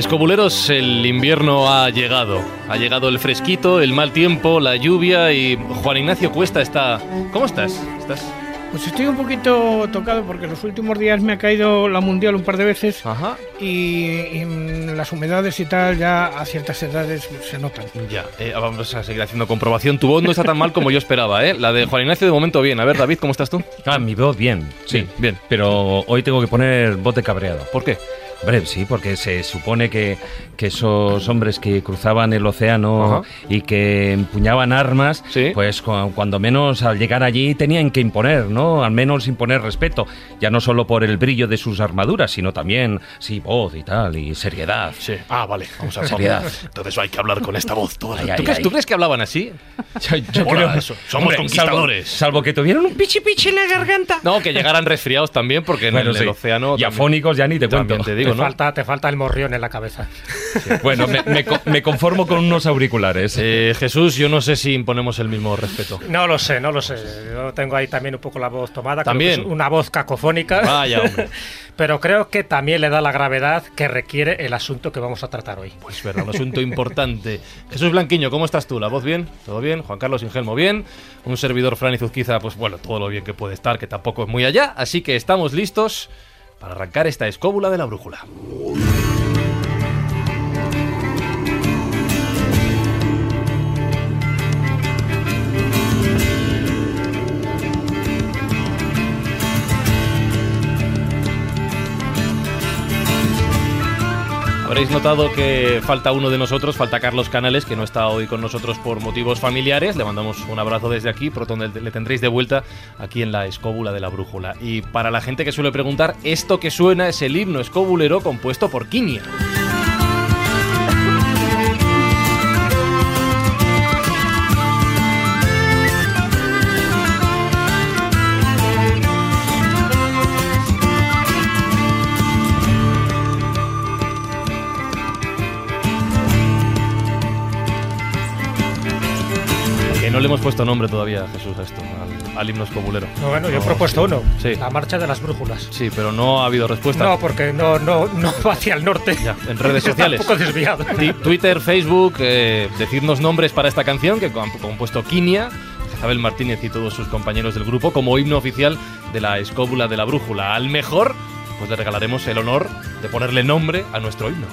Escobuleros, el invierno ha llegado. Ha llegado el fresquito, el mal tiempo, la lluvia y Juan Ignacio Cuesta está... ¿Cómo estás? ¿Estás? Pues estoy un poquito tocado porque los últimos días me ha caído la mundial un par de veces Ajá. y, y, las humedades y tal ya a ciertas edades se notan. Ya, eh, vamos a seguir haciendo comprobación. Tu voz no está tan mal como yo esperaba, ¿eh? La de Juan Ignacio de momento bien. A ver, David, ¿cómo estás tú? Ah, mi voz bien, sí. Sí, bien. Pero hoy tengo que poner de cabreado. ¿Por qué? Hombre, sí, porque se supone que, que esos hombres que cruzaban el océano Ajá. y que empuñaban armas, Sí. pues cu- cuando menos al llegar allí tenían que imponer, ¿no? Al menos imponer respeto, ya no solo por el brillo de sus armaduras, sino también, sí, voz y tal, y seriedad. Sí. Ah, vale. Vamos a Seriedad. Entonces hay que hablar con esta voz. toda la- Ay, ¿Tú, ay, crees, ay. tú crees que hablaban así? Yo- yo Hola, creo- eso, somos conquistadores. Salvo, salvo que tuvieran un pichi pichi en la garganta. No, que llegaran resfriados también, porque en Bueno, el, sí. océano. Y también- afónicos ya ni te también cuento. te digo, te, ¿no? falta, te falta el morrión en la cabeza. Bueno, me, me me conformo con unos auriculares. Eh, Jesús, yo no sé si imponemos el mismo respeto. No lo sé, no lo sé. Yo tengo ahí también un poco la voz tomada. creo También. que es una voz cacofónica. Vaya, hombre. Pero creo que también le da la gravedad que requiere el asunto que vamos a tratar hoy. Pues verdad, un asunto importante. Jesús Blanquiño, ¿cómo estás tú? ¿La voz bien? ¿Todo bien? Juan Carlos Ingelmo, bien. Un servidor Fran Izuzquiza, pues bueno, todo lo bien que puede estar, que tampoco es muy allá. Así que estamos listos para arrancar esta escóbula de la brújula. Habréis notado que falta uno de nosotros, falta Carlos Canales, que no está hoy con nosotros por motivos familiares. Le mandamos un abrazo desde aquí, pronto le tendréis de vuelta aquí en la escóbula de la brújula. Y para la gente que suele preguntar, esto que suena es el himno escobulero compuesto por Quinia. No le hemos puesto nombre todavía, Jesús, a esto, al, al himno escobulero. No, bueno, yo he propuesto uno. Sí. La marcha de las brújulas. Sí, pero no ha habido respuesta. No, porque no, no, no va hacia el norte. Ya, en redes Está sociales. un poco desviado. Twitter, Facebook, eh, decirnos nombres para esta canción que han compuesto Quinia, Isabel Martínez y todos sus compañeros del grupo como himno oficial de la escóbula de la brújula. Al mejor, pues le regalaremos el honor de ponerle nombre a nuestro himno.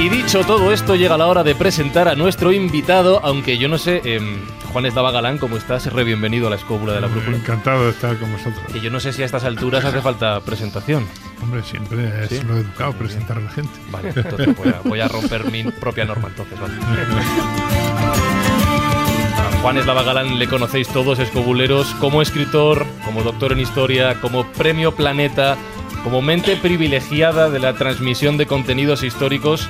Y dicho todo esto, llega la hora de presentar a nuestro invitado, aunque yo no sé, em, Juan Eslava Galán, ¿cómo estás? Re bienvenido a la escóbula de la brújula. Encantado de estar con vosotros. Que yo no sé si a estas alturas hace falta presentación. Hombre, siempre es Sí. lo educado presentar a la gente. Vale, entonces voy a, voy a romper mi propia norma entonces, vale. Juan Eslava Galán le conocéis todos, escobuleros, como escritor, como doctor en historia, como premio Planeta, como mente privilegiada de la transmisión de contenidos históricos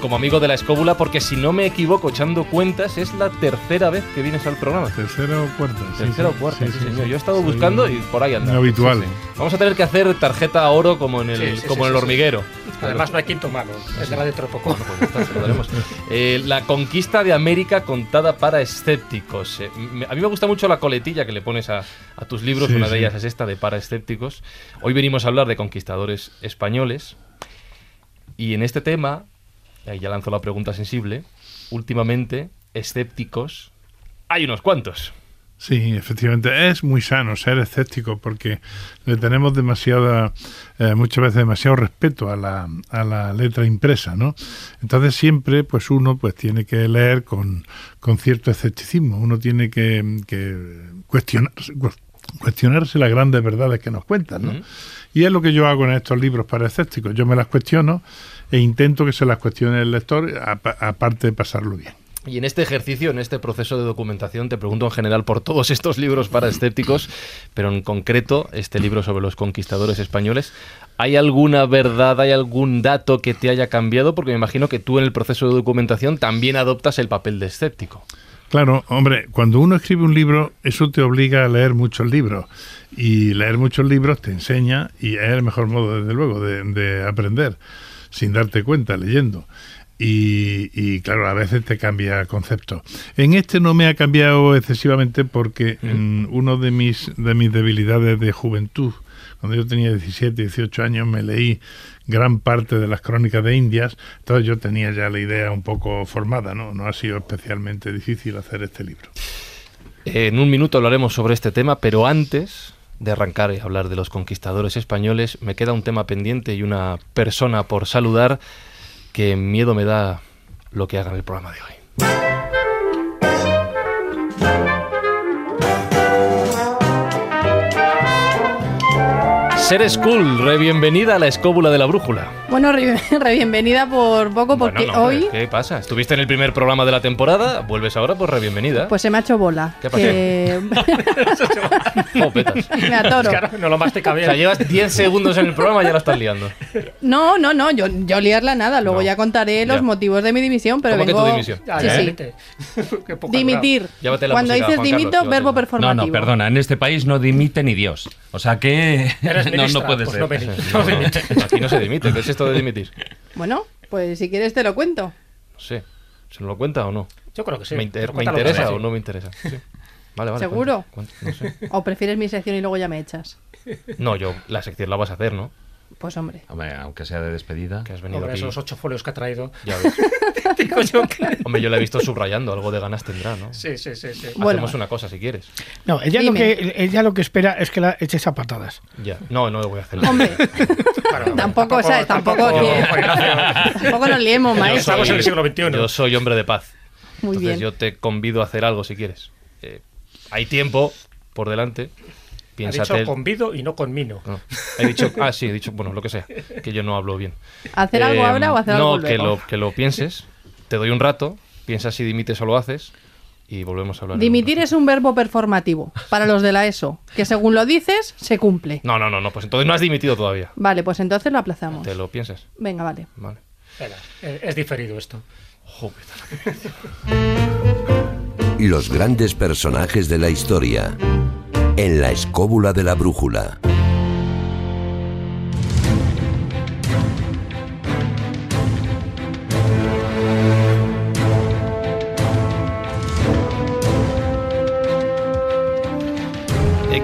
como amigo de la escóbula, porque si no me equivoco, echando cuentas, es la tercera vez que vienes al programa. Tercera o cuarta. sí, Tercera sí, o cuarta, sí, sí, sí, señor. sí. Yo he estado buscando y por ahí anda. Habitual. Vamos a tener que hacer tarjeta oro como en el, Sí, sí, como sí, en el sí, hormiguero. Además, no hay quinto malo. Vendrá dentro de poco. Bueno, pues. Eh, la conquista de América contada para escépticos. Eh, me- a mí me gusta mucho la coletilla que le pones a, a tus libros. Sí, Una de ellas es esta de para escépticos. Hoy venimos a hablar de conquistadores españoles. Y en este tema, ahí ya lanzo la pregunta sensible. Últimamente, escépticos, hay unos cuantos. Sí, efectivamente. Es muy sano ser escéptico porque le tenemos demasiada, eh, muchas veces demasiado respeto a la, a la letra impresa, ¿no? Entonces siempre, pues uno pues tiene que leer con, con cierto escepticismo. Uno tiene que, que cuestionarse, cu- cuestionarse las grandes verdades que nos cuentan, ¿no? Y es lo que yo hago en estos libros para escépticos. Yo me las cuestiono e intento que se las cuestione el lector, apa- aparte de pasarlo bien. Y en este ejercicio, en este proceso de documentación, te pregunto en general por todos estos libros para escépticos, pero en concreto este libro sobre los conquistadores españoles, ¿Hay alguna verdad, hay algún dato que te haya cambiado? Porque me imagino que tú en el proceso de documentación también adoptas el papel de escéptico. Claro, hombre, cuando uno escribe un libro, eso te obliga a leer muchos libros. Y leer muchos libros te enseña, y es el mejor modo, desde luego, de, de aprender, sin darte cuenta, leyendo. Y, y, claro, a veces te cambia concepto. En este no me ha cambiado excesivamente porque en uno de mis, de mis debilidades de juventud, cuando yo tenía 17, 18 años, me leí gran parte de las crónicas de Indias, entonces yo tenía ya la idea un poco formada, ¿no? No ha sido especialmente difícil hacer este libro. En un minuto hablaremos sobre este tema, pero antes de arrancar y hablar de los conquistadores españoles, me queda un tema pendiente y una persona por saludar que miedo me da lo que haga en el programa de hoy. Ser School, re bienvenida a la escóbula de la brújula. Bueno, re, re bienvenida por poco porque Bueno, no, hombre, hoy ¿Qué pasa? Estuviste en el primer programa de la temporada, vuelves ahora, pues re bienvenida. pues se me ha hecho bola. ¿Qué pasó? que Oh, petas. me atoro. Claro, no lo mastica O bien. sea, llevas 10 segundos en el programa y ya la estás liando. No, no, no, yo, yo liarla nada. Luego No. ya contaré los Ya. motivos de mi dimisión, pero ¿Cómo que vengo... tu dimisión? Ya, Sí, sí. Qué poco Dimitir. Llévate la Cuando música, dices Juan dimito, verbo No, performativo. no, perdona, en este país no dimite ni Dios. O sea que no, no puede pues ser. no venís. No, no, aquí no se dimite. ¿Qué es esto de dimitir? Bueno, pues si quieres te lo cuento. No sé. ¿Se nos lo cuenta o no? Yo creo que sí. ¿Me, inter- interesa o sí. no me interesa? Sí. Vale, vale. ¿Seguro? cuenta, cuenta, no, sé. ¿O prefieres mi sección y luego ya me echas? No, yo la sección la vas a hacer, ¿no? Pues hombre. Hombre, aunque sea de despedida. Que has venido Hombre, aquí. esos ocho folios que ha traído. Ya ves. Digo yo que- Hombre, yo la he visto subrayando. Algo de ganas tendrá, ¿no? Sí, sí, sí. sí. Bueno. Hacemos una cosa si quieres. No, ella lo, que, ella lo que espera es que la eches a patadas. Ya. No, no lo voy a hacer. Hombre, Claro, tampoco, ¿sabes? Tampoco, tampoco, que- nos liemos, maestro. Estamos en el siglo XXI. Yo soy hombre de paz. Muy Entonces bien. yo te convido a hacer algo si quieres. Eh, hay tiempo por delante. Ha Piénsate. dicho convido y no conmino. No, he dicho, ah, sí, he dicho, bueno, lo que sea, que yo no hablo bien. ¿Hacer algo Eh, ahora o hacer no, algo que luego? lo, que lo pienses, te doy un rato, piensas si dimites o lo haces y volvemos a hablar. Dimitir es un verbo performativo para los de la ESO, que según lo dices, se cumple. No, no, no, no, pues entonces no has dimitido todavía. Vale, pues entonces lo aplazamos. Te lo piensas. Venga, vale. Vale. Venga, es es diferido esto. Joder. Los grandes personajes de la historia. En la escóbula de la brújula.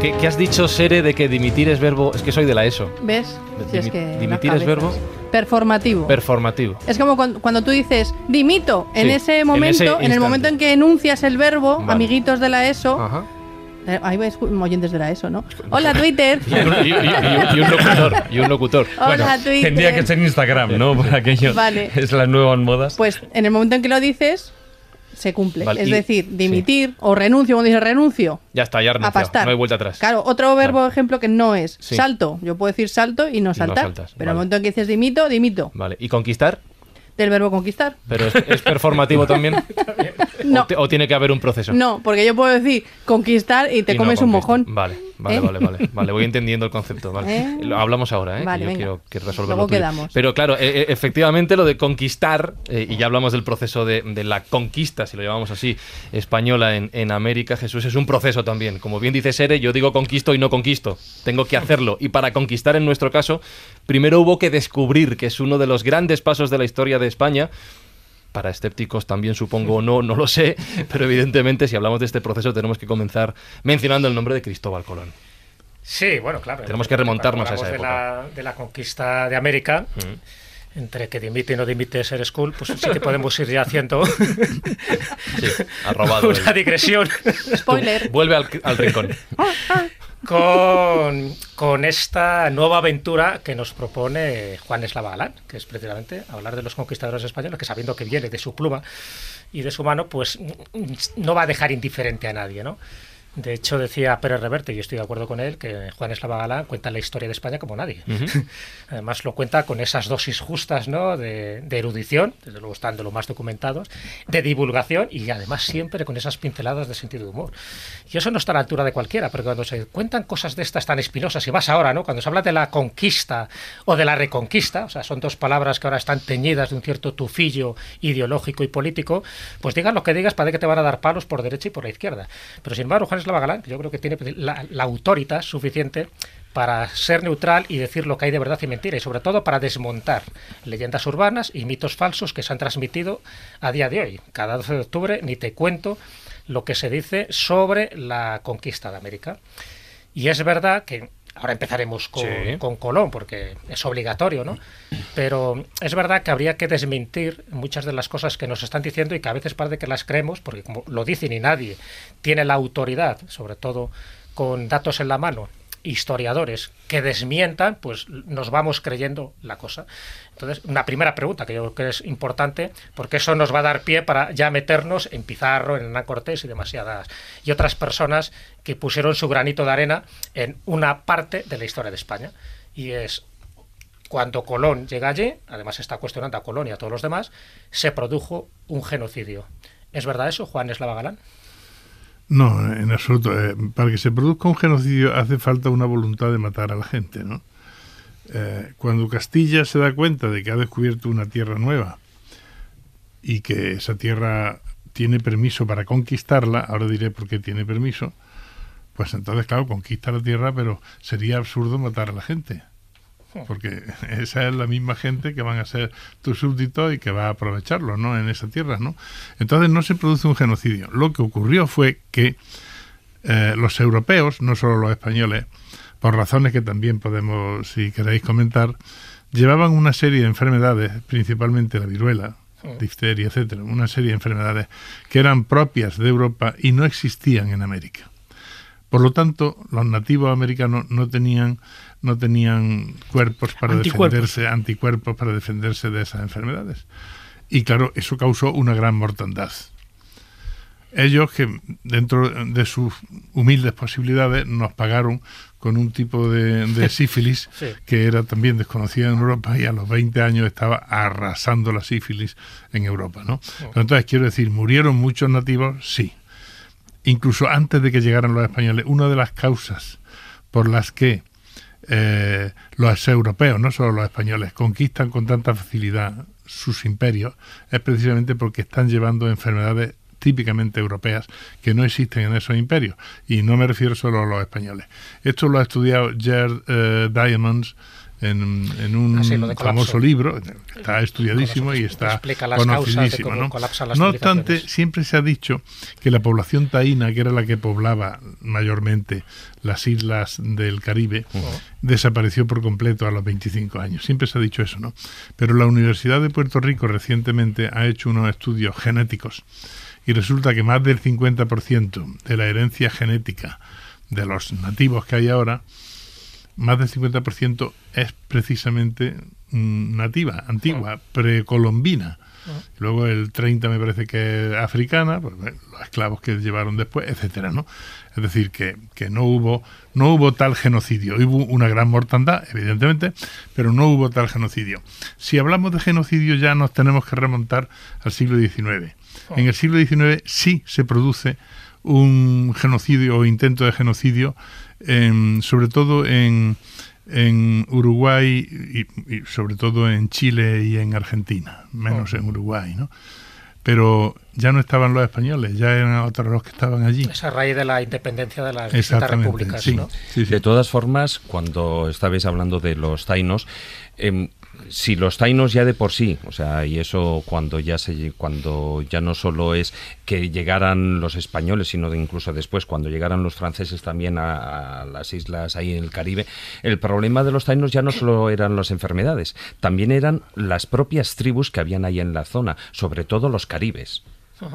¿Qué, qué has dicho, Sere, de que dimitir es verbo? Es que soy de la ESO. ¿Ves? Si es Dimi- que las dimitir es verbo Performativo. performativo. es como cuando, cuando tú dices dimito en Sí, ese en momento, ese en, el momento en que enuncias el verbo, Vale. amiguitos de la ESO, Ajá. eh, ahí vais oyentes de la ESO, ¿no? Hola Twitter. Y un, y- y- y- y un locutor. Y un locutor. Hola Twitter. Tendría que ser Instagram, ¿no? Por aquello. Vale. Es las nuevas modas. Pues en el momento en que lo dices, se cumple. Vale, es y- decir, sí. dimitir o renuncio, cuando dices renuncio. Ya está, ya A pastar. No hay vuelta atrás. Claro, otro verbo ejemplo que no es Sí. salto. Yo puedo decir salto y no saltar. saltas, pero vale. el momento en que dices dimito, dimito. Vale. ¿Y conquistar? Del verbo conquistar. ¿Pero es, es performativo también? No. ¿O, te- o tiene que haber un proceso? No, porque yo puedo decir conquistar y te Y no comes un mojón. Vale, vale, ¿Eh? vale, vale, vale. Voy entendiendo el concepto. Vale. ¿Eh? Lo hablamos ahora, ¿eh? Vale, yo quiero que resolverlo. Luego tuyo. quedamos. Pero claro, eh, eh, efectivamente lo de conquistar, eh, y ya hablamos del proceso de, de la conquista, si lo llamamos así, española en, en América, Jesús, es un proceso también. Como bien dice Sere, yo digo conquisto y no conquisto. Tengo que hacerlo. Y para conquistar en nuestro caso, primero hubo que descubrir, que es uno de los grandes pasos de la historia de España, para escépticos también supongo o no, no lo sé, pero evidentemente si hablamos de este proceso tenemos que comenzar mencionando el nombre de Cristóbal Colón. Sí, bueno, claro. Tenemos que remontarnos a esa hablamos De la, de la conquista de América, entre que dimite y no dimite ser school, pues sí que podemos ir ya haciendo Sí, ha robado. una el- digresión Spoiler. Vuelve al, al rincón. Con, esta nueva aventura que nos propone Juan Eslava que es precisamente hablar de los conquistadores españoles, que sabiendo que viene de su pluma y de su mano, pues no va a dejar indiferente a nadie, ¿no? De hecho, decía Pérez Reverte, y estoy de acuerdo con él, que Juan Eslava Galán cuenta la historia de España como nadie. Además, lo cuenta con esas dosis justas ¿no? de, de erudición, desde luego están de lo más documentados, de divulgación y además siempre con esas pinceladas de sentido de humor. Y eso no está a la altura de cualquiera, porque cuando se cuentan cosas de estas tan espinosas, y más ahora, ¿no? cuando se habla de la conquista o de la reconquista, o sea, son dos palabras que ahora están teñidas de un cierto tufillo ideológico y político, pues digas lo que digas, parece que te van a dar palos por derecha y por la izquierda. Pero sin embargo, Juan Yo creo que tiene la, la autoridad suficiente para ser neutral y decir lo que hay de verdad y mentira, y sobre todo para desmontar leyendas urbanas y mitos falsos que se han transmitido a día de hoy. Cada 12 de octubre ni te cuento lo que se dice sobre la conquista de América. Y es verdad que ahora empezaremos con, Sí. con Colón, porque es obligatorio, ¿no? Pero es verdad que habría que desmentir muchas de las cosas que nos están diciendo y que a veces parece que las creemos, porque como lo dicen y nadie tiene la autoridad, sobre todo con datos en la mano, historiadores que desmientan, pues nos vamos creyendo la cosa. Entonces, una primera pregunta que yo creo que es importante, porque eso nos va a dar pie para ya meternos en Pizarro, en Hernán Cortés y demasiadas y otras personas que pusieron su granito de arena en una parte de la historia de España. Y es cuando Colón llega allí, además está cuestionando a Colón y a todos los demás, se produjo un genocidio. ¿Es verdad eso, Juan Eslava Galán? No, en absoluto. Eh, para que se produzca un genocidio hace falta una voluntad de matar a la gente, ¿no? Eh, cuando Castilla se da cuenta de que ha descubierto una tierra nueva y que esa tierra tiene permiso para conquistarla, ahora diré por qué tiene permiso, pues entonces, claro, conquista la tierra, pero sería absurdo matar a la gente. Porque esa es la misma gente que van a ser tus súbditos y que va a aprovecharlo, ¿no? En esa tierra, ¿no? Entonces no se produce un genocidio. Lo que ocurrió fue que eh, los europeos, no solo los españoles, por razones que también podemos, si queréis comentar, llevaban una serie de enfermedades, principalmente la viruela, difteria, etcétera, una serie de enfermedades que eran propias de Europa y no existían en América. Por lo tanto, los nativos americanos no tenían no tenían cuerpos para Anticuerpos. defenderse, anticuerpos para defenderse de esas enfermedades. Y claro, eso causó una gran mortandad. Ellos que dentro de sus humildes posibilidades nos pagaron con un tipo de, de sífilis Sí. que era también desconocida en Europa y a los 20 años estaba arrasando la sífilis en Europa, ¿no? Pero entonces quiero decir, ¿murieron muchos nativos? Sí. Incluso antes de que llegaran los españoles, una de las causas por las que eh, los europeos, no solo los españoles, conquistan con tanta facilidad sus imperios es precisamente porque están llevando enfermedades típicamente europeas que no existen en esos imperios. Y no me refiero solo a los españoles. Esto lo ha estudiado Jared eh, Diamonds en, en un Ah, sí, famoso libro, que está estudiadísimo y está Explica las causas de conocidísimo. ¿no? no obstante, siempre se ha dicho que la población taína, que era la que poblaba mayormente las islas del Caribe, desapareció por completo a los 25 años. Siempre se ha dicho eso, ¿no? Pero la Universidad de Puerto Rico recientemente ha hecho unos estudios genéticos y resulta que más del 50% de la herencia genética de los nativos que hay ahora, más del 50% es precisamente mm, nativa, antigua, precolombina. Luego el 30 me parece que es africana, pues, los esclavos que llevaron después, etcétera, ¿no? Es decir, que, que no hubo no hubo tal genocidio. Hubo una gran mortandad, evidentemente, pero no hubo tal genocidio. Si hablamos de genocidio ya nos tenemos que remontar al siglo XIX. En el siglo XIX sí se produce un genocidio o intento de genocidio, en- sobre todo en, en Uruguay y, y sobre todo en Chile y en Argentina, menos en Uruguay, ¿no? Pero ya no estaban los españoles, ya eran otros los que estaban allí. Esa raíz de la independencia de las distintas repúblicas, sí, ¿no? sí, sí. De todas formas, cuando estabais hablando de los tainos, em, si los tainos ya de por sí, o sea, y eso cuando ya se, cuando ya no solo es que llegaran los españoles, sino incluso después cuando llegaran los franceses también a, a las islas ahí en el Caribe, el problema de los tainos ya no solo eran las enfermedades, también eran las propias tribus que habían ahí en la zona, sobre todo los caribes.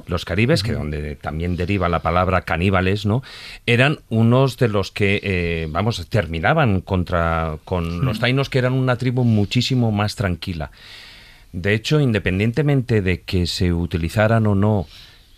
Los caribes, que donde también deriva la palabra caníbales, ¿no? Eran unos de los que, eh, vamos, terminaban contra con los tainos, que eran una tribu muchísimo más tranquila. De hecho, independientemente de que se utilizaran o no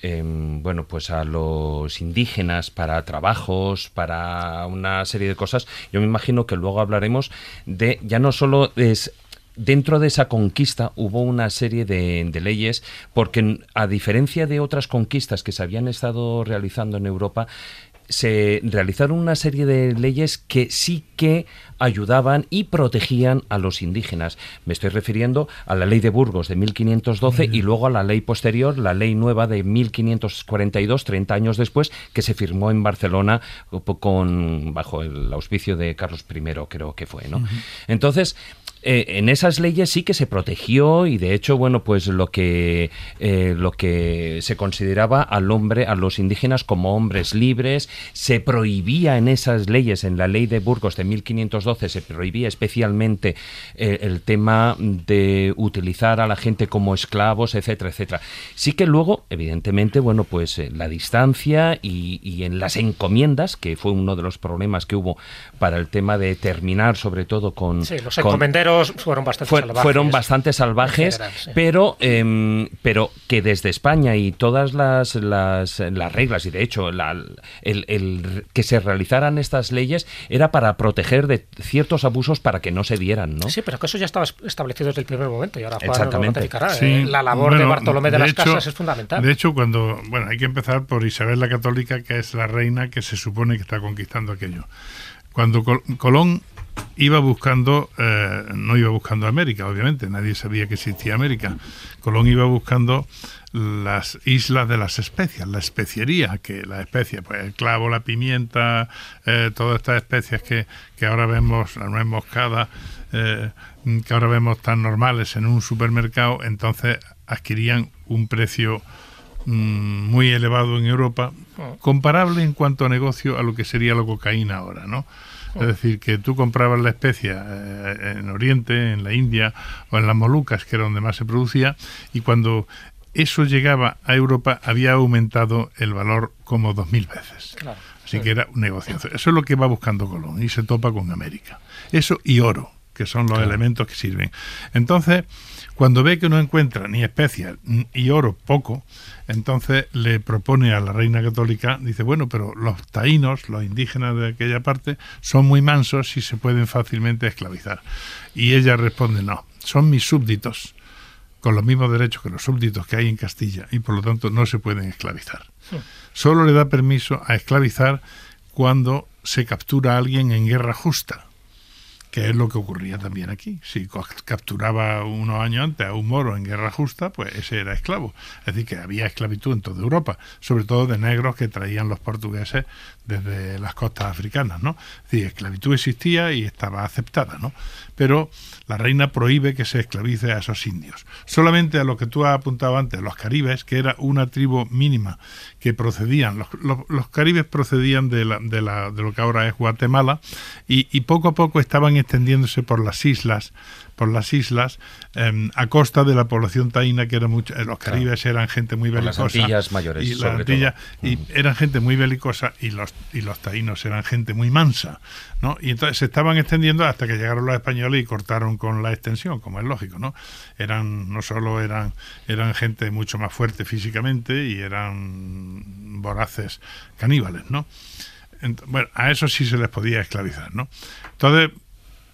em, bueno, pues a los indígenas para trabajos, para una serie de cosas, yo me imagino que luego hablaremos de, ya no solo es dentro de esa conquista hubo una serie de, de, leyes, porque a diferencia de otras conquistas que se habían estado realizando en Europa, se realizaron una serie de leyes que sí que ayudaban y protegían a los indígenas. Me estoy refiriendo a la ley de Burgos de 1512 y luego a la ley posterior, la ley nueva de 1542, 30 años después, que se firmó en Barcelona con bajo el auspicio de Carlos I, creo que fue, ¿no? Entonces, eh, en esas leyes sí que se protegió y de hecho, bueno, pues lo que, eh, lo que se consideraba al hombre, a los indígenas como hombres libres, se prohibía en esas leyes, en la ley de Burgos de 1512, se prohibía especialmente eh, el tema de utilizar a la gente como esclavos, etcétera, etcétera. Sí que luego, evidentemente, bueno, pues la distancia y, y en las encomiendas, que fue uno de los problemas que hubo para el tema de terminar sobre todo con... Sí, los encomenderos fueron bastante fue, salvajes. Fueron bastante salvajes, general, sí. pero, eh, pero que desde España y todas las, las, las reglas, y de hecho la, el, el, que se realizaran estas leyes era para proteger de ciertos abusos para que no se dieran, ¿no? Sí, pero que eso ya estaba estiblecido desde el primer momento y ahora Juan Exactamente. lo. Sí, Eh, La labor de Bartolomé de, de las hecho- Casas es fundamental. De hecho, cuando, bueno, hay que empezar por Isabel la Católica, que es la reina que se supone que está conquistando aquello. Cuando Col- Colón iba buscando, eh, no iba buscando América, obviamente, nadie sabía que existía América. Colón iba buscando las islas de las especias, la especiería, que la especia, pues el clavo, la pimienta, eh, todas estas especias que, que ahora vemos, la nuez moscada, eh, que ahora vemos tan normales en un supermercado, entonces adquirían un precio mm, muy elevado en Europa, comparable en cuanto a negocio a lo que sería la cocaína ahora, ¿no? Es decir, que tú comprabas la especia eh, en Oriente, en la India o en las Molucas, que era donde más se producía, y cuando eso llegaba a Europa había aumentado el valor como dos mil veces. Claro. Así que era un negocio. Eso es lo que va buscando Colón y se topa con América. Eso y oro, que son los elementos que sirven. Entonces, cuando ve que no encuentra ni especias y oro poco, entonces le propone a la reina católica, dice, bueno, pero los taínos, los indígenas de aquella parte, son muy mansos y se pueden fácilmente esclavizar. Y ella responde, no, son mis súbditos, con los mismos derechos que los súbditos que hay en Castilla, y por lo tanto no se pueden esclavizar. Solo le da permiso a esclavizar cuando se captura a alguien en guerra justa, que es lo que ocurría también aquí. Si capturaba unos años antes a un moro en guerra justa, pues ese era esclavo. Es decir, que había esclavitud en toda Europa, sobre todo de negros que traían los portugueses desde las costas africanas, ¿no? Es decir, esclavitud existía y estaba aceptada, ¿no? Pero la reina prohíbe que se esclavice a esos indios. Solamente a lo que tú has apuntado antes, los caribes, que era una tribu mínima que procedían, los, caribes procedían de, la- de, la- de lo que ahora es Guatemala y, y poco a poco estaban extendiéndose por las islas, por las islas, em, a costa de la población taína, que era mucho, eh, los caribes eran gente muy Por las belicosa. Antillas mayores, y sobre todo. y Ujú. eran gente muy belicosa y los, y los taínos eran gente muy mansa, ¿no? Y entonces se estaban extendiendo hasta que llegaron los españoles y cortaron con la extensión, como es lógico, ¿no? Eran, no solo eran, eran gente mucho más fuerte físicamente y eran voraces caníbales, ¿no? Bueno, a eso sí se les podía esclavizar, ¿no? Entonces,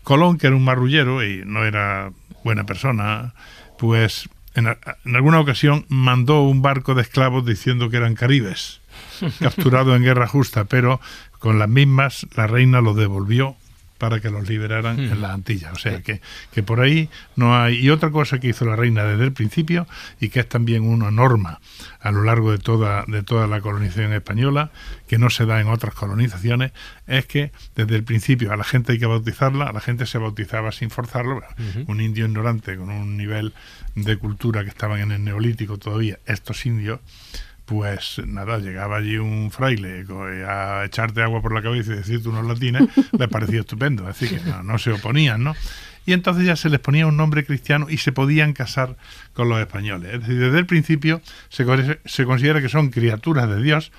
Colón, que era un marrullero y no era buena persona, pues en, en alguna ocasión mandó un barco de esclavos diciendo que eran caribes, capturados en guerra justa, pero con las mismas la reina los devolvió para que los liberaran en las Antillas. O sea que, que por ahí no hay... Y otra cosa que hizo la reina desde el principio y que es también una norma a lo largo de toda, de toda la colonización española, que no se da en otras colonizaciones, es que desde el principio a la gente hay que bautizarla, a la gente se bautizaba sin forzarlo. Un indio ignorante con un nivel de cultura que estaban en el neolítico todavía, estos indios, pues nada, llegaba allí un fraile a echarte agua por la cabeza y decirte unos latines, les parecía estupendo, es decir, que no, no se oponían, ¿no? Y entonces ya se les ponía un nombre cristiano y se podían casar con los españoles. Es decir, desde el principio se, se considera que son criaturas de Dios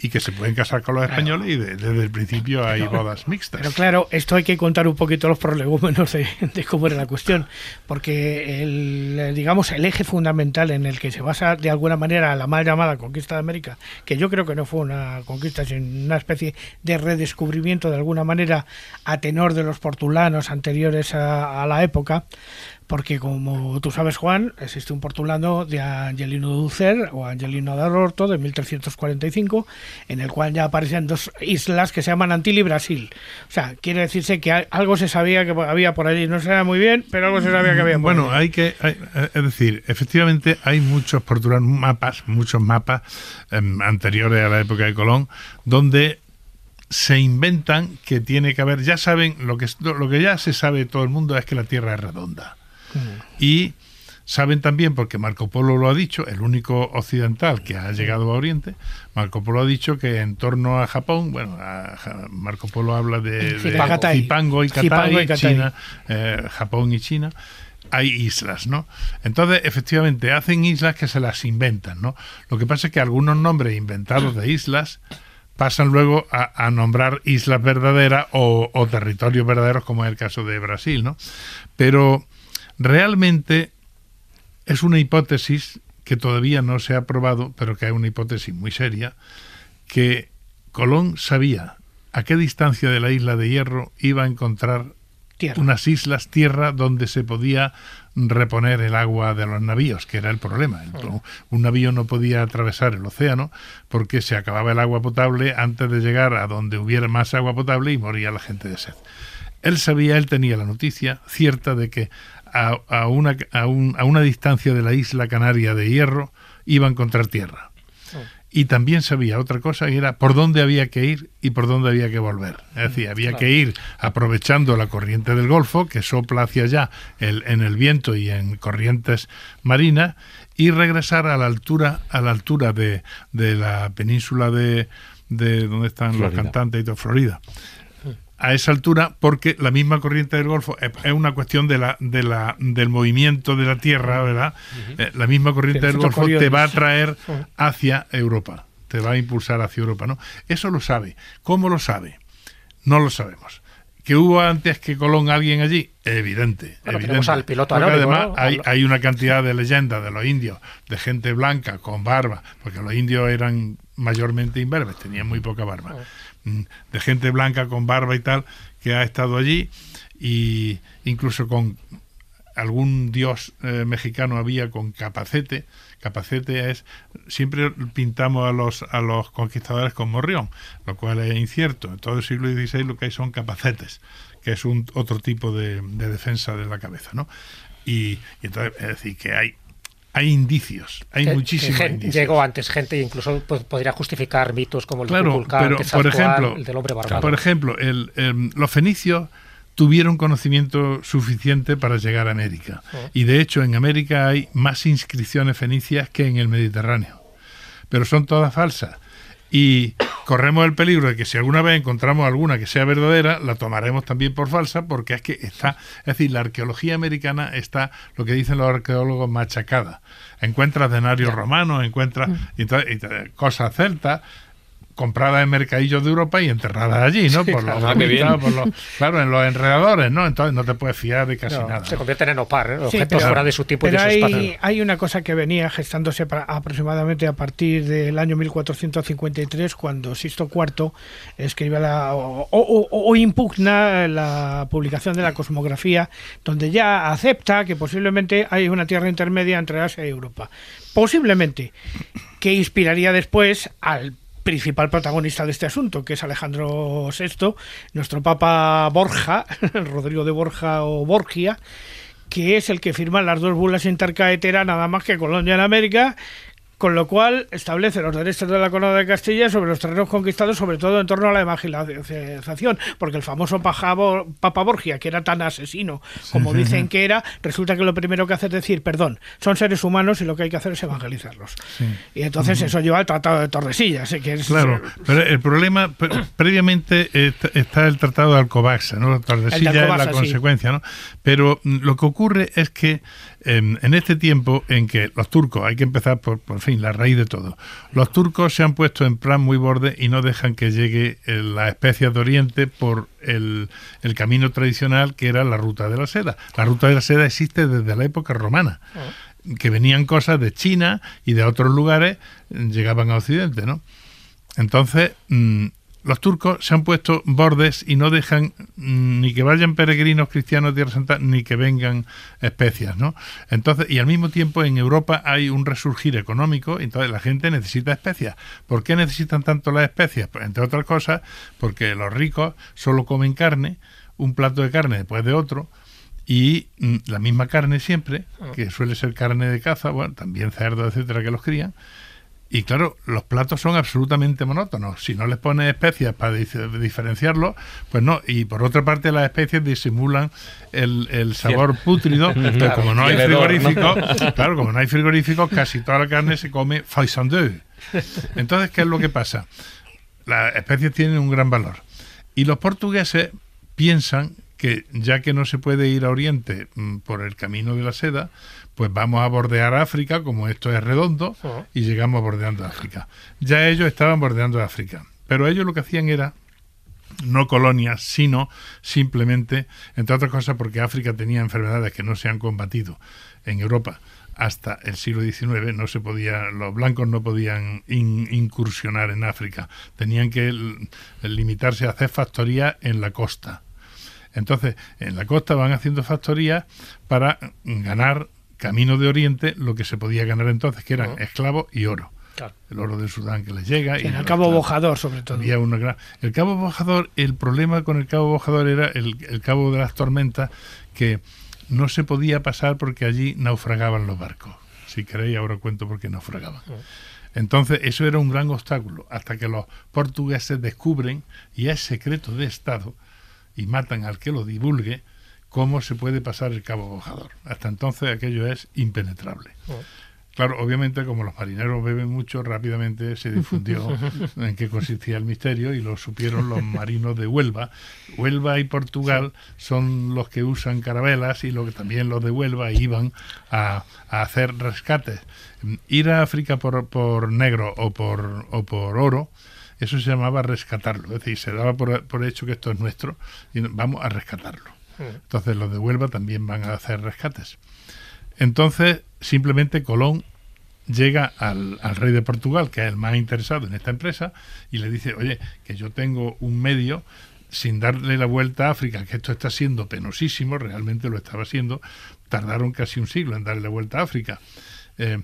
y que se pueden casar con los españoles y desde el principio hay bodas mixtas. Pero claro, esto hay que contar un poquito los prolegómenos de, de cómo era la cuestión, porque el, digamos, el eje fundamental en el que se basa de alguna manera la mal llamada conquista de América, que yo creo que no fue una conquista, sino una especie de redescubrimiento de alguna manera a tenor de los portulanos anteriores a la época, porque como tú sabes, Juan, existe un portulano de Angelino Ducer o Angelino de Orto de 1345, en el cual ya aparecen dos islas que se llaman Antil y Brasil. O sea, quiere decirse que algo se sabía que había por allí. No se sabía muy bien, pero algo se sabía que había por Bueno, hay que, es decir, efectivamente hay muchos portulanos, mapas, muchos mapas em, anteriores a la época de Colón, donde se inventan que tiene que haber, ya saben, lo que, lo que ya se sabe todo el mundo es que la Tierra es redonda. Y saben también, porque Marco Polo lo ha dicho, el único occidental que ha llegado a Oriente, Marco Polo ha dicho que en torno a Japón, bueno, Marco Polo habla de, y China, eh, Japón y China, hay islas, ¿no? Entonces, efectivamente, hacen islas que se las inventan, ¿no? Lo que pasa es que algunos nombres inventados de islas pasan luego a, nombrar islas verdaderas o, o, territorios verdaderos, como es el caso de Brasil, ¿no? Pero Realmente es una hipótesis que todavía no se ha probado, pero que es una hipótesis muy seria, que Colón sabía a qué distancia de la isla de Hierro iba a encontrar unas islas, tierra, donde se podía reponer el agua de los navíos, que era el problema. Un navío no podía atravesar el océano porque se acababa el agua potable antes de llegar a donde hubiera más agua potable y moría la gente de sed. Él sabía, él tenía la noticia cierta de que a, una, a, una distancia de la isla canaria de Hierro iba a encontrar tierra. Y también sabía otra cosa, que era por dónde había que ir y por dónde había que volver. Es decir, había que ir aprovechando la corriente del Golfo, que sopla hacia allá el, en el viento y en corrientes marinas, y regresar a la altura, a la altura de, de la península de, de donde están los cantantes y todo, Florida a esa altura porque la misma corriente del Golfo es una cuestión de la, de la, del movimiento de la Tierra, ¿verdad? Eh, la misma corriente del Golfo te va a traer hacia Europa, te va a impulsar hacia Europa, ¿no? Eso lo sabe. ¿Cómo lo sabe? No lo sabemos. ¿Que hubo antes que Colón alguien allí? Evidente. evidente. Al piloto porque además hay, hay, una cantidad de leyendas de los indios, de gente blanca con barba, porque los indios eran mayormente imberbes, tenían muy poca barba. De gente blanca con barba y tal que ha estado allí y incluso con algún dios eh, mexicano había con capacete. Capacete es siempre pintamos a los a los conquistadores con morrión lo cual es incierto. En todo el siglo XVI lo que hay son capacetes que es un otro tipo de, defensa de la cabeza no y, y entonces es decir que hay hay indicios, hay muchísimos indicios. Llegó antes gente e incluso podría justificar mitos como el de pero, por ejemplo, el del hombre barbado. Por ejemplo, el, em, los fenicios tuvieron conocimiento suficiente para llegar a América. Y de hecho en América hay más inscripciones fenicias que en el Mediterráneo. Pero son todas falsas. Y corremos el peligro de que si alguna vez encontramos alguna que sea verdadera, la tomaremos también por falsa, porque es que está, es decir, la arqueología americana está, lo que dicen los arqueólogos, machacada. Encuentras denarios romanos, encuentras mm. cosas celtas, compradas en mercadillos de Europa y enterradas allí, ¿no? Por los, claro, en los enredadores, ¿no? Entonces no te puedes fiar de casi nada. Se convierten en opar, ¿eh? objetos fuera de su tipo y de su hay, espacio. Hay una cosa que venía gestándose aproximadamente a partir del año 1453, cuando Sisto IV escribe la, o, impugna la publicación de la cosmografía, donde ya acepta que posiblemente hay una tierra intermedia entre Asia y Europa. Posiblemente, que inspiraría después al principal protagonista de este asunto, que es Alejandro VI, nuestro Papa Borja, Rodrigo de Borja o Borgia, que es el que firma las dos bulas intercaetera nada más que Colonia en América, con lo cual establece los derechos de la corona de Castilla sobre los terrenos conquistados, sobre todo en torno a la evangelización, porque el famoso Papa Borgia, que era tan asesino como dicen que era, resulta que lo primero que hace es decir, perdón, son seres humanos y lo que hay que hacer es evangelizarlos. Y entonces eso lleva al Tratado de Tordesillas. Que es, claro, pero el problema, previamente está el Tratado de Alcobaxa, ¿no? Tordesillas es la consecuencia, ¿no? Pero mm, lo que ocurre es que en este tiempo en que los turcos, hay que empezar por, por fin, la raíz de todo, los turcos se han puesto en plan muy borde y no dejan que llegue eh, la especias de Oriente por el, el, camino tradicional que era la ruta de la seda. La ruta de la seda existe desde la época romana. Ah. que venían cosas de China y de otros lugares, llegaban a Occidente, ¿no? Entonces, mm, los turcos se han puesto bordes y no dejan ni que vayan peregrinos cristianos de Tierra Santa ni que vengan especias, ¿no? Entonces, y al mismo tiempo en Europa hay un resurgir económico, entonces la gente necesita especias. ¿Por qué necesitan tanto las especias? Pues entre otras cosas, porque los ricos solo comen carne, un plato de carne después de otro, y mm, la misma carne siempre, que suele ser carne de caza, bueno, también cerdo, etcétera, que los crían, y claro, los platos son absolutamente monótonos. Si no les pones especias para diferenciarlos, pues no. Y por otra parte, las especies disimulan el, sabor pútrido. pero como no hay frigorífico, claro, como no hay frigorífico, casi toda la carne se come faisandeux. Entonces, ¿qué es lo que pasa? Las especies tienen un gran valor. Y los portugueses piensan que ya que no se puede ir a Oriente mm, por el camino de la seda, pues vamos a bordear África, como esto es redondo, y llegamos bordeando África. Ya ellos estaban bordeando África, pero ellos lo que hacían era no colonias, sino simplemente, entre otras cosas, porque África tenía enfermedades que no se han combatido en Europa hasta el siglo XIX no se podía, los blancos no podían incursionar en África, tenían que limitarse a hacer factorías en la costa. Entonces, en la costa van haciendo factorías para ganar camino de Oriente lo que se podía ganar entonces, que eran esclavos y oro. El oro de Sudán que les llega. y el cabo bojador, sobre todo. El cabo bojador, el problema con el cabo bojador era el, cabo de las tormentas, que no se podía pasar porque allí naufragaban los barcos. Si queréis, ahora cuento por qué naufragaban. Entonces, eso era un gran obstáculo, hasta que los portugueses descubren, y es secreto de Estado, y matan al que lo divulgue, cómo se puede pasar el cabo bojador. Hasta entonces aquello es impenetrable. Oh. Claro, obviamente como los marineros beben mucho, rápidamente se difundió en qué consistía el misterio y lo supieron los marinos de Huelva. Huelva y Portugal son los que usan carabelas y lo que también los de Huelva iban a, hacer rescates. Ir a África por, por negro o por, o por oro, eso se llamaba rescatarlo. Es decir, se daba por, por hecho que esto es nuestro y vamos a rescatarlo. Entonces los de Huelva también van a hacer rescates. Entonces, simplemente Colón llega al, rey de Portugal, que es el más interesado en esta empresa, y le dice, oye, que yo tengo un medio sin darle la vuelta a África, que esto está siendo penosísimo, realmente lo estaba haciendo, tardaron casi un siglo en darle la vuelta a África. Eh,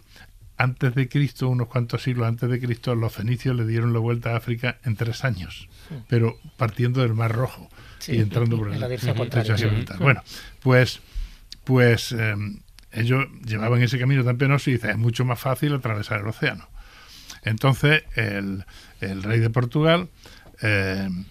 antes de Cristo, unos cuantos siglos antes de Cristo, los fenicios le dieron la vuelta a África en tres años, pero partiendo del Mar Rojo y entrando por el, la Bueno, pues, pues em, ellos llevaban ese camino tan penoso y dice, es mucho más fácil atravesar el océano. Entonces, el, el rey de Portugal em,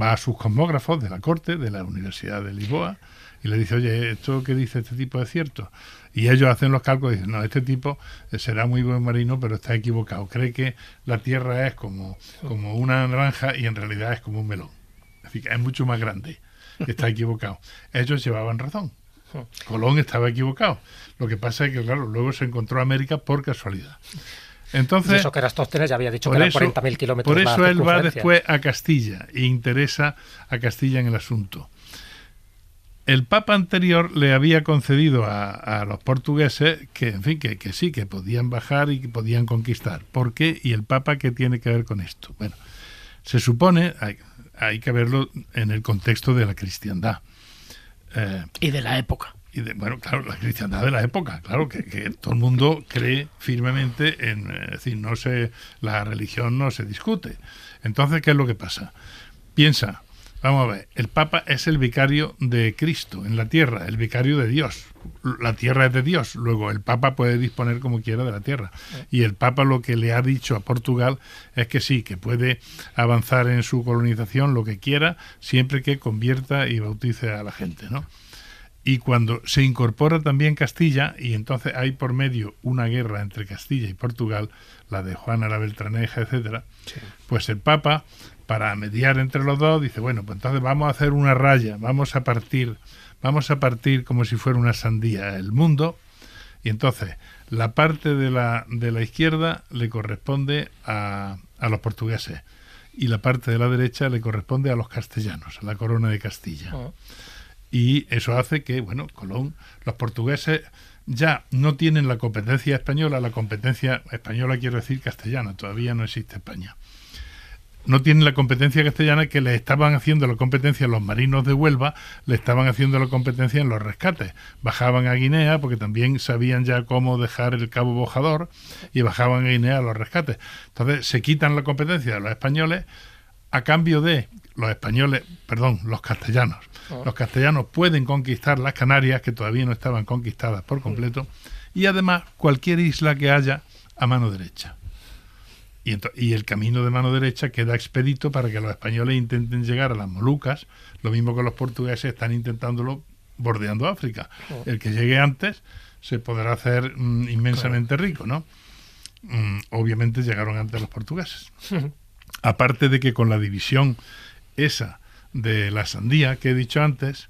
va a sus cosmógrafos de la corte, de la Universidad de Lisboa, y le dice, oye, ¿esto que dice este tipo es cierto? Y ellos hacen los cálculos y dicen, no, este tipo será muy buen marino, pero está equivocado. Cree que la Tierra es como, como una naranja y en realidad es como un melón. Es mucho más grande. Está equivocado. Ellos llevaban razón. Colón estaba equivocado. Lo que pasa es que, claro, luego se encontró América por casualidad. Entonces, eso que ya había dicho que eran 40.000 kilómetros Por eso él va después a Castilla e interesa a Castilla en el asunto el Papa anterior le había concedido a, los portugueses que, en fin, que, que, sí, que podían bajar y que podían conquistar. ¿Por qué? ¿Y el Papa qué tiene que ver con esto? Bueno, se supone, hay, que verlo en el contexto de la cristiandad. Eh, y de la época. Y de, bueno, claro, la cristiandad de la época, claro, que, todo el mundo cree firmemente en, es decir, no se, la religión no se discute. Entonces, ¿qué es lo que pasa? Piensa, Vamos a ver, el Papa es el vicario de Cristo en la tierra, el vicario de Dios. La tierra es de Dios, luego el Papa puede disponer como quiera de la tierra. Y el Papa lo que le ha dicho a Portugal es que sí, que puede avanzar en su colonización lo que quiera, siempre que convierta y bautice a la gente, ¿no? Y cuando se incorpora también Castilla, y entonces hay por medio una guerra entre Castilla y Portugal, la de Juana la Beltraneja, etcétera, pues el Papa para mediar entre los dos, dice, bueno, pues entonces vamos a hacer una raya, vamos a partir, vamos a partir como si fuera una sandía el mundo, y entonces la parte de la, de la izquierda le corresponde a, a los portugueses y la parte de la derecha le corresponde a los castellanos, a la corona de Castilla. Oh. Y eso hace que, bueno, Colón, los portugueses ya no tienen la competencia española, la competencia española quiero decir castellana, todavía no existe España no tienen la competencia castellana que le estaban haciendo la competencia los marinos de Huelva, le estaban haciendo la competencia en los rescates. Bajaban a Guinea porque también sabían ya cómo dejar el cabo bojador y bajaban a Guinea a los rescates. Entonces se quitan la competencia de los españoles a cambio de los españoles, perdón, los castellanos. Los castellanos pueden conquistar las Canarias que todavía no estaban conquistadas por completo y además cualquier isla que haya a mano derecha. Y, el camino de mano derecha queda expedito para que los españoles intenten llegar a las Molucas, lo mismo que los portugueses están intentándolo bordeando África. El que llegue antes se podrá hacer mm, inmensamente rico, ¿no? Mm, obviamente llegaron antes los portugueses. Aparte de que con la división esa de la sandía que he dicho antes,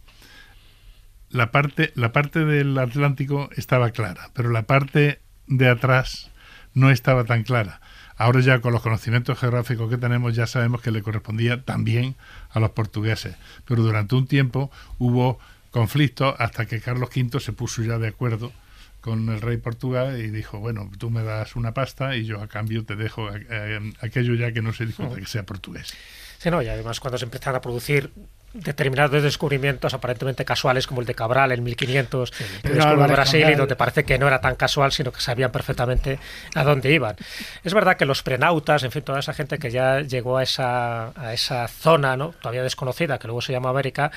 la parte, la parte del Atlántico estaba clara, pero la parte de atrás no estaba tan clara. Ahora ya con los conocimientos geográficos que tenemos ya sabemos que le correspondía también a los portugueses, pero durante un tiempo hubo conflictos hasta que Carlos V se puso ya de acuerdo con el rey Portugal y dijo, bueno, tú me das una pasta y yo a cambio te dejo eh, aquello ya que no se discuta que sea portugués. Sí, no, y además cuando se empezaron a producir determinados descubrimientos aparentemente casuales como el de Cabral en 1500 que Pedro descubrió Brasil y donde parece que no era tan casual sino que sabían perfectamente a dónde iban. Es verdad que los prenautas, en fin, toda esa gente que ya llegó a esa, a esa zona ¿no? todavía desconocida que luego se llama América,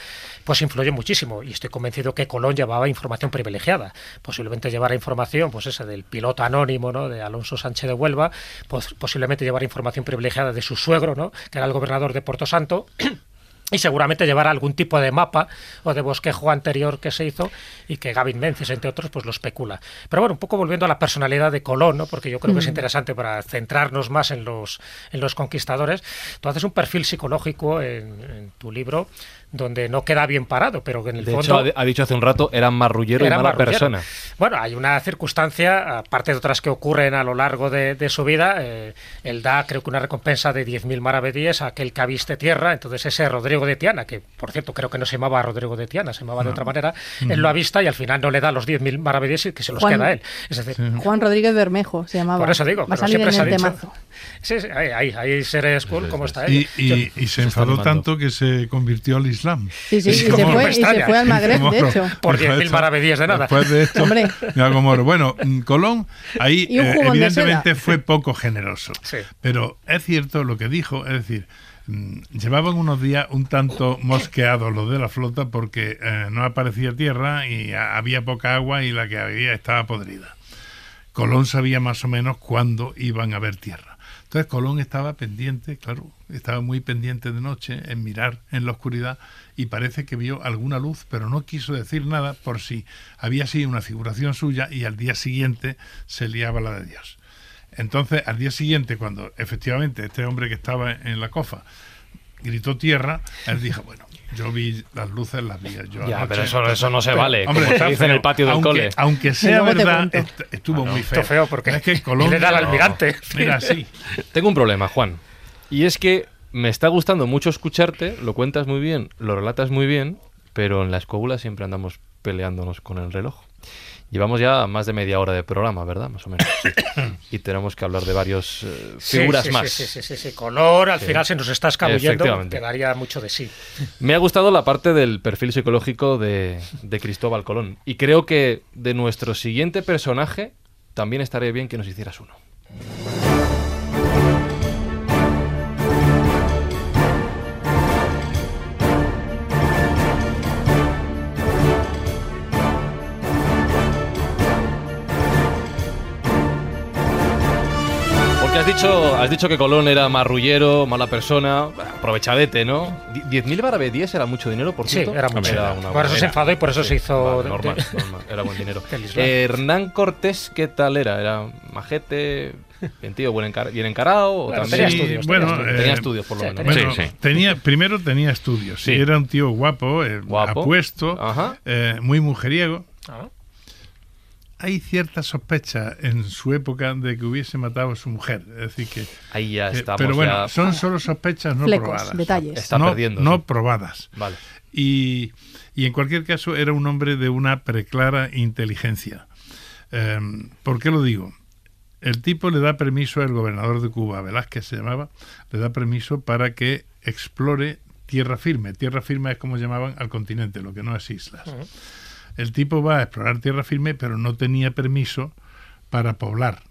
pues influyó muchísimo y estoy convencido que Colón llevaba información privilegiada. Posiblemente llevara información, pues esa del piloto anónimo, ¿no? De Alonso Sánchez de Huelva, pues posiblemente llevara información privilegiada de su suegro, ¿no? Que era el gobernador de Puerto Santo. Y seguramente llevará algún tipo de mapa o de bosquejo anterior que se hizo y que Gavin Menzies, entre otros, pues lo especula. Pero bueno, un poco volviendo a la personalidad de Colón, ¿no? porque yo creo que es interesante para centrarnos más en los, en los conquistadores. Tú haces un perfil psicológico en, en tu libro donde no queda bien parado, pero que en el De fondo... hecho, ha, dicho hace un rato, era marrullero Era y mala marrullero. persona. Bueno, hay una circunstancia, aparte de otras que ocurren a lo largo de, de su vida, eh, él da, creo que una recompensa de 10.000 maravedíes a aquel que aviste tierra, entonces ese Rodrigo de Tiana, que por cierto creo que no se llamaba Rodrigo de Tiana, se llamaba de otra manera, él lo avista y al final no le da los 10.000 maravedíes y que se los Juan- queda a él. Es decir, Juan Rodríguez Bermejo se llamaba. por eso digo, Va pero siempre se ha dicho... temazo. Sí, sí, hay, hay, hay seres cool como está Y, él. y- y se está enfadó tanto que se convirtió al Islam. Sí, sí, y se, fue, y se fue al Magreb, de hecho. Por después de 10.000 esto- maravedíes de nada. Después de esto, Hombre. ya como oro. Bueno, mm, Colón ahí eh, evidentemente fue poco generoso. Sí. Pero es cierto lo que dijo, es decir, mm, llevaban unos días un tanto mosqueados los de la flota porque eh, no aparecía tierra y había poca agua y la que había estaba podrida. Colón sabía más o menos cuándo iban a ver tierra. Entonces Colón estaba pendiente, claro, estaba muy pendiente de noche en mirar en la oscuridad y parece que vio alguna luz, pero no quiso decir nada por si había sido una figuración suya y al día siguiente se liaba la de Dios. Entonces, al día siguiente, cuando efectivamente este hombre que estaba en la cofa gritó tierra, él dijo, bueno, yo vi las luces, las vi yo Ya, anoche". pero eso, eso no se vale. Hombre, como se en el patio del aunque, cole. Aunque sea verdad, est- estuvo muy feo. Porque Es que Colón... le da al almirante. Mira, sí. Tengo un problema, Juan. Y es que me está gustando mucho escucharte, lo cuentas muy bien, lo relatas muy bien, pero en la escóbula siempre andamos peleándonos con el reloj. Llevamos ya más de media hora de programa, ¿verdad? Más o menos. y tenemos que hablar de varias eh, figuras sí, más. Sí, sí, sí, sí. Color, al final se nos está escabullendo, que daría mucho de sí. Me ha gustado la parte del perfil psicológico de, de Cristóbal Colón. Y creo que de nuestro siguiente personaje también estaría bien que nos hicieras uno. Has dicho, has dicho que Colón era marrullero, mala persona, aprovechadete, ¿no? Die- ¿10.000 baravedíes era mucho dinero, por Sí, cierto? era mucho. una Por eso se era- enfadó y por eso se hizo vale, normal, de- normal, era buen dinero. Eh, Hernán Cortés, ¿qué tal era? ¿Era majete, bien tío, buen encar- bien encarado? o Bueno, también- tenía estudios, bueno, tenía estudios. Tenía eh, estudios, por lo sí, menos. tenía- Bueno, Sí, sí. tenía, primero tenía estudios. Sí. y Era un tío guapo, eh, Guapo. apuesto, eh, muy mujeriego. Ah, Hay cierta sospecha en su época de que hubiese matado a su mujer. Es decir, que. Ahí ya que- estamos. pero bueno, ya- son solo sospechas no Flecos, probadas. detalles. Está no, perdiendo. no sí. probadas. Vale. Y, y en cualquier caso era un hombre de una preclara inteligencia. Eh, ¿Por qué lo digo? El tipo le da permiso al gobernador de Cuba, Velázquez se llamaba, le da permiso para que explore tierra firme. Tierra firme es como llamaban al continente, lo que no es islas. El tipo va a explorar tierra firme, pero no tenía permiso para poblar,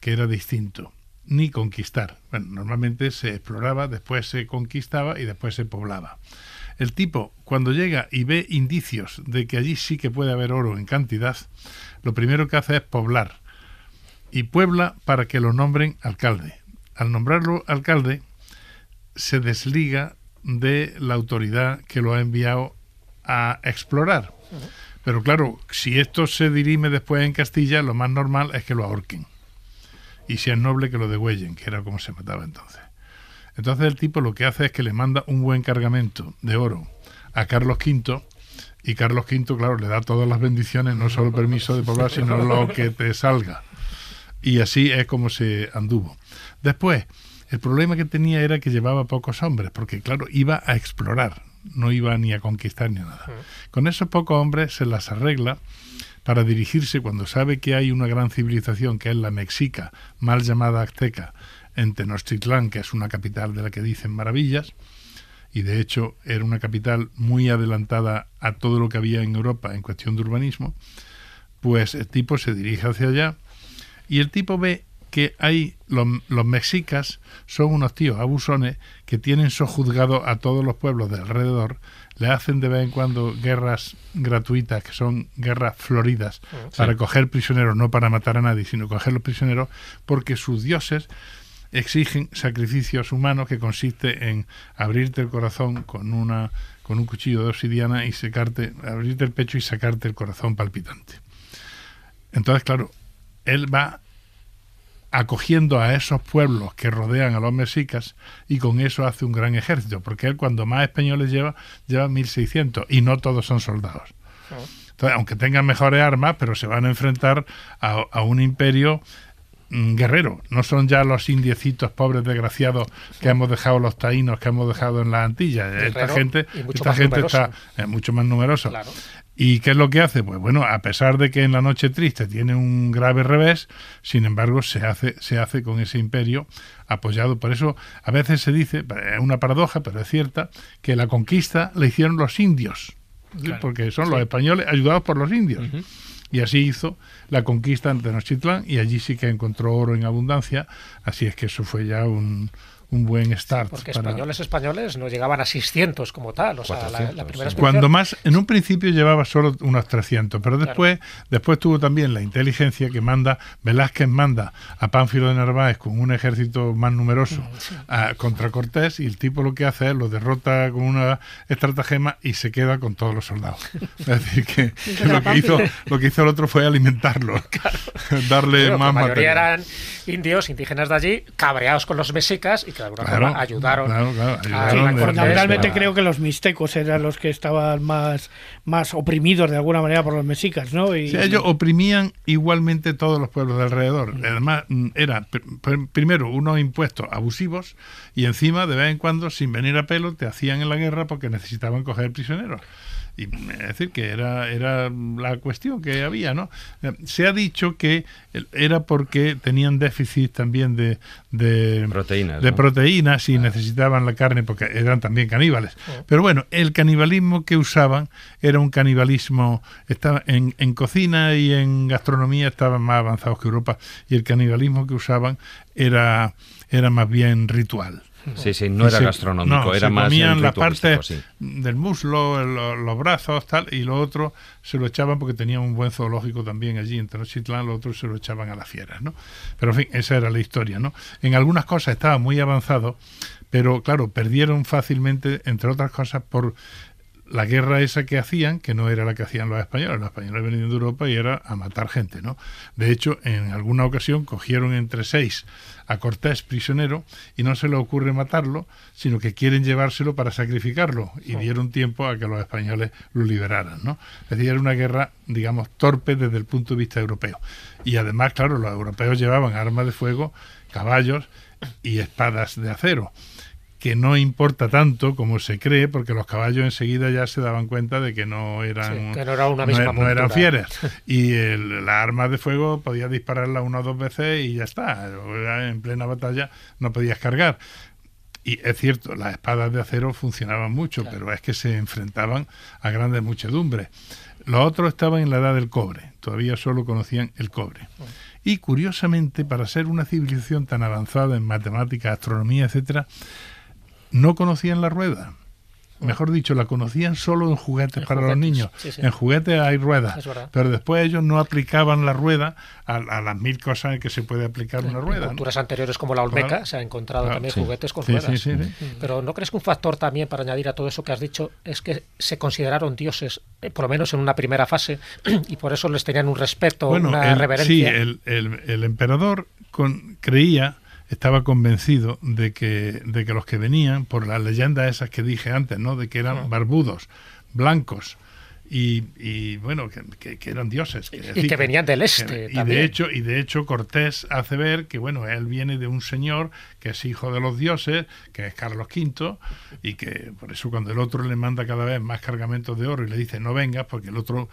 que era distinto, ni conquistar. Bueno, normalmente se exploraba, después se conquistaba y después se poblaba. El tipo, cuando llega y ve indicios de que allí sí que puede haber oro en cantidad, lo primero que hace es poblar. Y puebla para que lo nombren alcalde. Al nombrarlo alcalde, se desliga de la autoridad que lo ha enviado a explorar. Pero claro, si esto se dirime después en Castilla, lo más normal es que lo ahorquen. Y si es noble, que lo degüellen, que era como se mataba entonces. Entonces el tipo lo que hace es que le manda un buen cargamento de oro a Carlos V y Carlos V, claro, le da todas las bendiciones, no solo permiso de poblar, sino lo que te salga. Y así es como se anduvo. Después, el problema que tenía era que llevaba pocos hombres, porque claro, iba a explorar, no iba ni a conquistar ni a nada. Con esos pocos hombres se las arregla para dirigirse cuando sabe que hay una gran civilización que es la mexica, mal llamada azteca, en Tenochtitlán, que es una capital de la que dicen maravillas, y de hecho era una capital muy adelantada a todo lo que había en Europa en cuestión de urbanismo, pues el tipo se dirige hacia allá y el tipo ve que hay los, los mexicas son unos tíos abusones que tienen sojuzgado a todos los pueblos de alrededor, le hacen de vez en cuando guerras gratuitas, que son guerras floridas, para coger prisioneros, no para matar a nadie, sino coger los prisioneros, porque sus dioses exigen sacrificios humanos que consiste en abrirte el corazón con una con un cuchillo de obsidiana y secarte, abrirte el pecho y sacarte el corazón palpitante. Entonces, claro, él va acogiendo a esos pueblos que rodean a los mexicas y con eso hace un gran ejército, porque él cuando más españoles lleva, lleva 1600 y no todos son soldados. Entonces, aunque tengan mejores armas, pero se van a enfrentar a, a un imperio mm, guerrero. No son ya los indiecitos pobres desgraciados que hemos dejado los taínos, que hemos dejado en las Antillas. Esta gente, esta gente numeroso. está eh, mucho más numerosa. Claro. ¿Y qué es lo que hace? Pues bueno, a pesar de que en la noche triste tiene un grave revés, sin embargo se hace, se hace con ese imperio apoyado. Por eso a veces se dice, es una paradoja, pero es cierta, que la conquista la hicieron los indios, ¿sí? porque son los españoles ayudados por los indios. Y así hizo la conquista en Tenochtitlán y allí sí que encontró oro en abundancia, así es que eso fue ya un, un buen start. Porque para- españoles españoles no llegaban a 600 como tal. O sea, la, la 400, primera sí. Cuando más, en un principio llevaba solo unos 300, pero después, después tuvo también la inteligencia que manda, Velázquez manda a Pánfilo de Narváez con un ejército más numeroso a- contra Cortés y el tipo lo que hace es lo derrota con una estratagema y se queda con todos los soldados. Es decir, que, que lo, que hizo, lo que hizo el otro fue alimentarlo, darle Bueno, más la mayoría material. eran indios, indígenas de allí, cabreados con los mexicas y que de alguna Claro, forma ayudaron. claro, ayudaron Fundamentalmente para- creo que los mixtecos eran los que estaban más, más oprimidos de alguna manera por los mexicas, ¿no? Y, Sí, ellos oprimían igualmente todos los pueblos de alrededor. Además, mm, era pr- pr- primero unos impuestos abusivos y encima, de vez en cuando, sin venir a pelo, te hacían en la guerra porque necesitaban coger prisioneros. Y es decir, que era, era la cuestión que había, ¿no? Eh, Se ha dicho que era porque tenían déficit también de, de Proteínas, de ¿no? proteínas y necesitaban la carne porque eran también caníbales. Pero bueno, el canibalismo que usaban era un canibalismo, estaba en, en cocina y en gastronomía estaban más avanzados que Europa y el canibalismo que usaban era, era más bien ritual. Sí, sí, no era se- gastronómico, no, era se más comían la parte sí. del muslo, lo- los brazos, tal, y lo otro se lo echaban porque tenían un buen zoológico también allí en Tenochtitlán, lo otro se lo echaban a las fieras, ¿no? Pero en fin, esa era la historia, ¿no? En algunas cosas estaba muy avanzado, pero claro, perdieron fácilmente, entre otras cosas, por la guerra esa que hacían, que no era la que hacían los españoles, los españoles venían de Europa y era a matar gente, ¿no? De hecho, en alguna ocasión cogieron entre seis a Cortés prisionero y no se le ocurre matarlo, sino que quieren llevárselo para sacrificarlo y dieron tiempo a que los españoles lo liberaran, ¿no? Es decir, era una guerra, digamos, torpe desde el punto de vista europeo. Y además, claro, los europeos llevaban armas de fuego, caballos y espadas de acero que no importa tanto como se cree, porque los caballos enseguida ya se daban cuenta de que no eran, Sí, que no era una misma no, no eran fieras. Y el, las armas de fuego podías dispararla una o dos veces y ya está. En plena batalla no podías cargar. Y es cierto, las espadas de acero funcionaban mucho, pero es que se enfrentaban a grandes muchedumbres. Los otros estaban en la edad del cobre, todavía solo conocían el cobre. Y curiosamente, para ser una civilización tan avanzada en matemáticas, astronomía, etcétera, no conocían la rueda. Mejor dicho, la conocían solo en juguetes En para los niños. sí, sí. En juguetes hay ruedas, pero después ellos no aplicaban la rueda a, a las mil cosas en que se puede aplicar una En rueda. ¿no? culturas anteriores como la Olmeca Claro. se han encontrado Claro, también sí. juguetes con ruedas. sí. Pero ¿no crees que un factor también para añadir a todo eso que has dicho es que se consideraron dioses, eh, por lo menos en una primera fase, y por eso les tenían un respeto, una el- reverencia? Sí, el, el- el emperador con- creía, estaba convencido de que, de que los que venían, por las leyendas esas que dije antes, ¿no? de que eran barbudos, blancos, y, y, bueno, que, que- que eran dioses. Y decir, que venían del este Y también. de hecho, y de hecho Cortés hace ver que bueno, él viene de un señor que es hijo de los dioses, que es Carlos V, y que por eso cuando el otro le manda cada vez más cargamentos de oro y le dice no vengas, porque el otro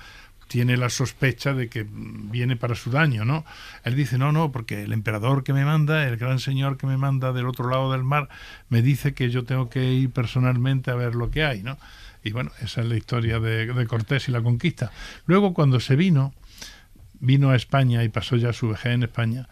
tiene la sospecha de que viene para su daño, ¿no? Él dice, no, no, porque el emperador que me manda, el gran señor que me manda del otro lado del mar, me dice que yo tengo que ir personalmente a ver lo que hay, ¿no? Y bueno, esa es la historia de, de Cortés y la conquista. Luego, cuando se vino, vino a España y pasó ya su vejez en España,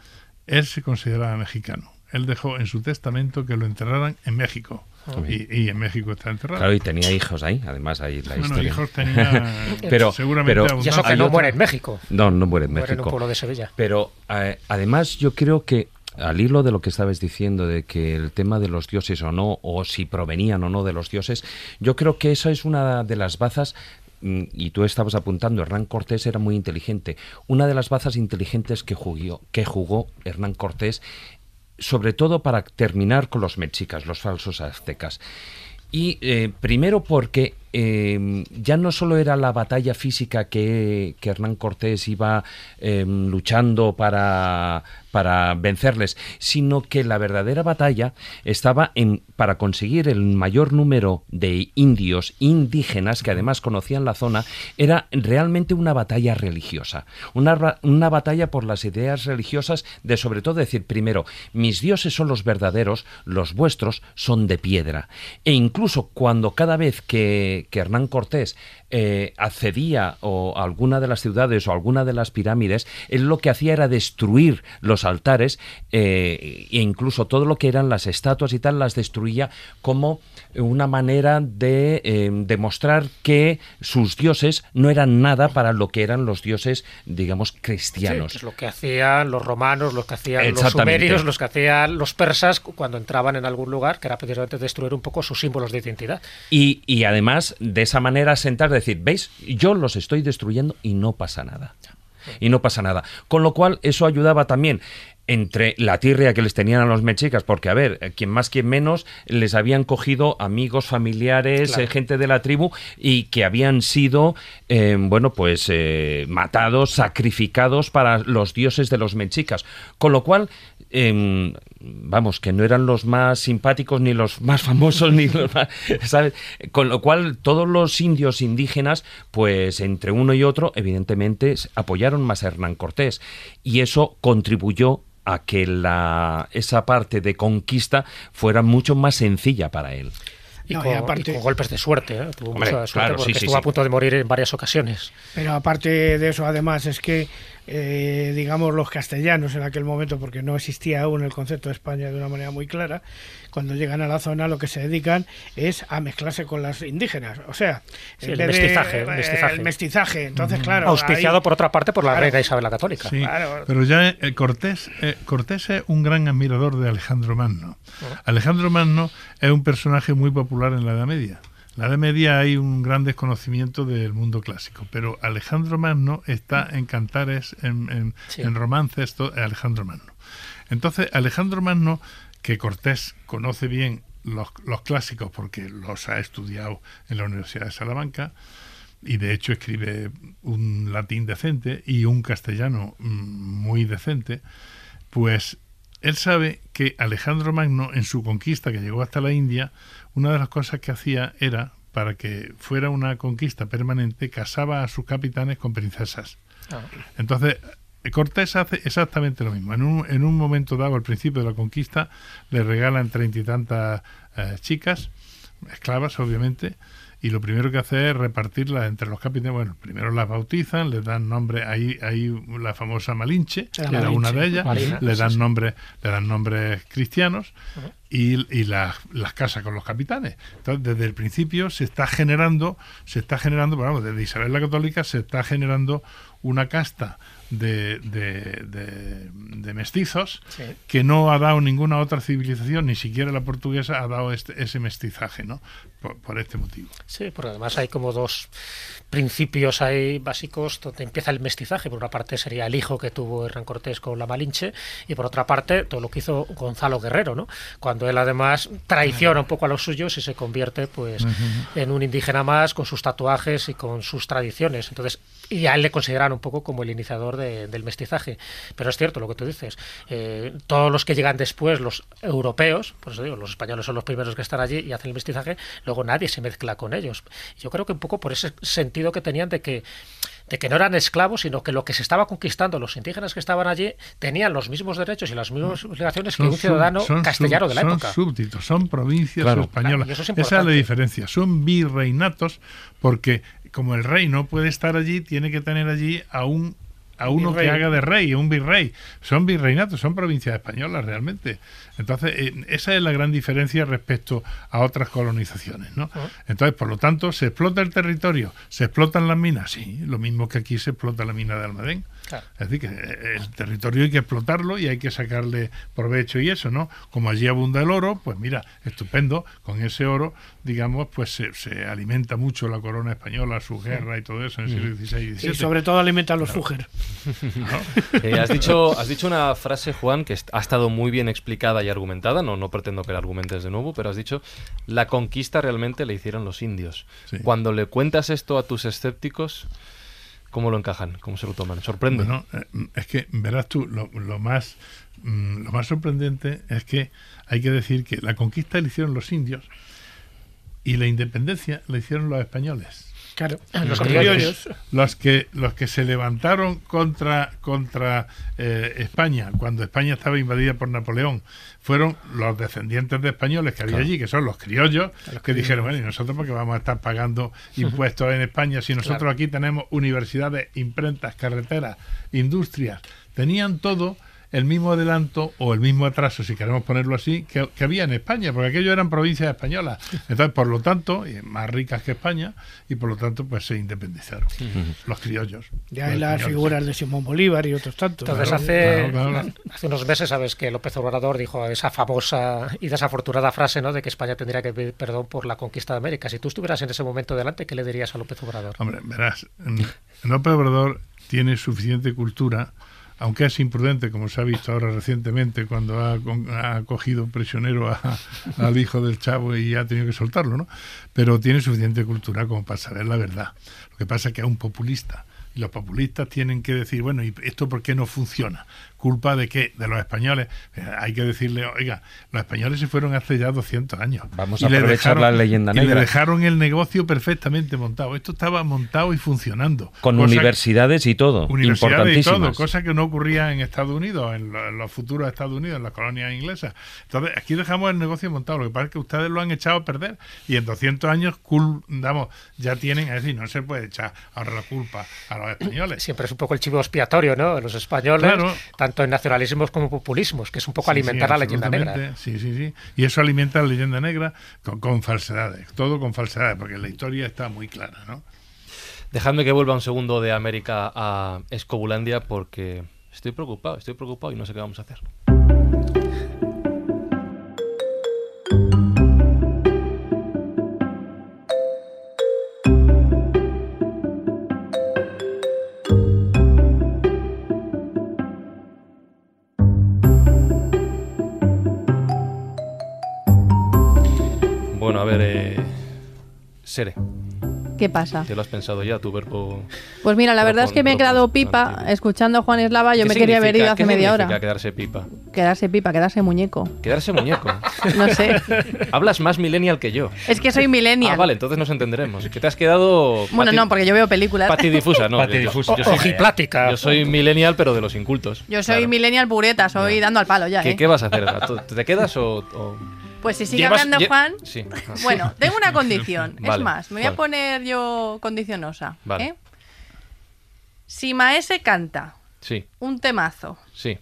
él se consideraba mexicano. Él dejó en su testamento que lo enterraran en México. Y, y en México está enterrado. Claro, y tenía hijos ahí, además ahí la bueno, historia. hijos tenía Pero- seguramente pero- Y eso que no otra- muere en México, No, no muere en muere en un México. pueblo de Sevilla. Pero eh, además yo creo que al hilo de lo que estabas diciendo de que el tema de los dioses o no, o si provenían o no de los dioses, yo creo que esa es una de las bazas mm, y tú estabas apuntando, Hernán Cortés era muy inteligente. Una de las bazas inteligentes que jugó, que jugó Hernán Cortés, sobre todo para terminar con los mexicas, los falsos aztecas. Y eh, primero porque eh, ya no solo era la batalla física que, Hernán Cortés iba eh, luchando para, para vencerles, sino que la verdadera batalla estaba en para conseguir el mayor número de indios indígenas que además conocían la zona, era realmente una batalla religiosa, una, una batalla por las ideas religiosas de sobre todo decir primero, mis dioses son los verdaderos, los vuestros son de piedra. E incluso cuando cada vez que, que Hernán Cortés eh, accedía o a alguna de las ciudades o a alguna de las pirámides, él lo que hacía era destruir los altares eh, e incluso todo lo que eran las estatuas y tal las destruía como una manera de eh, demostrar que sus dioses no eran nada para lo que eran los dioses, digamos, cristianos. es lo que hacían los romanos, los que hacían los sumerios, los que hacían los persas cu- cuando entraban en algún lugar, que era precisamente destruir un poco sus símbolos de identidad. Y, y además, de esa manera, sentar, decir, ¿veis? Yo los estoy destruyendo y no pasa nada. Y no pasa nada. Con lo cual, eso ayudaba también entre la tirria que les tenían a los mexicas, porque, a ver, eh, quien más, quien menos, les habían cogido amigos, familiares, Claro. eh, gente de la tribu, y que habían sido, eh, bueno, pues eh, matados, sacrificados para los dioses de los mexicas. Con lo cual, em, vamos, que no eran los más simpáticos, ni los más famosos, ni los más, ¿sabes? Con lo cual, todos los indios indígenas, pues entre uno y otro, evidentemente, apoyaron más a Hernán Cortés. Y eso contribuyó a que la, esa parte de conquista fuera mucho más sencilla para él. Y, No, y con, aparte- y con golpes de suerte. ¿eh? Tuvo Hombre, mucha suerte claro, porque sí, sí, estuvo a sí. punto de morir en varias ocasiones. Pero aparte de eso, además, es que eh, digamos, los castellanos en aquel momento, porque no existía aún el concepto de España de una manera muy clara, cuando llegan a la zona lo que se dedican es a mezclarse con las indígenas. O sea, Sí, en el de- mestizaje, el eh, mestizaje. el mestizaje. Entonces, claro. Auspiciado ahí- por otra parte por la Claro. reina Isabel la Católica. Sí, Claro. pero ya eh, Cortés, eh, Cortés es un gran admirador de Alejandro Magno. Alejandro Magno es un personaje muy popular en la Edad Media. La Edad Media hay un gran desconocimiento del mundo clásico, pero Alejandro Magno está en cantares, en, en- Sí. en romances, to- Alejandro Magno. Entonces, Alejandro Magno, que Cortés conoce bien los, los clásicos porque los ha estudiado en la Universidad de Salamanca, y de hecho escribe un latín decente y un castellano mm, muy decente, pues él sabe que Alejandro Magno en su conquista que llegó hasta la India, una de las cosas que hacía era, para que fuera una conquista permanente, casaba a sus capitanes con princesas. Ah. Entonces, Cortés hace exactamente lo mismo. En un, en un momento dado, al principio de la conquista, le regalan treinta y tantas eh, chicas, esclavas obviamente, y lo primero que hace es repartirlas entre los capitanes. Bueno, primero las bautizan, les dan nombre, ahí hay la famosa Malinche, La que era Malinche, una de ellas, Marina, le sí, dan sí. nombres, le dan nombres cristianos y, y las, las casa con los capitanes. Entonces, desde el principio se está generando, se está generando, bueno, desde Isabel la Católica se está generando una casta de, de, de- de mestizos Sí. que no ha dado ninguna otra civilización, ni siquiera la portuguesa ha dado este, ese mestizaje, ¿no? Por, por este motivo. Sí, porque además hay como dos principios ahí básicos donde empieza el mestizaje. Por una parte sería el hijo que tuvo Hernán Cortés con la Malinche y por otra parte todo lo que hizo Gonzalo Guerrero, ¿no? Cuando él además traiciona un poco a los suyos y se convierte pues en un indígena más con sus tatuajes y con sus tradiciones. Entonces, y a él le consideran un poco como el iniciador de- del mestizaje. Pero es cierto lo que tú dices. eh, todos los que llegan después, los europeos, por eso digo, los españoles son los primeros que están allí y hacen el mestizaje, luego nadie se mezcla con ellos. Yo creo que un poco por ese sentido que tenían de que de que no eran esclavos, sino que lo que se estaba conquistando, los indígenas que estaban allí, tenían los mismos derechos y las mismas obligaciones que un ciudadano son castellano sub- de la son época. súbditos, son provincias Claro. españolas. Claro, es Esa es la diferencia. Son virreinatos porque como el rey no puede estar allí, tiene que tener allí a un a uno Virrey. que haga de rey, un virrey. Son virreinatos, son provincias españolas realmente. Entonces, eh, esa es la gran diferencia respecto a otras colonizaciones, ¿no? Entonces, por lo tanto, se explota el territorio, se explotan las minas, sí, lo mismo que aquí se explota la mina de Almadén. Claro. Es decir, que eh, el territorio hay que explotarlo y hay que sacarle provecho y eso, ¿no? Como allí abunda el oro, pues mira, estupendo, con ese oro, digamos, pues se, se alimenta mucho la corona española, su guerra y todo eso en el siglo XVI y Y XVII. sobre todo alimenta a los Fugger. Eh, has, dicho, has dicho una frase, Juan, que ha estado muy bien explicada y argumentada. No, no pretendo que la argumentes de nuevo, pero has dicho la conquista realmente la hicieron los indios. Sí. Cuando le cuentas esto a tus escépticos, ¿cómo lo encajan? ¿Cómo se lo toman? ¿Sorprende? Bueno, eh, es que verás tú, lo, lo más mm, lo más sorprendente es que hay que decir que la conquista la hicieron los indios y la independencia la hicieron los españoles. Claro, Los los criollos. los que los que se levantaron contra contra eh, España cuando España estaba invadida por Napoleón fueron los descendientes de españoles que había allí que son los criollos que dijeron bueno y nosotros porque vamos a estar pagando impuestos en España si nosotros Claro. aquí tenemos universidades imprentas carreteras industrias tenían todo el mismo adelanto o el mismo atraso, si queremos ponerlo así, que, que había en España, porque aquello eran provincias españolas. Entonces, por lo tanto, y más ricas que España, y por lo tanto, pues se independizaron los criollos. Ya los hay las figuras de Simón Bolívar y otros tantos. Entonces hace, claro, claro. hace unos meses sabes que López Obrador dijo esa famosa y desafortunada frase ¿no? de que España tendría que pedir perdón por la conquista de América. Si tú estuvieras en ese momento delante, ¿qué le dirías a López Obrador? Hombre, verás, mm, López Obrador tiene suficiente cultura, aunque es imprudente, como se ha visto ahora recientemente, cuando ha, ha cogido prisionero a- al hijo del chavo y ha tenido que soltarlo, ¿no? Pero tiene suficiente cultura como para saber la verdad. Lo que pasa es que es un populista. Y los populistas tienen que decir, bueno, ¿y esto por qué no funciona? ¿Culpa de qué? De los españoles. Eh, hay que decirle, oiga, los españoles se fueron hace ya 200 años. Vamos Y a le aprovechar la leyenda y le negra. dejaron el negocio perfectamente montado. Esto estaba montado y funcionando. Con Cosa- universidades y todo. Universidades y todo, cosa que no ocurría en Estados Unidos, en, lo- en los futuros Estados Unidos, en las colonias inglesas. Entonces, aquí dejamos el negocio montado. Lo que pasa es que ustedes lo han echado a perder y en 200 años, cul- damos, ya tienen, es decir, no se puede echar ahora la culpa a los españoles. Siempre es un poco el chivo expiatorio, ¿no? Los españoles, Claro. Tanto en nacionalismos como populismos, que es un poco Sí, alimentar sí, la leyenda negra. Sí, sí, sí. Y eso alimenta la leyenda negra con, con falsedades, todo con falsedades, porque la historia está muy clara, ¿no? Dejadme que vuelva un segundo de América a Escobulandia porque estoy preocupado, estoy preocupado y no sé qué vamos a hacer. Sere, ¿Qué pasa? ¿te lo has pensado ya, tu verbo? Pues mira, la verdad es que me he quedado pipa escuchando a Juan Eslava. Yo ¿Qué me quería haber ido hace qué media hora. quedarse pipa? Quedarse pipa, quedarse muñeco. Quedarse muñeco. No sé. Hablas más millennial que yo. Es que soy millennial. Ah, vale, entonces nos entenderemos. Que te has quedado. Bueno, pati- no, porque yo veo películas. Patidifusa, no. Patidifusa. Yo, yo soy, yo soy millennial, pero de los incultos. Yo soy Claro. millennial pureta, soy dando al palo ya. ¿Qué, ¿eh? qué vas a hacer? ¿Te quedas o.? o- Pues si sigue ¿Llevas- hablando lle- Juan. Sí. Bueno, tengo una condición. Vale, es más, me voy a poner yo condicionosa. Vale. ¿eh? Si Maese canta Sí, un temazo sí.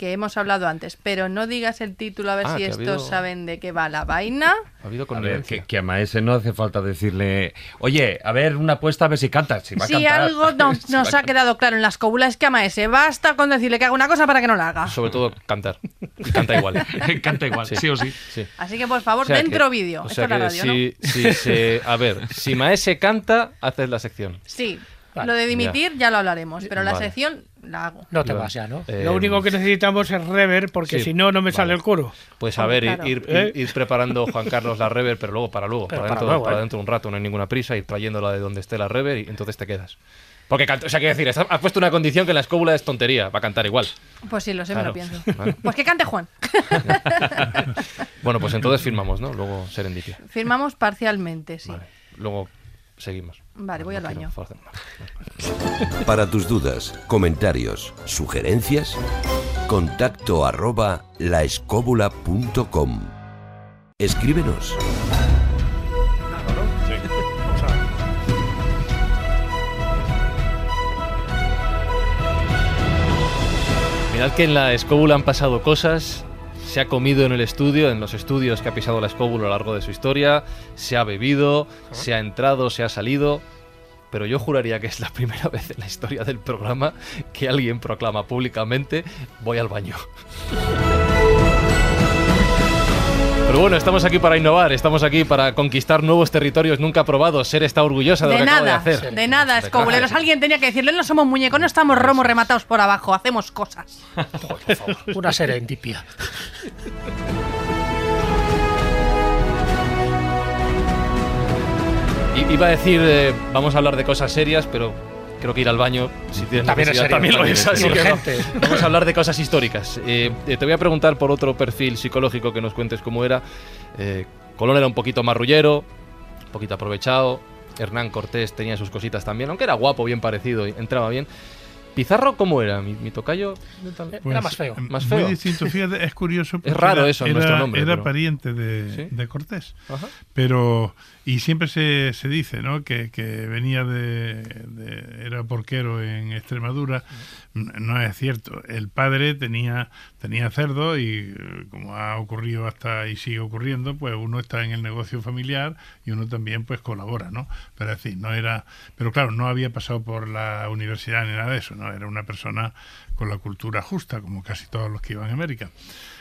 Que hemos hablado antes, pero no digas el título a ver Ah, si estos habido- saben de qué va la vaina. Ha habido A ver, que, que a Maese no hace falta decirle, oye, a ver, una apuesta a ver si canta. Si va a Si cantar. algo no- Si va nos ha quedado claro en las cobulas es que a Maese basta con decirle que haga una cosa para que no la haga. Sobre todo cantar. Y canta igual. Canta igual, sí, o sí. Sí. Así que por favor, O sea que- dentro vídeo. O Esto sea es la que radio, si, si se. A ver, si Maese canta, haces la sección. Sí. Vale, lo de dimitir ya. lo hablaremos, pero la sección la hago. No te vas ya, ¿no? Eh, Lo único que necesitamos es rever, porque sí, si no, no me vale. sale el coro. Pues a ver, ir- claro. ir, ir- ¿Eh? ir preparando Juan Carlos la rever, pero luego para luego, Pero para, para dentro, luego, para ¿eh? dentro de un rato, no hay ninguna prisa, ir trayéndola de donde esté la rever y entonces te quedas. Porque, o sea, quiero decir, has puesto una condición que en la escóbula es tontería, va a cantar igual. Pues sí, lo sé, Claro. me lo pienso. Vale. Pues que cante Juan. Bueno, pues entonces firmamos, ¿no? Luego serendipia. Firmamos parcialmente, sí. Vale. Luego seguimos. Vale, voy al No baño. Para tus dudas, comentarios, sugerencias, contacto arroba laescóbula.com. Escríbenos. Mirad que en la escóbula han pasado cosas. Se ha comido en el estudio, en los estudios que ha pisado la escóbula a lo largo de su historia. Se ha bebido, se ha entrado, se ha salido. Pero yo juraría que es la primera vez en la historia del programa que alguien proclama públicamente voy al baño. Pero bueno, estamos aquí para innovar, estamos aquí para conquistar nuevos territorios nunca probados. Ser está orgullosa de, De lo que acabo de nada, hacer. de nada, escobuleros. Alguien tenía que decirle, no somos muñecos, no estamos romos rematados por abajo, hacemos cosas. Una serendipia. I- Iba a decir, eh, vamos a hablar de cosas serias, pero creo que ir al baño, si tienes También es necesidad, serio, también lo es. es así que no. Vamos a hablar de cosas históricas. Eh, eh, te voy a preguntar por otro perfil psicológico que nos cuentes cómo era. Eh, Colón era un poquito marrullero, un poquito aprovechado. Hernán Cortés tenía sus cositas también, aunque era guapo, bien parecido, y entraba bien. Pizarro, ¿cómo era? Mi, mi tocayo. ¿qué tal? Era Pues, más feo. em, Más Muy feo. distinto. Fíjate, es curioso. porque raro era- eso en era, nuestro nombre, Era pero- pariente de, ¿Sí? de Cortés. Ajá. Pero, y siempre se, se dice, ¿no? Que, que venía de, de- Era porquero en Extremadura. No es cierto. El padre tenía, tenía cerdo y, eh, como ha ocurrido hasta y sigue ocurriendo, pues uno está en el negocio familiar y uno también, pues colabora, ¿no? Pero es decir, no era. Pero claro, no había pasado por la universidad ni nada de eso, ¿no? Era una persona con la cultura justa, como casi todos los que iban a América.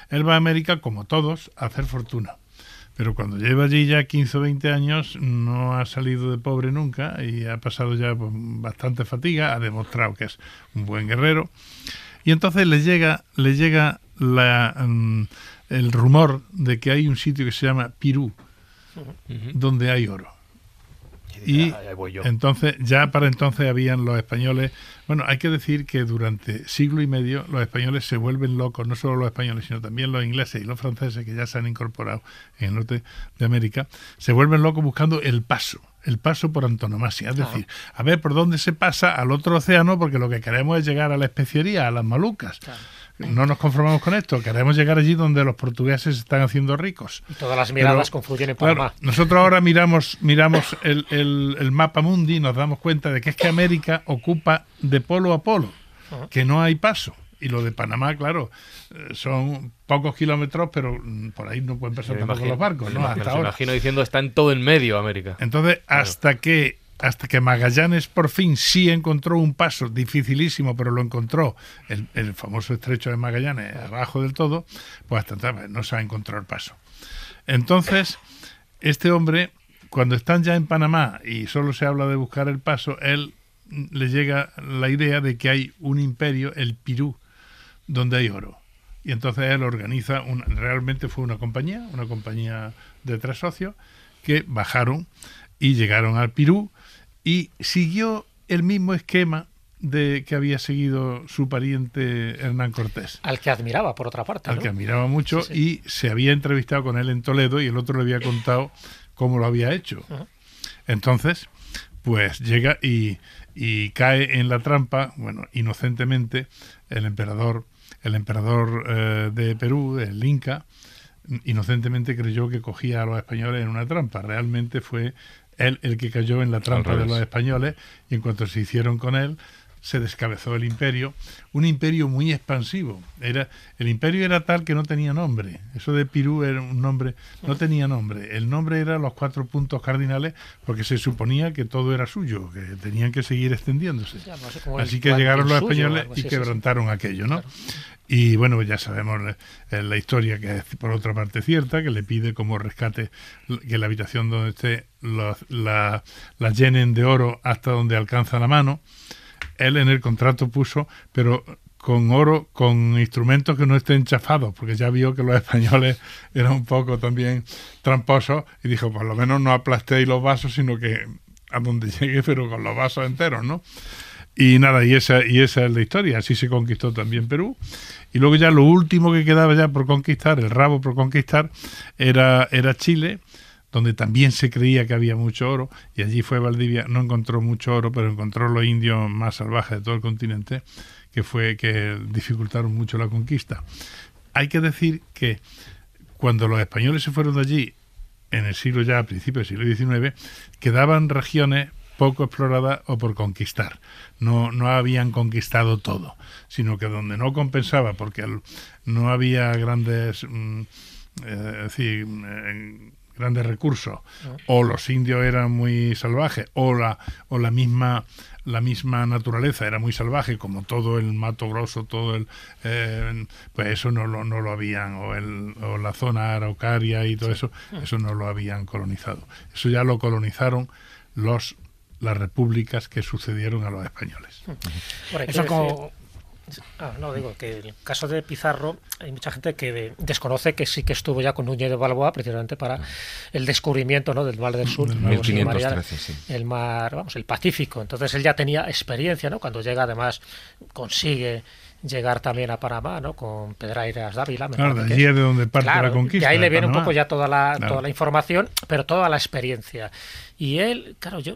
Él va a América, como todos, a hacer fortuna. Pero cuando lleva allí ya 15 o 20 años, no ha salido de pobre nunca y ha pasado ya pues, bastante fatiga, ha demostrado que es un buen guerrero. Y entonces le llega, le llega la, mm, el rumor de que hay un sitio que se llama Pirú, donde hay oro. Y entonces, ya para entonces habían los españoles. Bueno, hay que decir que durante siglo y medio los españoles se vuelven locos, no solo los españoles, sino también los ingleses y los franceses que ya se han incorporado en el norte de América, se vuelven locos buscando el paso, el paso por antonomasia. Es decir, a ver por dónde se pasa al otro océano, porque lo que queremos es llegar a la especiería, a las malucas. No nos conformamos con esto, queremos llegar allí donde los portugueses están haciendo ricos. Y todas las miradas confluyen en Panamá. nosotros ahora miramos, miramos el, el, mapa mundi y nos damos cuenta de que es que América ocupa de polo a polo, que no hay paso. Y lo de Panamá, claro, eh, son pocos kilómetros, pero mm, por ahí no pueden pasar tampoco los barcos, ¿no? Hasta ahora. imagino diciendo está en todo el medio América. Entonces, hasta que hasta que Magallanes por fin sí encontró un paso dificilísimo, pero lo encontró, el, famoso estrecho de Magallanes, abajo del todo, pues hasta no se va a encontrar paso. Entonces, este hombre, cuando están ya en Panamá y solo se habla de buscar el paso, él le llega la idea de que hay un imperio, el Pirú, donde hay oro. Y entonces él organiza, un, realmente fue una compañía, una compañía de tres socios, que bajaron y llegaron al Pirú y siguió el mismo esquema de que había seguido su pariente Hernán Cortés. Al que admiraba, por otra parte. Al que admiraba mucho y se había entrevistado con él en Toledo y el otro le había contado cómo lo había hecho. Entonces, pues llega y, y, cae en la trampa, bueno, inocentemente, el emperador, el emperador eh, de Perú, el Inca, inocentemente creyó que cogía a los españoles en una trampa. Realmente fue él el que cayó en la trampa de los españoles y en cuanto se hicieron con él, se descabezó el imperio, un imperio muy expansivo. Era, el imperio era tal que no tenía nombre. Eso de Pirú era un nombre, no tenía nombre. El nombre era los cuatro puntos cardinales porque se suponía que todo era suyo, que tenían que seguir extendiéndose. Así que llegaron los españoles y quebrantaron aquello, ¿no? Y bueno, ya sabemos eh, la historia que es por otra parte cierta, que le pide como rescate que la habitación donde esté la, la llenen de oro hasta donde alcanza la mano. Él en el contrato puso, pero con oro, con instrumentos que no estén chafados, porque ya vio que los españoles eran un poco también tramposos y dijo, por lo menos no aplastéis los vasos, sino que a donde llegue, pero con los vasos enteros, ¿no? Y nada, y esa, y esa es la historia. Así se conquistó también Perú. Y luego ya lo último que quedaba ya por conquistar, el rabo por conquistar, era, era Chile, donde también se creía que había mucho oro. Y allí fue Valdivia, no encontró mucho oro, pero encontró los indios más salvajes de todo el continente, que fue que dificultaron mucho la conquista. Hay que decir que cuando los españoles se fueron de allí, en el siglo ya, a principios del siglo XIX, quedaban regiones poco explorada o por conquistar. No, no habían conquistado todo, sino que donde no compensaba, porque no había grandes, mm, eh, decir, eh, grandes recursos, ah. o los indios eran muy salvajes, o la, o la misma la misma naturaleza era muy salvaje, como todo el mato grosso, todo el eh, pues eso no lo, no lo habían, o, el, o la zona araucaria y todo eso, ah. eso no lo habían colonizado. Eso ya lo colonizaron los las repúblicas que sucedieron a los españoles. Eso como... Ah, no, digo que el caso de Pizarro, hay mucha gente que desconoce que sí que estuvo ya con Núñez de Balboa precisamente para el descubrimiento ¿no? del Mar del Sur, el mar, vamos, el Pacífico. Entonces él ya tenía experiencia, ¿no? Cuando llega, además, consigue llegar también a Panamá, ¿no? Con Pedrairas Dávila. Claro, de allí es de donde parte la conquista. Y ahí le viene un poco ya toda la, toda la información, pero toda la experiencia. Y él, claro, yo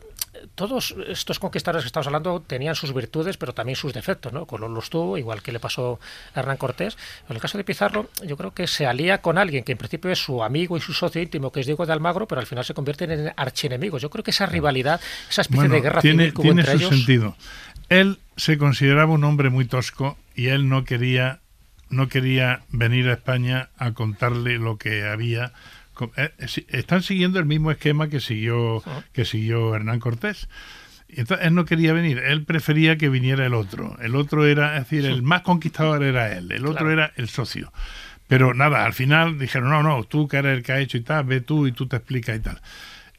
todos estos conquistadores que estamos hablando tenían sus virtudes, pero también sus defectos, ¿no? Colón los tuvo, igual que le pasó a Hernán Cortés. En el caso de Pizarro, yo creo que se alía con alguien que en principio es su amigo y su socio íntimo, que es Diego de Almagro, pero al final se convierten en archienemigos. Yo creo que esa rivalidad, esa especie de guerra tiene, civil que tiene entre su sentido. Él se consideraba un hombre muy tosco y él no quería no quería venir a España a contarle lo que había eh, están siguiendo el mismo esquema que siguió, que siguió Hernán Cortés. Entonces, él no quería venir, él prefería que viniera el otro. El otro era, es decir, el más conquistador era él, el otro era el socio. Pero nada, al final dijeron, no, no, tú que eres el que ha hecho y tal, ve tú y tú te explicas y tal.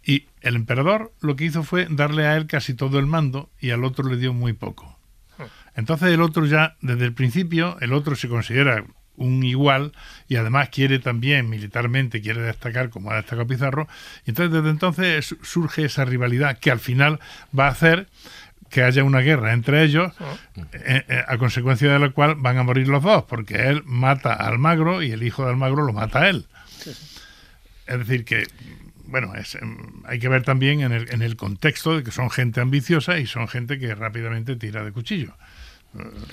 Y el emperador lo que hizo fue darle a él casi todo el mando y al otro le dio muy poco. Entonces el otro ya, desde el principio, el otro se considera un igual y además quiere también militarmente, quiere destacar como ha destacado Pizarro. Y entonces desde entonces surge esa rivalidad que al final va a hacer que haya una guerra entre ellos, eh, eh, a consecuencia de la cual van a morir los dos, porque él mata a Almagro y el hijo de Almagro lo mata a él. Es decir, que bueno, es, em, hay que ver también en el, en el contexto de que son gente ambiciosa y son gente que rápidamente tira de cuchillo.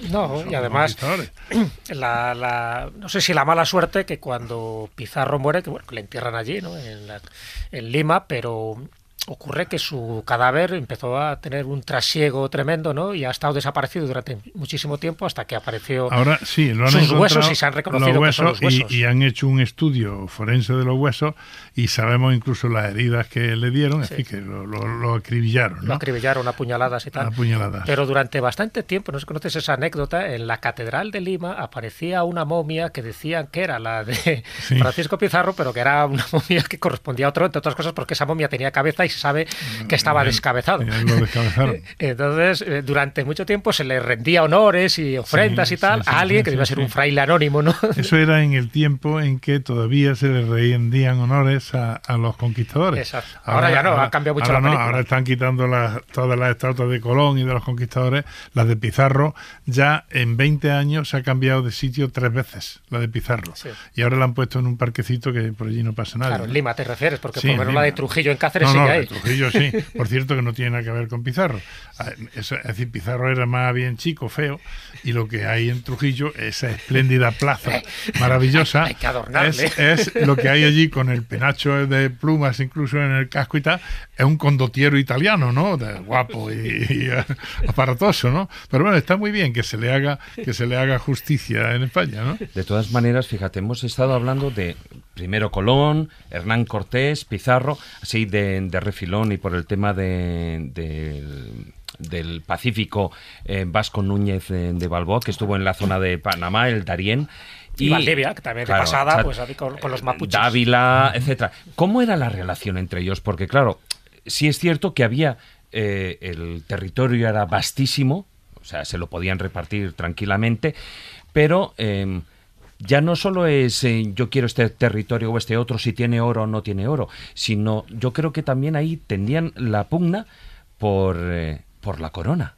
No, y además, la, la, no sé si la mala suerte que cuando Pizarro muere, que bueno, que le entierran allí, ¿no? en, la- en Lima, pero ocurre que su cadáver empezó a tener un trasiego tremendo, ¿no? Y ha estado desaparecido durante muchísimo tiempo hasta que apareció Ahora sí, lo han sus huesos y se han reconocido los que son huesos los y- huesos. Y, han hecho un estudio forense de los huesos y sabemos incluso las heridas que le dieron, Sí. así que lo, lo- lo acribillaron, Lo ¿no? acribillaron a puñaladas y tal. A puñaladas. Pero durante bastante tiempo, no sé si conoces esa anécdota, en la Catedral de Lima aparecía una momia que decían que era la de Sí. Francisco Pizarro, pero que era una momia que correspondía a otro, entre otras cosas porque esa momia tenía cabeza y se sabe que estaba Bien, descabezado. descabezaron. Entonces, eh, durante mucho tiempo se le rendía honores y ofrendas Sí, y tal sí, sí, a alguien que iba a ser un fraile anónimo, ¿no? Eso era en el tiempo en que todavía se le rendían honores a, a los conquistadores. Exacto. Ahora ya no, ha cambiado mucho ahora la no, película. ahora están quitando las- todas las estatuas de Colón y de los conquistadores. Las de Pizarro, ya en 20 años se ha cambiado de sitio tres veces, la de Pizarro. Y ahora la han puesto en un parquecito que por allí no pasa nada. Claro, en Lima te refieres, porque por lo menos la de. Trujillo en Cáceres no, sigue no, la ahí. De Trujillo sí. Por cierto que no tiene nada que ver con Pizarro. Ah, es decir, Pizarro era más bien chico, feo, y lo que hay en Trujillo, esa espléndida plaza maravillosa, Hay que adornarle. es, es lo que hay allí con el penacho de plumas incluso en el casco y tal, es un condottiero italiano, ¿no? De- guapo y, y, eh, aparatoso, ¿no? Pero bueno, está muy bien que se le haga que se le haga justicia en España, ¿no? De todas maneras, fíjate, hemos estado hablando de primero Colón, Hernán Cortés, Pizarro, así de, de refilón y por el tema de, del- del Pacífico, eh, Vasco Núñez de, de Balboa, que estuvo en la zona de Panamá, el Darién. Y Valdivia, que también de pasada, pues, con- con los mapuches. Dávila, etcétera. ¿Cómo era la relación entre ellos? Porque claro, sí es cierto que había eh, el territorio era vastísimo, o sea, se lo podían repartir tranquilamente, pero eh, ya no solo es eh, yo quiero este territorio o este otro, si tiene oro o no tiene oro, sino yo creo que también ahí tendían la pugna por, eh, por la corona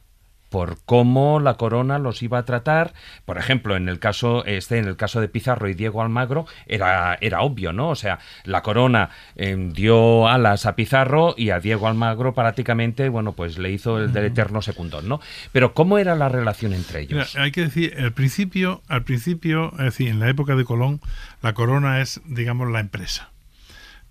por cómo la corona los iba a tratar. Por ejemplo, en el caso este, en el caso de Pizarro y Diego Almagro, era, era obvio, ¿no? O sea, la corona eh, dio alas a Pizarro y a Diego Almagro prácticamente, bueno, pues le hizo el del eterno secundón, ¿no? Pero ¿cómo era la relación entre Mira, ellos? hay que decir, al principio, al principio, es decir, en la época de Colón, la corona es, digamos, la empresa.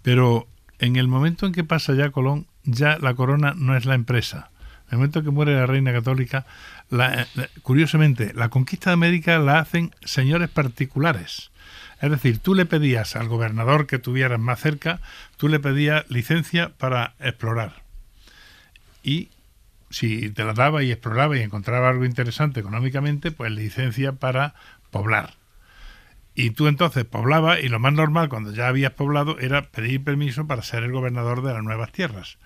Pero en el momento en que pasa ya Colón, ya la corona no es la empresa. En el momento que muere la reina católica, la- la- curiosamente, la conquista de América la hacen señores particulares. Es decir, tú le pedías al gobernador que tuvieras más cerca, tú le pedías licencia para explorar. Y si te la daba y exploraba y encontraba algo interesante económicamente, pues licencia para poblar. Y tú entonces poblabas y lo más normal cuando ya habías poblado era pedir permiso para ser el gobernador de las nuevas tierras.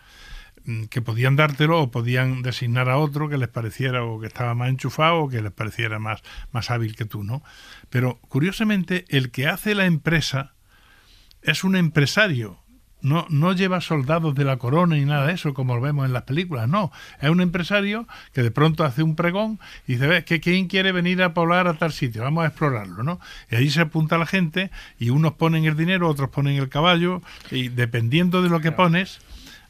Mm, Que podían dártelo o podían designar a otro que les pareciera o que estaba más enchufado o que les pareciera más, más hábil que tú, ¿no? Pero curiosamente el que hace la empresa es un empresario. No, no lleva soldados de la corona ni nada de eso, como lo vemos en las películas, no. Es un empresario que de pronto hace un pregón y dice, "Ve, que quién quiere venir a poblar a tal sitio, vamos a explorarlo, ¿no? Y ahí se apunta la gente y unos ponen el dinero, otros ponen el caballo, y dependiendo de lo que pones,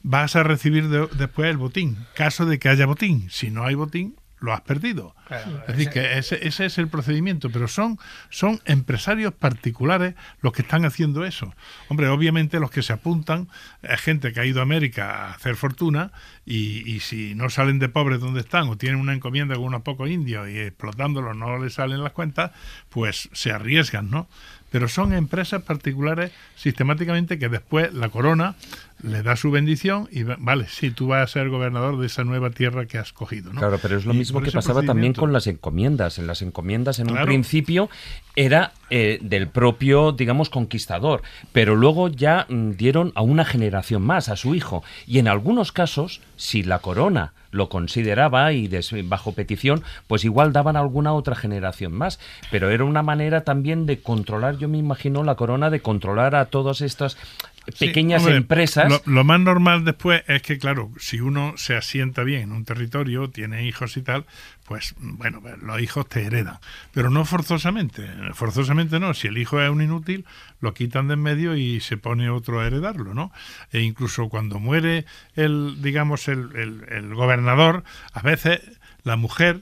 vas a recibir de- después el botín. Caso de que haya botín. Si no hay botín, lo has perdido. Claro, es decir, que ese, ese es el procedimiento, pero son, son empresarios particulares los que están haciendo eso. Hombre, obviamente los que se apuntan es gente que ha ido a América a hacer fortuna y, y si no salen de pobres donde están o tienen una encomienda con unos pocos indios y explotándolos no les salen las cuentas, pues se arriesgan, ¿no? Pero son empresas particulares sistemáticamente que después la corona le da su bendición y va- vale, sí, tú vas a ser gobernador de esa nueva tierra que has cogido, ¿no? Claro, pero es lo Y mismo que pasaba también con las encomiendas. En las encomiendas, en un principio, era eh, del propio, digamos, conquistador, pero luego ya mm, dieron a una generación más, a su hijo. Y en algunos casos, si la corona lo consideraba y des- bajo petición, pues igual daban a alguna otra generación más. Pero era una manera también de controlar, yo me imagino, la corona de controlar a todas estas Sí, pequeñas hombre, empresas. Lo, lo más normal después es que, claro, si uno se asienta bien en un territorio, tiene hijos y tal, pues bueno, pues, los hijos te heredan. Pero no forzosamente. Forzosamente no. Si el hijo es un inútil, lo quitan de en medio y se pone otro a heredarlo, ¿no? E incluso cuando muere el, digamos, el, el- el gobernador, a veces la mujer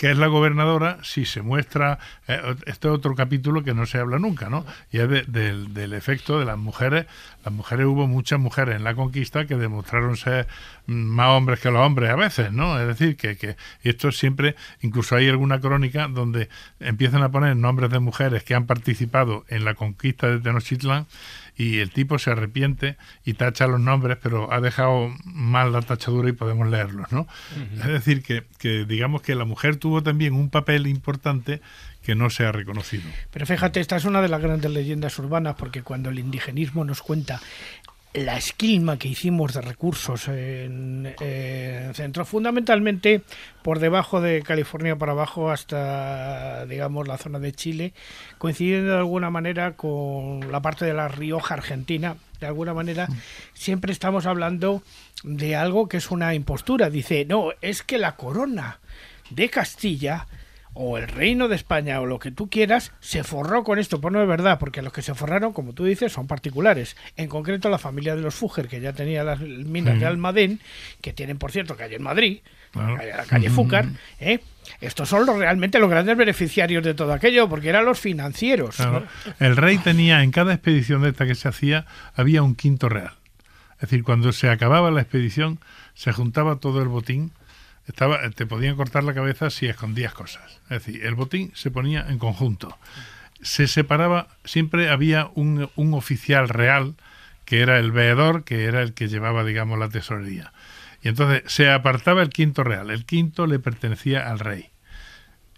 que es la gobernadora si se muestra, eh, este es otro capítulo que no se habla nunca, ¿no? Y es de- del, del efecto de las mujeres. Las mujeres, hubo muchas mujeres en la conquista que demostraron ser mm, más hombres que los hombres a veces, ¿no? Es decir, que, que esto siempre, incluso hay alguna crónica donde empiezan a poner nombres de mujeres que han participado en la conquista de Tenochtitlán y el tipo se arrepiente y tacha los nombres, pero ha dejado mal la tachadura y podemos leerlos, ¿no? Es decir, que, que digamos que la mujer tuvo también un papel importante que no se ha reconocido. Pero fíjate, esta es una de las grandes leyendas urbanas, porque cuando el indigenismo nos cuenta la esquilma que hicimos de recursos en, en centro, fundamentalmente por debajo de California para abajo hasta, digamos, la zona de Chile, coincidiendo de alguna manera con la parte de la Rioja Argentina, de alguna manera, siempre estamos hablando de algo que es una impostura. Dice, no, es que la corona de Castilla o el reino de España o lo que tú quieras se forró con esto. Pues no es verdad, porque los que se forraron, como tú dices, son particulares. En concreto la familia de los Fúger, que ya tenía las minas de Almadén, que tienen, por cierto, calle en Madrid, la calle- la calle Fúcar. ¿eh? Estos son los, realmente los grandes beneficiarios de todo aquello, porque eran los financieros. Claro. ¿no? El rey tenía, en cada expedición de esta que se hacía, había un quinto real. Es decir, cuando se acababa la expedición, se juntaba todo el botín. Estaba, te podían cortar la cabeza si escondías cosas. Es decir, el botín se ponía en conjunto. Se separaba, siempre había un, un oficial real, que era el veedor, que era el que llevaba, digamos, la tesorería. Y entonces se apartaba el quinto real. El quinto le pertenecía al rey.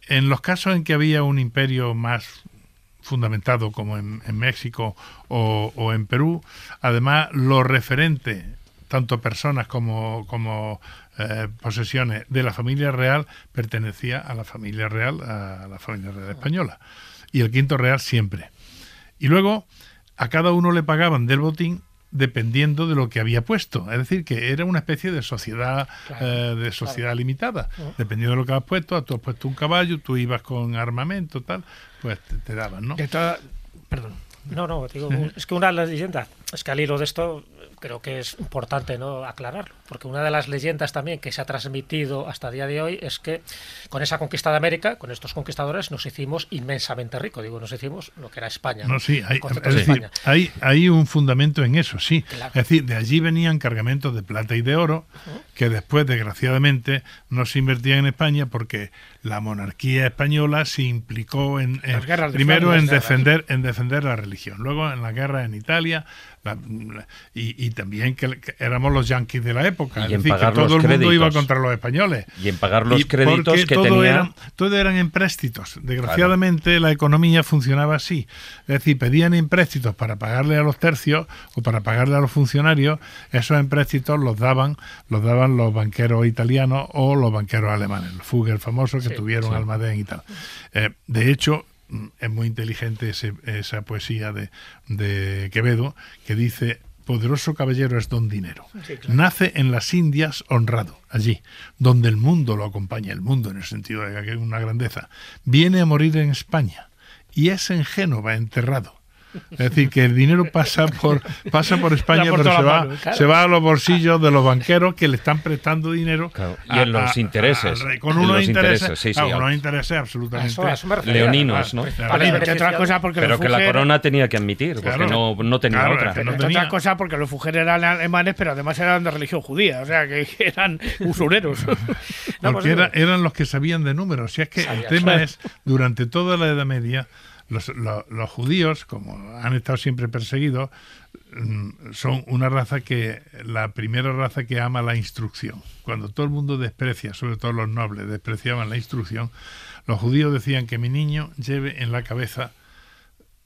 En los casos en que había un imperio más fundamentado como en, en México o, o en Perú, además lo referente, tanto personas como, como eh, posesiones de la familia real, pertenecía a la familia real, a la familia real española. Y el quinto real siempre. Y luego a cada uno le pagaban del botín dependiendo de lo que había puesto. Es decir, que era una especie de sociedad eh, de sociedad limitada. Dependiendo de lo que has puesto, tú has puesto un caballo, tú ibas con armamento, tal, pues te, te daban, ¿no? Perdón. No, no, digo, es que una de las leyendas, es que al hilo de esto creo que es importante no aclararlo, porque una de las leyendas también que se ha transmitido hasta el día de hoy es que con esa conquista de América, con estos conquistadores, nos hicimos inmensamente ricos, digo, nos hicimos lo que era España. No, sí, hay, es de decir, hay, hay un fundamento en eso, sí. Claro. Es decir, de allí venían cargamentos de plata y de oro que después, desgraciadamente, no se invertían en España porque la monarquía española se implicó en, primero en defender, en defender la religión, luego en la guerra en Italia la- y, y también que, que éramos los yanquis de la época, Y es decir, que todo el mundo créditos. iba contra los españoles. Y en pagar los Y créditos que todo tenía. Eran, todo eran empréstitos. Desgraciadamente la economía funcionaba así. Es decir, pedían empréstitos para pagarle a los tercios o para pagarle a los funcionarios. Esos empréstitos los daban, los daban los banqueros italianos o los banqueros alemanes, los Fugger famosos que Sí, tuvieron Almadén y tal. Eh, de hecho, es muy inteligente ese- esa poesía de, de Quevedo que dice poderoso caballero es don dinero. Nace en las Indias honrado, allí, donde el mundo lo acompaña, el mundo en el sentido de que es una grandeza. Viene a morir en España y es en Génova enterrado. Es decir, que el dinero pasa por pasa por España, pero se va, mano, claro. se va a los bolsillos de los banqueros que le están prestando dinero. Claro, y en los intereses, al rey, con unos los intereses, intereses, sí, sí, claro, unos intereses A absolutamente. a. Leoninos, ¿no? Pero que la corona tenía que admitir, porque Claro. no, no tenía Claro, otra. es que no Entre tenía- otras cosas porque los Fugger eran alemanes, pero además eran de religión judía, o sea, que, eran usureros. No, Porque pues era- eran los que sabían de números. Si es que Sabían, el tema claro. es, durante toda la Edad Media, los, lo- los judíos, como han estado siempre perseguidos, mm, son una raza que, la primera raza que ama la instrucción. Cuando todo el mundo desprecia, sobre todo los nobles, despreciaban la instrucción, los judíos decían que mi niño lleve en la cabeza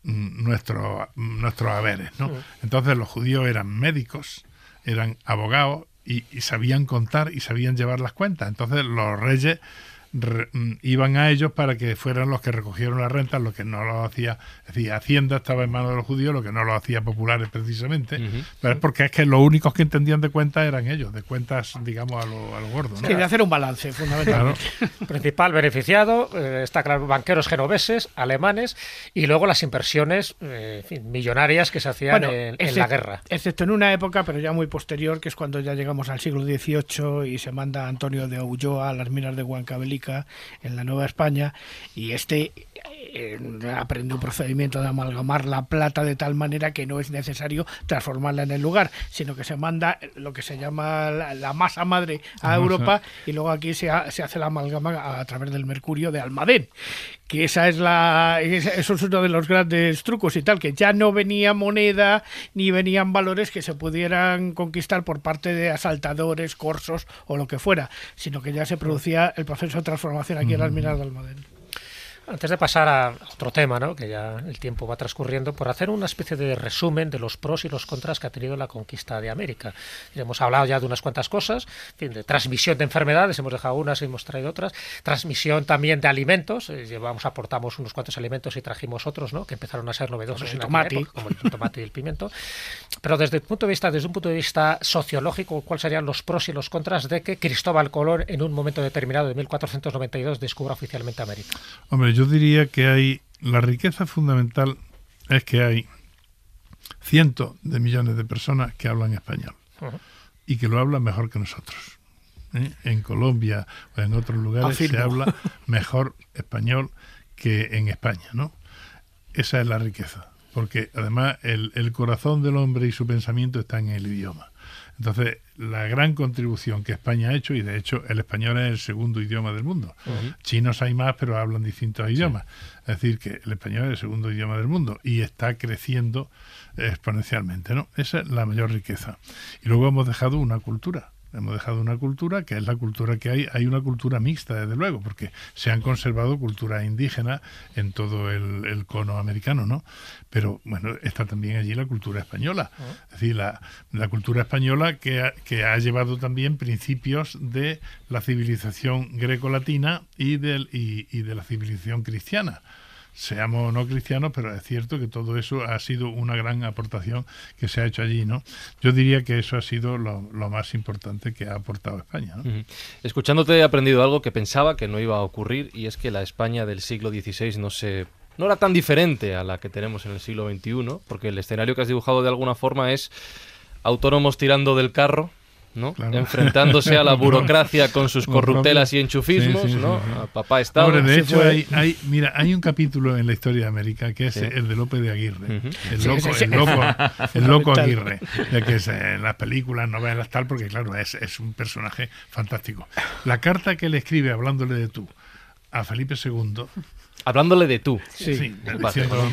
mm, nuestro- nuestros haberes, ¿no? Entonces los judíos eran médicos, eran abogados y, y sabían contar y sabían llevar las cuentas. Entonces los reyes re- mm, iban a ellos para que fueran los que recogieron las rentas, lo que no lo hacía, es decir, Hacienda estaba en manos de los judíos, lo que no lo hacía populares precisamente, pero es porque es que los únicos que entendían de cuentas eran ellos, de cuentas, digamos, a lo, a lo gordo, ¿no? Que de hacer un balance, Claro. fundamentalmente. principal beneficiado, eh, está claro, banqueros genoveses, alemanes, y luego las inversiones eh, millonarias que se hacían Bueno, en, la guerra. Excepto en una época, pero ya muy posterior, que es cuando ya llegamos al siglo XVIII y se manda Antonio de Ulloa a las minas de Huancavelica En la Nueva España, y este eh, aprende un procedimiento de amalgamar la plata de tal manera que no es necesario transformarla en el lugar, sino que se manda lo que se llama la, la masa madre a La masa. Europa y luego aquí se, ha- se hace la amalgama a, a través del mercurio de Almadén que esa es la eso es uno de los grandes trucos y tal que ya no venía moneda ni venían valores que se pudieran conquistar por parte de asaltadores corsos o lo que fuera sino que ya se producía el proceso de transformación aquí en las minas de Almadén Antes de pasar a otro tema, ¿no? que ya el tiempo va transcurriendo, por hacer una especie de resumen de los pros y los contras que ha tenido la conquista de América. Y hemos hablado ya de unas cuantas cosas, en fin, de transmisión de enfermedades, hemos dejado unas y hemos traído otras, transmisión también de alimentos, eh, llevamos, aportamos unos cuantos alimentos y trajimos otros, ¿no? que empezaron a ser novedosos Como el en tomate. época, como el tomate y el pimiento. Pero desde el punto de vista, desde un punto de vista sociológico, ¿cuáles serían los pros y los contras de que Cristóbal Colón en un momento determinado de 1492 descubra oficialmente América? Hombre, yo diría que hay. La riqueza fundamental es que hay cientos de millones de personas que hablan español y que lo hablan mejor que nosotros. ¿eh? En Colombia o en otros lugares se habla mejor español que en España, ¿no? Esa es la riqueza, porque además el, el corazón del hombre y su pensamiento está en el idioma. Entonces, la gran contribución que España ha hecho, y de hecho el español es el segundo idioma del mundo. Chinos hay más, pero hablan distintos idiomas. Es decir, que el español es el segundo idioma del mundo y está creciendo exponencialmente, ¿no? Esa es la mayor riqueza. Y luego hemos dejado una cultura. Hemos dejado una cultura que es la cultura que hay. Hay una cultura mixta, desde luego, porque se han conservado culturas indígenas en todo el, el cono americano, ¿no? Pero bueno, está también allí la cultura española. Es decir, la, la cultura española que ha, que ha llevado también principios de la civilización greco-latina y, del, y, y de la civilización cristiana seamos no cristianos, pero es cierto que todo eso ha sido una gran aportación que se ha hecho allí, ¿no? Yo diría que eso ha sido lo, más importante que ha aportado España. Escuchándote he aprendido algo que pensaba que no iba a ocurrir y es que la España del siglo XVI no se no era tan diferente a la que tenemos en el siglo XXI, porque el escenario que has dibujado de alguna forma es autónomos tirando del carro, ¿no? Claro. Enfrentándose a la burocracia con sus corruptelas y enchufismos, Sí, sí, ¿no? sí. A papá Estado. Ahora, de hecho, hay, hay, mira, hay un capítulo en la historia de América que es el de López de Aguirre, Ujú. el Sí, loco, el loco, el loco. Aguirre, que es en las películas, novelas, tal, porque claro, es, es un personaje fantástico. La carta que le escribe hablándole de tú a Felipe II Hablándole de tú. Sí.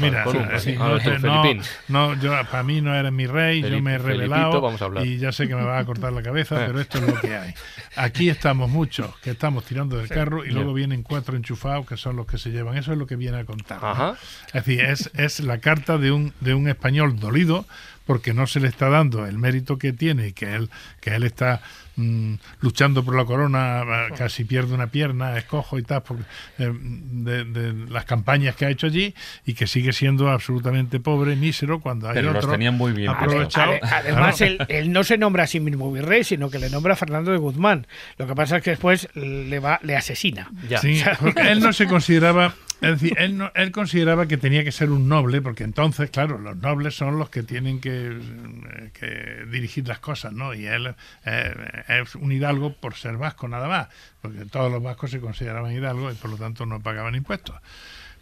Mira, no, Ah, no, yo, para mí no eres mi rey, yo me he revelado vamos a y ya sé que me vas a cortar la cabeza, Eh. pero esto es lo que hay. Aquí estamos muchos que estamos tirando del carro y luego vienen cuatro enchufados que son los que se llevan. Eso es lo que viene a contar. ¿no? Ajá. Es decir, es, es la carta de un, de un español dolido porque no se le está dando el mérito que tiene y que él, que él está mm, luchando por la corona, casi pierde una pierna, es cojo y tal, porque, eh, de, de las campañas que ha hecho allí y que sigue siendo absolutamente pobre, mísero, cuando hay Pero los tenían muy bien aprovechado. Ade- Además, él, él no se nombra a sí mismo virrey, sino que le nombra a Fernando de Guzmán. Lo que pasa es que después le va le asesina. Ya. Sí, porque él no se consideraba, es decir, él, no- él consideraba que tenía que ser un noble, porque entonces, claro, los nobles son los que tienen que, eh, que dirigir las cosas, ¿no? Y él eh, es un hidalgo por ser vasco nada más, porque todos los vascos se consideraban hidalgos y por lo tanto no pagaban impuestos.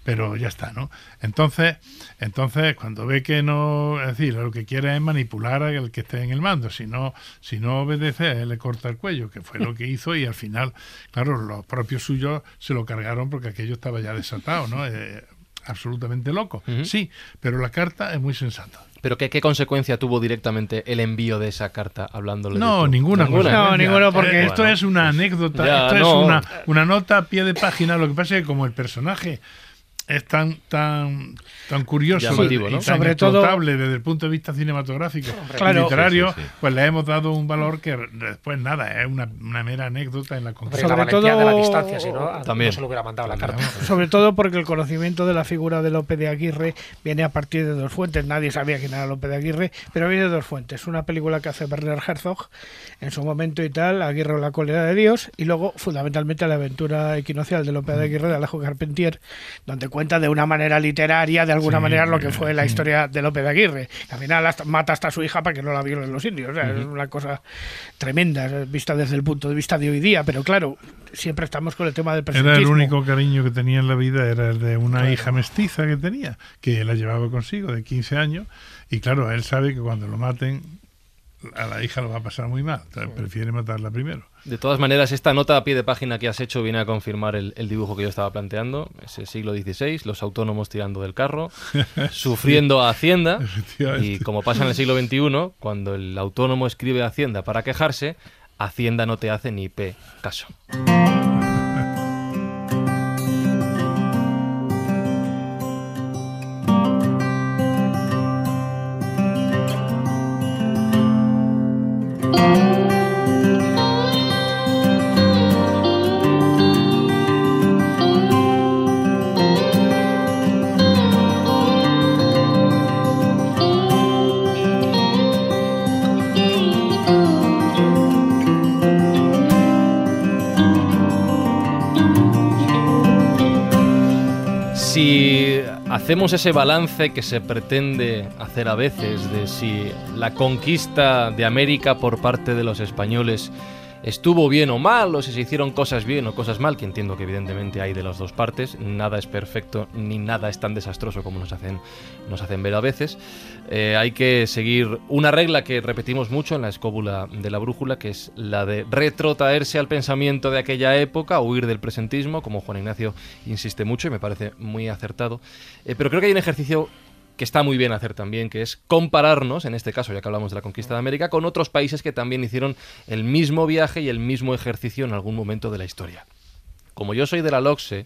Pero ya está, ¿no? Entonces, entonces cuando ve que no, es decir, lo que quiere es manipular al que esté en el mando. Si no, si no obedece, él le corta el cuello, que fue lo que hizo, y al final, claro, los propios suyos se lo cargaron porque aquello estaba ya desatado, ¿no? Eh, absolutamente loco. Sí, pero la carta es muy sensata. Pero ¿qué, ¿qué consecuencia tuvo directamente el envío de esa carta hablándole No, ninguna. ¿Ninguna? consecuencia. No, ninguno, porque- Eh, Esto Bueno. es una anécdota, Ya, esto no. es una, una nota a pie de página. Lo que pasa es que como el personaje es tan tan tan curioso Llamativo, y ¿no? tan Sobre todo- desde el punto de vista cinematográfico y literario, Sí, sí, sí. pues le hemos dado un valor que después nada, es una, una mera anécdota en la conquista. la Sobre valentía de la todo- distancia, si no, a- También. no se lo hubiera mandado la carta. Sobre todo porque el conocimiento de la figura de Lope de Aguirre viene a partir de dos fuentes. Nadie sabía quién era Lope de Aguirre, pero viene de dos fuentes. Una película que hace Werner Herzog en su momento y tal, Aguirre o la cólera de Dios, y luego fundamentalmente la aventura equinocial de Lope de Aguirre de Alejo Carpentier, donde cuenta cuenta de una manera literaria, de alguna manera, lo que fue la historia de López de Aguirre. Al final mata hasta a su hija para que no la violen los indios. Es una cosa tremenda, vista desde el punto de vista de hoy día. Pero claro, siempre estamos con el tema del presentismo. Era el único cariño que tenía en la vida, era el de una hija mestiza que tenía, que la llevaba consigo de 15 años. Y claro, él sabe que cuando lo maten, a la hija lo va a pasar muy mal. prefiere matarla primero. De todas maneras, esta nota a pie de página que has hecho viene a confirmar el, dibujo que yo estaba planteando. Ese siglo XVI, los autónomos tirando del carro, sufriendo a Hacienda. Y como pasa en el siglo XXI, cuando el autónomo escribe a Hacienda para quejarse, Hacienda no te hace ni p caso. Hacemos ese balance que se pretende hacer a veces de si la conquista de América por parte de los españoles estuvo bien o mal, o si se hicieron cosas bien o cosas mal, que entiendo que evidentemente hay de las dos partes, nada es perfecto ni nada es tan desastroso como nos hacen, nos hacen ver a veces, eh, hay que seguir una regla que repetimos mucho en la escóbula de la brújula, que es la de retrotraerse al pensamiento de aquella época, huir del presentismo, como Juan Ignacio insiste mucho y me parece muy acertado, eh, pero creo que hay un ejercicio que está muy bien hacer también, que es compararnos, en este caso ya que hablamos de la conquista de América, con otros países que también hicieron el mismo viaje y el mismo ejercicio en algún momento de la historia. Como yo soy de la LOXE,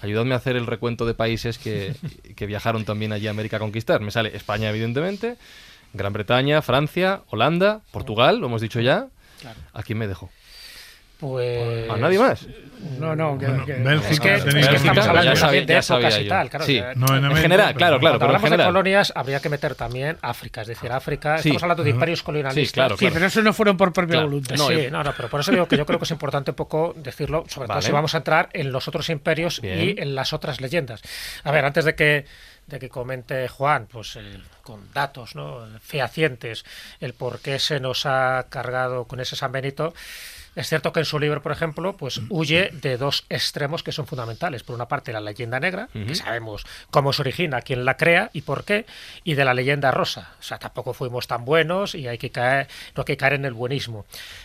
ayudadme a hacer el recuento de países que, que viajaron también allí a América a conquistar. Me sale España, evidentemente, Gran Bretaña, Francia, Holanda, Portugal, lo hemos dicho ya. ¿A quién me dejo? Pues... ¿A nadie más? No, no, que, es que, estamos hablando ya sabía, de épocas y tal. Claro, sí. en, general, claro, claro. Cuando hablamos de colonias, habría que meter también África. Es decir, África, estamos hablando de imperios colonialistas. Sí, claro, sí, pero eso no fueron por propia voluntad. No, sí, no, no, pero por eso digo que yo creo que es importante un poco decirlo, sobre todo si vamos a entrar en los otros imperios y en las otras leyendas. A ver, antes de que de que comente Juan, pues con datos ¿no? fehacientes, el por qué se nos ha cargado con ese San Benito, es cierto que en su libro, por ejemplo, pues huye de dos extremos que son fundamentales. Por una parte, la leyenda negra, que sabemos cómo se origina, quién la crea y por qué, y de la leyenda rosa. O sea, tampoco fuimos tan buenos y hay que caer, no hay que caer en el buenismo.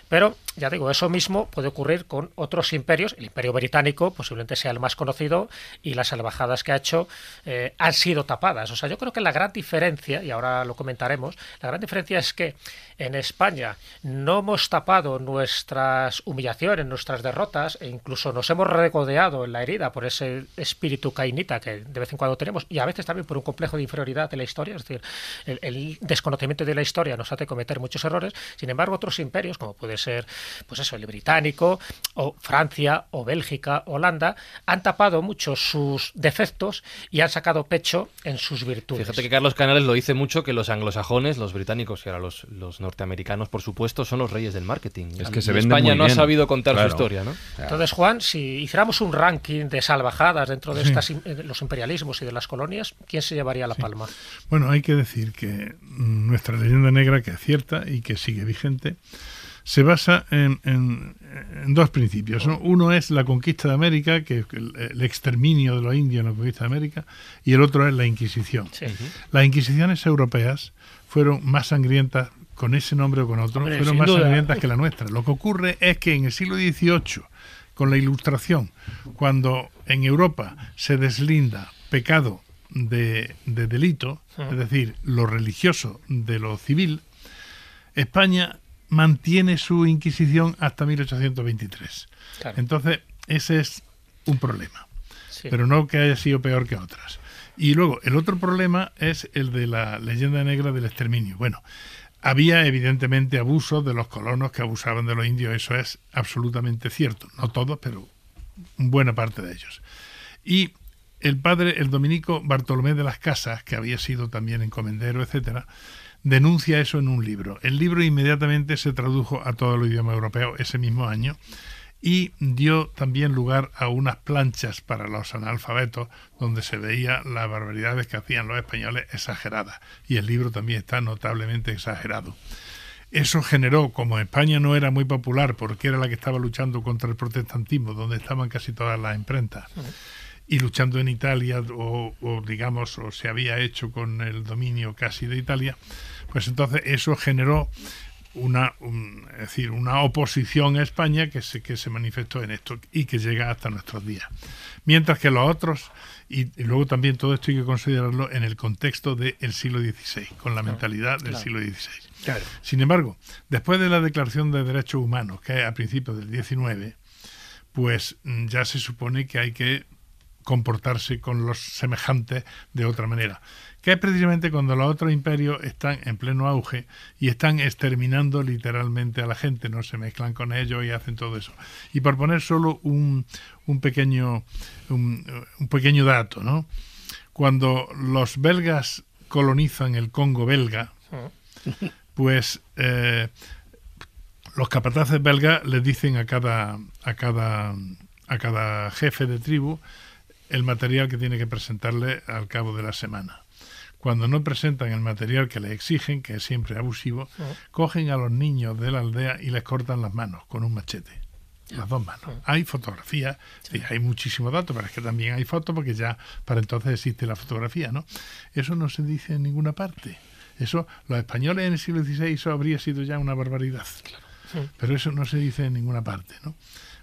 Pero, ya digo, eso mismo puede ocurrir con otros imperios. El imperio británico posiblemente sea el más conocido y las salvajadas que ha hecho eh, han sido tapadas. O sea, yo creo que la gran diferencia, y ahora lo comentaremos, la gran diferencia es que en España no hemos tapado nuestras humillaciones, nuestras derrotas, e incluso nos hemos regodeado en la herida por ese espíritu cainita que de vez en cuando tenemos, y a veces también por un complejo de inferioridad de la historia, es decir, el, desconocimiento de la historia nos hace cometer muchos errores. Sin embargo, otros imperios, como puede ser, pues eso, el británico, o Francia, o Bélgica, Holanda, han tapado mucho sus defectos y han sacado pecho en sus virtudes. Fíjate que Carlos Canales lo dice mucho que los anglosajones, los británicos, que eran los, los norteamericanos, por supuesto, son los reyes del marketing. Es que se España no ha sabido contar su historia, ¿no? Entonces, Juan, si hiciéramos un ranking de salvajadas dentro de estas, los imperialismos y de las colonias, ¿quién se llevaría la palma? Bueno, hay que decir que nuestra leyenda negra, que acierta y que sigue vigente, se basa en, dos principios. Uno es la conquista de América, que es el, exterminio de los indios en la conquista de América, y el otro es la Inquisición. Las Inquisiciones europeas fueron más sangrientas con ese nombre o con otro, fueron más sangrientas que la nuestra. Lo que ocurre es que en el siglo XVIII, con la Ilustración, cuando en Europa se deslinda pecado de, delito, es decir, lo religioso de lo civil, España mantiene su Inquisición hasta 1823. Entonces, ese es un problema, pero no que haya sido peor que otras. Y luego, el otro problema es el de la leyenda negra del exterminio. Bueno, había evidentemente abusos de los colonos que abusaban de los indios, eso es absolutamente cierto, no todos, pero buena parte de ellos. Y el padre, el dominico Bartolomé de las Casas, que había sido también encomendero, etcétera, denuncia eso en un libro. El libro inmediatamente se tradujo a todo el idioma europeo ese mismo año y dio también lugar a unas planchas para los analfabetos donde se veía las barbaridades que hacían los españoles exageradas y el libro también está notablemente exagerado. Eso generó, como España no era muy popular porque era la que estaba luchando contra el protestantismo, donde estaban casi todas las imprentas, y luchando en Italia, o, o, digamos, o se había hecho con el dominio casi de Italia, pues entonces eso generó una, un- es decir, una oposición a España que se, que se manifestó en esto y que llega hasta nuestros días. Mientras que los otros, y, y luego también todo esto hay que considerarlo en el contexto del siglo XVI, con la mentalidad del siglo XVI. Claro. Sin embargo, después de la Declaración de Derechos Humanos, que es a principios del XIX, pues mm, ya se supone que hay que comportarse con los semejantes de otra manera. Que es precisamente cuando los otros imperios están en pleno auge y están exterminando literalmente a la gente, no se mezclan con ellos y hacen todo eso. Y por poner solo un, un pequeño un, pequeño dato, ¿no? Cuando los belgas colonizan el Congo belga, pues eh, los capataces belgas les dicen a cada, a cada, a cada jefe de tribu el material que tiene que presentarle al cabo de la semana. Cuando no presentan el material que le exigen, que es siempre abusivo, cogen a los niños de la aldea y les cortan las manos con un machete. Las dos manos. Hay fotografías, sí, hay muchísimos datos, pero es que también hay fotos porque ya para entonces existe la fotografía, ¿no? Eso no se dice en ninguna parte. Eso, los españoles en el siglo XVI, eso habría sido ya una barbaridad. Pero eso no se dice en ninguna parte, ¿no?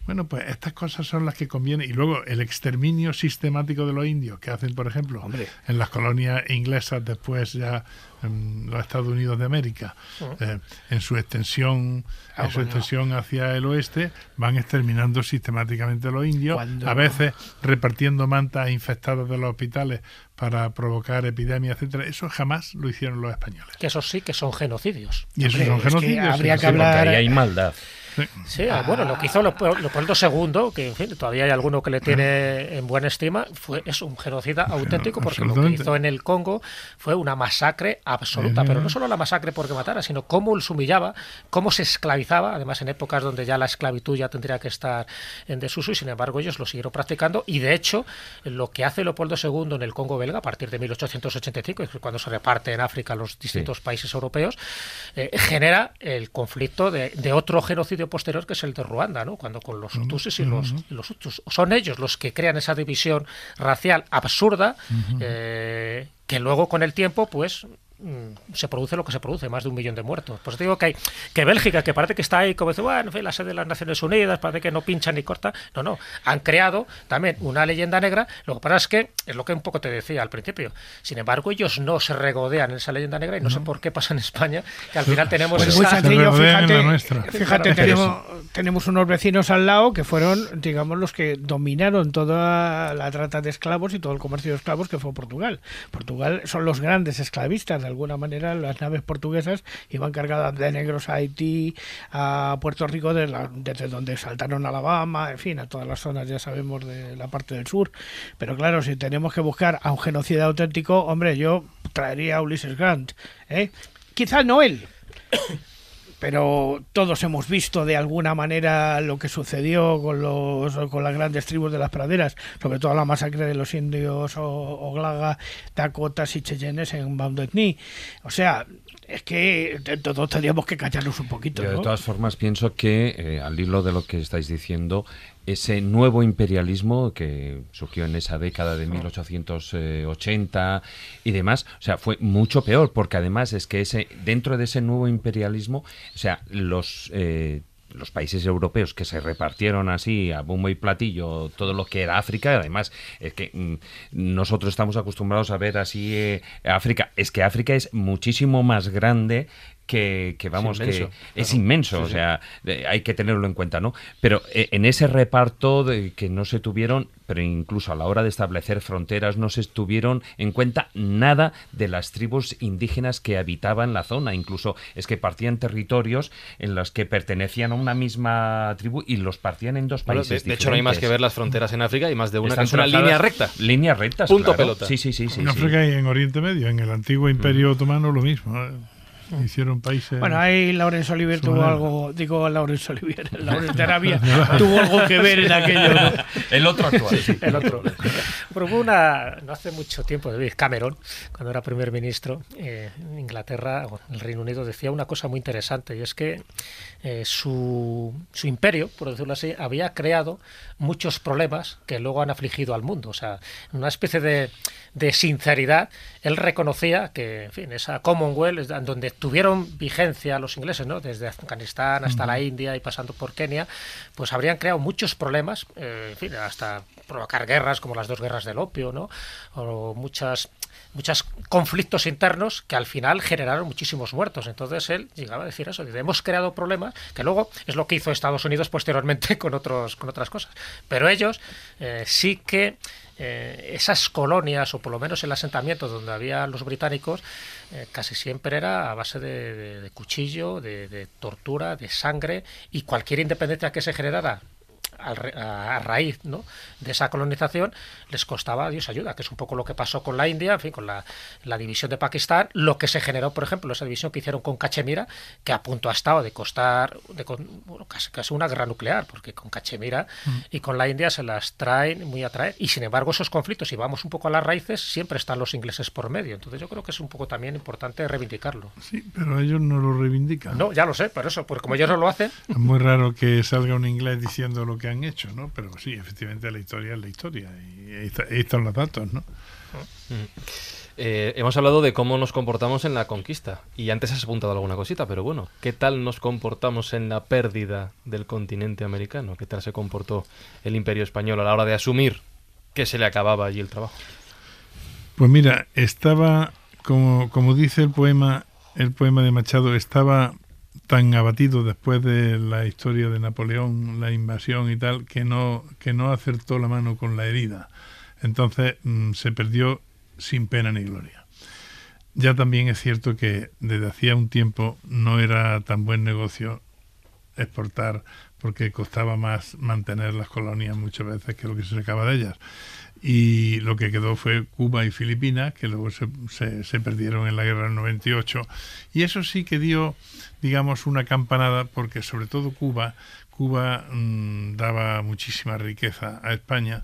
Bueno, pues estas cosas son las que conviene. Y luego el exterminio sistemático de los indios que hacen, por ejemplo, Hombre. en las colonias inglesas, después ya en los Estados Unidos de América, eh, en su extensión, Ah, en su bueno. extensión hacia el oeste, van exterminando sistemáticamente a los indios, a veces repartiendo mantas infectadas de los hospitales para provocar epidemias, etcétera. Eso jamás lo hicieron los españoles. Que esos sí que son genocidios. Y Hombre, son es que genocidios. habría sí, que hablar- Porque ahí hay maldad. Sí, ah, bueno, lo que hizo Leopoldo II, que en fin, todavía hay alguno que le tiene en buena estima, fue es un genocida auténtico porque lo que hizo en el Congo fue una masacre absoluta, pero no solo la masacre porque matara, sino cómo se humillaba, cómo se esclavizaba, además en épocas donde ya la esclavitud ya tendría que estar en desuso y sin embargo ellos lo siguieron practicando y de hecho lo que hace Leopoldo II en el Congo belga a partir de 1885, que es cuando se reparte en África los distintos países europeos, eh, genera el conflicto de, de otro genocidio posterior que es el de Ruanda, ¿no? cuando con los Tutsis y los, y los Hutus. Son ellos los que crean esa división racial absurda eh, que luego con el tiempo pues se produce lo que se produce, más de un millón de muertos. Pues te digo que hay que Bélgica, que parece que está ahí como dice, bueno, en fin, la sede de las Naciones Unidas, parece que no pincha ni corta. No, no, han creado también una leyenda negra. Lo que pasa es que, es lo que un poco te decía al principio, sin embargo, ellos no se regodean en esa leyenda negra y no, sé por qué pasa en España, que al final tenemos Pues esa... Fíjate, fíjate tenemos, tenemos unos vecinos al lado que fueron, digamos, los que dominaron toda la trata de esclavos y todo el comercio de esclavos que fue Portugal. Portugal son los grandes esclavistas, de alguna manera las naves portuguesas iban cargadas de negros a Haití, a Puerto Rico, de la- desde donde saltaron a Alabama, en fin, a todas las zonas, ya sabemos, de la parte del sur. Pero claro, si tenemos que buscar a un genocida auténtico, hombre, yo traería a Ulysses Grant. ¿eh? Quizás no él, pero todos hemos visto de alguna manera lo que sucedió con los con las grandes tribus de las praderas, sobre todo la masacre de los indios Oglaga, Dakotas y Cheyennes en Knee. O sea, es que todos tendríamos que callarnos un poquito. Yo, de todas formas, pienso que, eh, al hilo de lo que estáis diciendo, ese nuevo imperialismo que surgió en esa década de 1880 y demás, o sea, fue mucho peor, porque además es que ese dentro de ese nuevo imperialismo, o sea, los... eh, los países europeos que se repartieron así a bombo y platillo todo lo que era África, además es que mm, nosotros estamos acostumbrados a ver así eh, África, es que África es muchísimo más grande que, que vamos, inmenso, que es inmenso, Sí, o sea, hay que tenerlo en cuenta, ¿no? Pero eh, en ese reparto de que no se tuvieron, pero incluso a la hora de establecer fronteras no se tuvieron en cuenta nada de las tribus indígenas que habitaban la zona, incluso es que partían territorios en los que pertenecían a una misma tribu y los partían en dos Bueno, países de, de hecho, no hay más que ver las fronteras en África y más de una que es una línea recta. Líneas rectas, Punto claro. pelota. Sí, sí, sí, sí. en sí. África y en Oriente Medio, en el antiguo Imperio Otomano lo mismo. ¿eh? Hicieron países. Bueno, ahí Laurence Olivier tuvo Bueno. algo, digo Laurence Olivier, Laurence de Arabia tuvo algo que ver en aquello. ¿no? El otro actual. El otro. Pero hubo una, no hace mucho tiempo, David Cameron, cuando era primer ministro eh, en Inglaterra, o en el Reino Unido, decía una cosa muy interesante, y es que eh, su, su imperio, por decirlo así, había creado muchos problemas que luego han afligido al mundo. O sea, una especie de, de sinceridad, él reconocía que, en fin, esa Commonwealth, donde tuvieron vigencia los ingleses, ¿no? desde Afganistán hasta la India y pasando por Kenia, pues habrían creado muchos problemas, eh, en fin, hasta provocar guerras como las dos guerras del opio, ¿no? o muchas muchos conflictos internos que al final generaron muchísimos muertos. Entonces él llegaba a decir eso, hemos creado problemas, que luego es lo que hizo Estados Unidos posteriormente con, otros, con otras cosas. Pero ellos eh, sí que eh, esas colonias, o por lo menos el asentamiento donde había los británicos, eh, casi siempre era a base de, cuchillo, de, de tortura, de sangre, y cualquier independencia que se generara a, a raíz ¿no? de esa colonización les costaba Dios ayuda, que es un poco lo que pasó con la India, en fin, con la, la división de Pakistán, lo que se generó, por ejemplo, esa división que hicieron con Cachemira, que a punto ha estado de costar de bueno, casi, casi una guerra nuclear, porque con Cachemira y con la India se las traen muy a traer, y sin embargo esos conflictos, si vamos un poco a las raíces, siempre están los ingleses por medio, entonces yo creo que es un poco también importante reivindicarlo. Sí, pero ellos no lo reivindican. No, ya lo sé, por eso, porque como ellos no lo hacen, Es muy raro que salga un inglés diciendo lo que han hecho, ¿no? Pero sí, efectivamente la historia es la historia y ahí, está- ahí están los datos, ¿no? Eh, hemos hablado de cómo nos comportamos en la conquista y antes has apuntado alguna cosita, pero bueno, ¿qué tal nos comportamos en la pérdida del continente americano? ¿Qué tal se comportó el imperio español a la hora de asumir que se le acababa allí el trabajo? Pues mira, estaba, como, como dice el poema, el poema de Machado, estaba tan abatido después de la historia de Napoleón, la invasión y tal, que no, que no acertó la mano con la herida. Entonces mm, se perdió sin pena ni gloria. Ya también es cierto que desde hacía un tiempo no era tan buen negocio exportar porque costaba más mantener las colonias muchas veces que lo que se sacaba de ellas. Y lo que quedó fue Cuba y Filipinas, que luego se, se- perdieron en la guerra del 98. Y eso sí que dio, digamos, una campanada, porque sobre todo Cuba, Cuba mm, daba muchísima riqueza a España,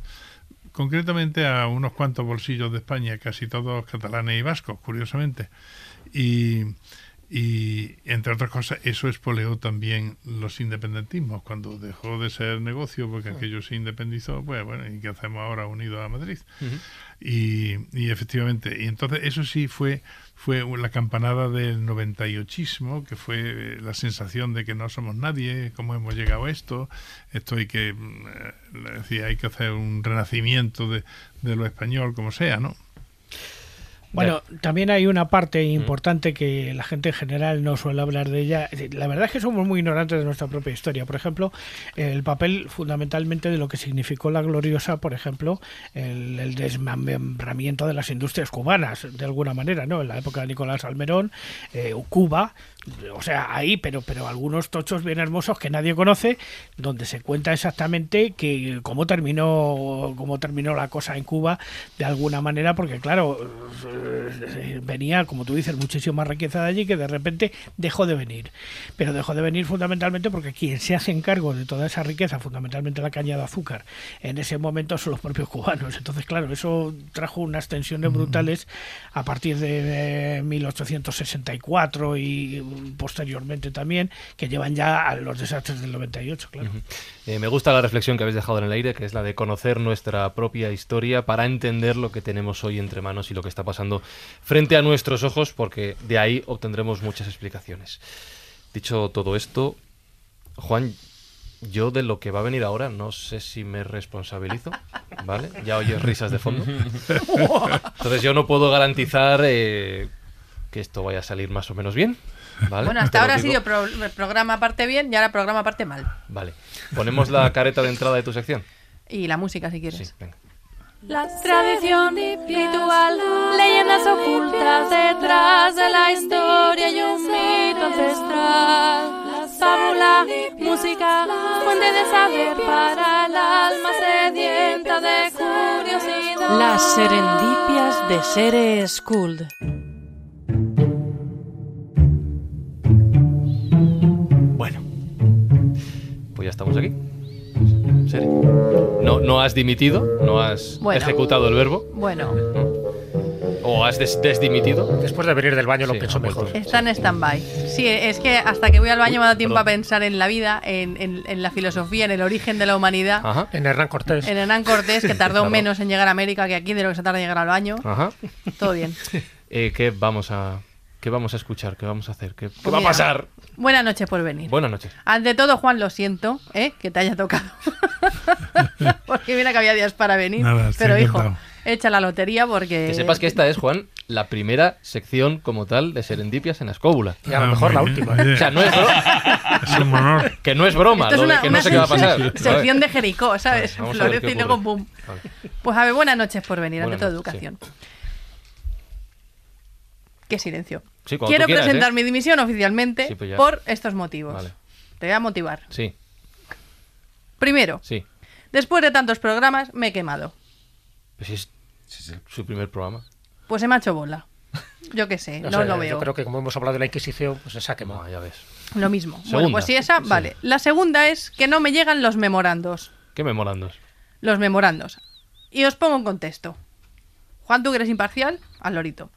concretamente a unos cuantos bolsillos de España, casi todos catalanes y vascos, curiosamente. Y, y, entre otras cosas, eso espoleó también los independentismos. Cuando dejó de ser negocio, porque aquello se independizó, pues bueno, ¿y qué hacemos ahora unidos a Madrid? y, y efectivamente, y entonces eso sí fue fue la campanada del 98ismo, que fue eh, la sensación de que no somos nadie, cómo hemos llegado a esto, esto hay que, mm, eh, decía, hay que hacer un renacimiento de, de lo español, como sea, ¿no? Bueno, también hay una parte importante que la gente en general no suele hablar de ella. La verdad es que somos muy ignorantes de nuestra propia historia. Por ejemplo, el papel fundamentalmente de lo que significó la gloriosa, por ejemplo, el, el desmembramiento de las industrias cubanas, de alguna manera, ¿no? En la época de Nicolás Almerón, eh, Cuba, o sea, ahí, pero, pero algunos tochos bien hermosos que nadie conoce, donde se cuenta exactamente que cómo terminó, cómo terminó la cosa en Cuba, de alguna manera, porque claro, eh, venía, como tú dices, muchísima riqueza de allí que de repente dejó de venir. Pero dejó de venir fundamentalmente porque quien se hace encargo de toda esa riqueza, fundamentalmente la caña de azúcar, en ese momento son los propios cubanos. Entonces, claro, eso trajo unas tensiones brutales a partir de eh, 1864 y mm, posteriormente también, que llevan ya a los desastres del 98, claro. Eh, me gusta la reflexión que habéis dejado en el aire, que es la de conocer nuestra propia historia para entender lo que tenemos hoy entre manos y lo que está pasando frente a nuestros ojos, porque de ahí obtendremos muchas explicaciones. Dicho todo esto, Juan, yo de lo que va a venir ahora no sé si me responsabilizo, ¿vale? Ya oyes risas de fondo. Entonces yo no puedo garantizar eh, que esto vaya a salir más o menos bien, ¿vale? Bueno, hasta ahora ha sido pro- programa parte bien y ahora programa parte mal. Vale. Ponemos la careta de entrada de tu sección. Y la música, si Sí, quieres. venga. La tradición, ritual, leyendas ocultas detrás de la historia y un mito ancestral. Fábula, música, fuente de saber para el alma sedienta de curiosidad. Las serendipias de Seres Skuld. Estamos aquí. Sere. No, no has dimitido, no has Bueno. ejecutado el verbo, Bueno, o has des- desdimitido. Después de venir del baño lo Sí, pienso ha mejor. está en stand-by. Sí, es que hasta que voy al baño me da tiempo perdón. a pensar en la vida, en, en- en la filosofía, en el origen de la humanidad. Ajá. En Hernán Cortés. En Hernán Cortés, que tardó Claro. menos en llegar a América que aquí, de lo que se tarda en llegar al baño. Ajá. Todo bien. Eh, ¿qué, vamos a, ¿Qué vamos a escuchar? ¿Qué vamos a hacer? ¿Qué, qué Pues va a mira, pasar? Buenas noches por venir. Buenas noches. Ante todo, Juan, lo siento, ¿eh? que te haya tocado. porque mira que había días para venir. Nada, pero hijo, encantado. echa la lotería porque. Que sepas que esta es, Juan, la primera sección como tal de Serendipias en la escóbula. Y a lo mejor la última. bien, O sea, no es, bro- Es un honor. que no es broma, Esto es lo de una, que una no sé qué va a pasar. sección- de Jericó, ¿sabes? Florece y luego boom. Pues a ver, buenas noches por venir, ante todo noches, educación. Qué silencio. Sí, Quiero quieras, presentar ¿eh? mi dimisión oficialmente Sí, pues por estos motivos. Vale. Te voy a motivar. Sí, Primero, sí. después de tantos programas, me he quemado. Pues es, su primer programa. Pues se me ha hecho bola. Yo qué sé, no, sé, lo veo. Yo creo que como hemos hablado de la Inquisición, pues se ha quemado. No, ya ves. Lo mismo. Bueno, Segunda. pues sí, esa, Sí. vale. La segunda es que no me llegan los memorandos. ¿Qué memorandos? Los memorandos. Y os pongo en contexto. Juan, tú que eres imparcial, al lorito.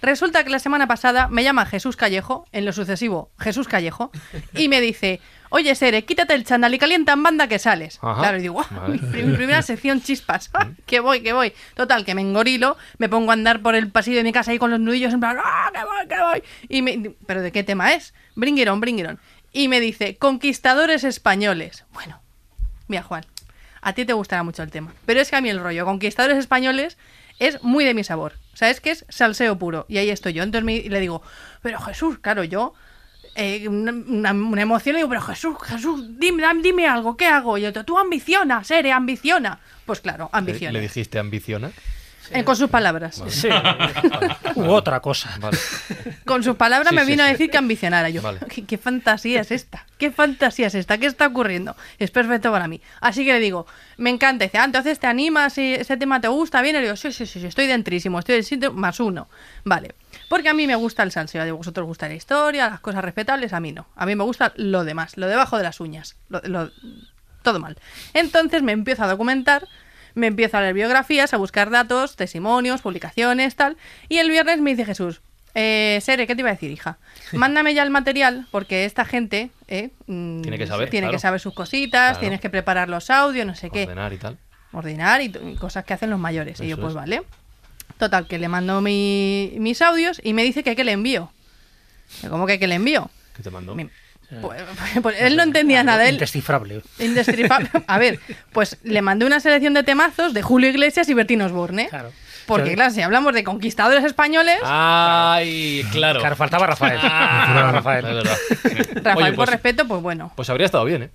Resulta que la semana pasada me llama Jesús Callejo, en lo sucesivo Jesús Callejo, y me dice, oye Sere, quítate el chándal y calienta en banda que sales. Ajá. Claro, y digo, "Ah, Vale. mi, prim- mi primera sección chispas, ¡Ah, que voy, que voy. Total, que me engorilo, me pongo a andar por el pasillo de mi casa ahí con los nudillos en plan, ¡ah, que voy, que voy! Y me, ¿Pero de qué tema es? Bring it on, bring it on. Y me dice, conquistadores españoles. Bueno, Mira, Juan, a ti te gustará mucho el tema. Pero es que a mí el rollo conquistadores españoles es muy de mi sabor. O sea, es salseo puro. Y ahí estoy yo. Entonces me- le digo, pero Jesús, claro, yo. eh, una, emoción le digo, pero Jesús, Jesús, dime, dame- dime algo, ¿qué hago? Y otro, tú ambiciona, Sere, ambiciona. Pues claro, ¿Le, ambiciona. le dijiste ambiciona? Eh, con sus palabras. Sí. U otra cosa. Vale. Con sus palabras Sí, me sí, vino a decir que ambicionara. Yo, Vale. ¿qué, qué fantasía es esta? ¿Qué fantasía es esta? ¿Qué está ocurriendo? Es perfecto para mí. Así que le digo, me encanta. Dice, ah, entonces te animas, y ese tema te gusta, bien. Y le digo, sí, sí, sí, sí, estoy dentrísimo, estoy del sitio más uno. Vale. Porque a mí me gusta el salseo. A vosotros os gusta la historia, las cosas respetables, a mí no. A mí me gusta lo demás, lo debajo de las uñas. Lo- lo- todo mal. Entonces me empiezo a documentar, me empiezo a leer biografías, a buscar datos, testimonios, publicaciones, tal. Y el viernes me dice Jesús, eh, Sere, ¿qué te iba a decir, hija? Mándame ya el material, porque esta gente eh, mm, Tiene que saber, tiene claro. que saber sus cositas, Claro. tienes que preparar los audios, no sé qué Ordenar y tal. ordenar y, cosas que hacen los mayores. y yo, Eso pues es. vale. Total, que le mando mi- mis audios y me dice que, que le envío. ¿Cómo que, que le envío? ¿Qué te mandó? Mi- pues, pues él no entendía nada. Él, Indescifrable. indestripable. A ver, pues le mandé una selección de temazos de Julio Iglesias y Bertín Osborne. Claro. Porque, claro, si hablamos de conquistadores españoles, ¡Ay! Claro. Claro, faltaba Rafael. Ah, Rafael. Rafael, Oye, por pues, respeto, pues bueno. pues habría estado bien, ¿eh?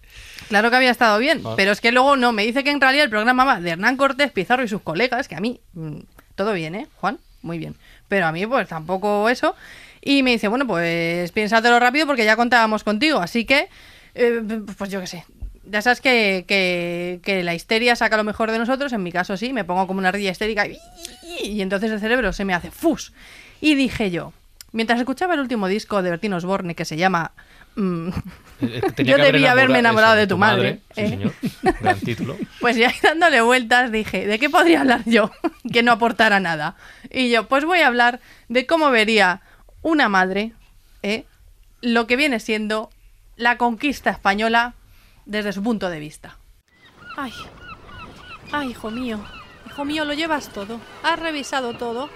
Claro que había estado bien, Ah. pero es que luego no, me dice que en realidad el programa va de Hernán Cortés, Pizarro y sus colegas, que a mí, mm, todo bien, ¿eh, Juan? Muy bien. Pero a mí, pues tampoco eso. Y me dice, bueno, pues piénsatelo rápido porque ya contábamos contigo, así que, eh, pues yo qué sé. Ya sabes que, que, que la histeria saca lo mejor de nosotros, en mi caso sí, me pongo como una ardilla histérica y, y entonces el cerebro se me hace ¡fus! Y dije yo, mientras escuchaba el último disco de Bertín Osborne que se llama... mm, Yo que haber debí haberme enamorado eso, de tu madre, Sí, ¿eh? señor. Gran título. Pues ya dándole vueltas dije, ¿de qué podría hablar yo que no aportara nada? Y yo, pues voy a hablar de cómo vería una madre ¿eh? lo que viene siendo la conquista española desde su punto de vista. Ay, ay, hijo mío. Hijo mío, lo llevas todo. Has revisado todo.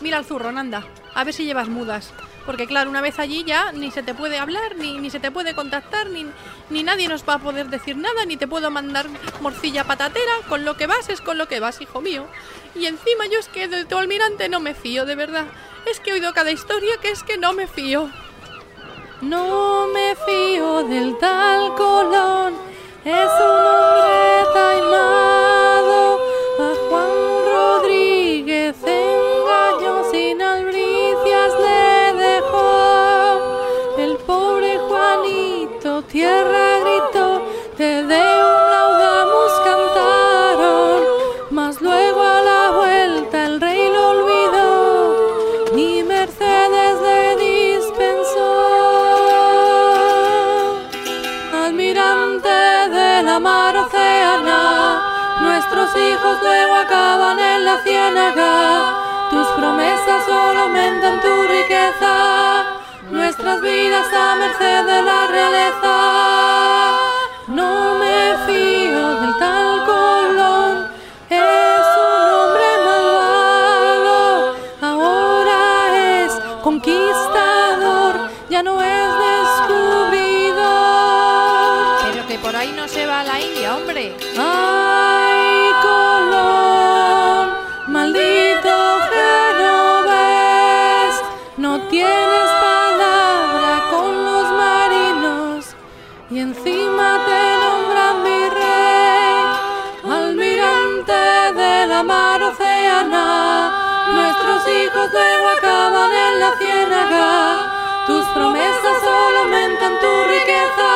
Mira al zurrón, anda. A ver si llevas mudas. Porque claro, una vez allí ya ni se te puede hablar, ni, ni se te puede contactar, ni, ni nadie nos va a poder decir nada, ni te puedo mandar morcilla patatera. Con lo que vas es con lo que vas, hijo mío. Y encima yo es que de tu almirante no me fío, de verdad. Es que he oído cada historia que es que no me fío. No me fío del tal Colón, promesas solo aumentan tu riqueza. Nuestras vidas a merced de la realeza. Luego acaban en la ciénaga, tus promesas solo aumentan tu riqueza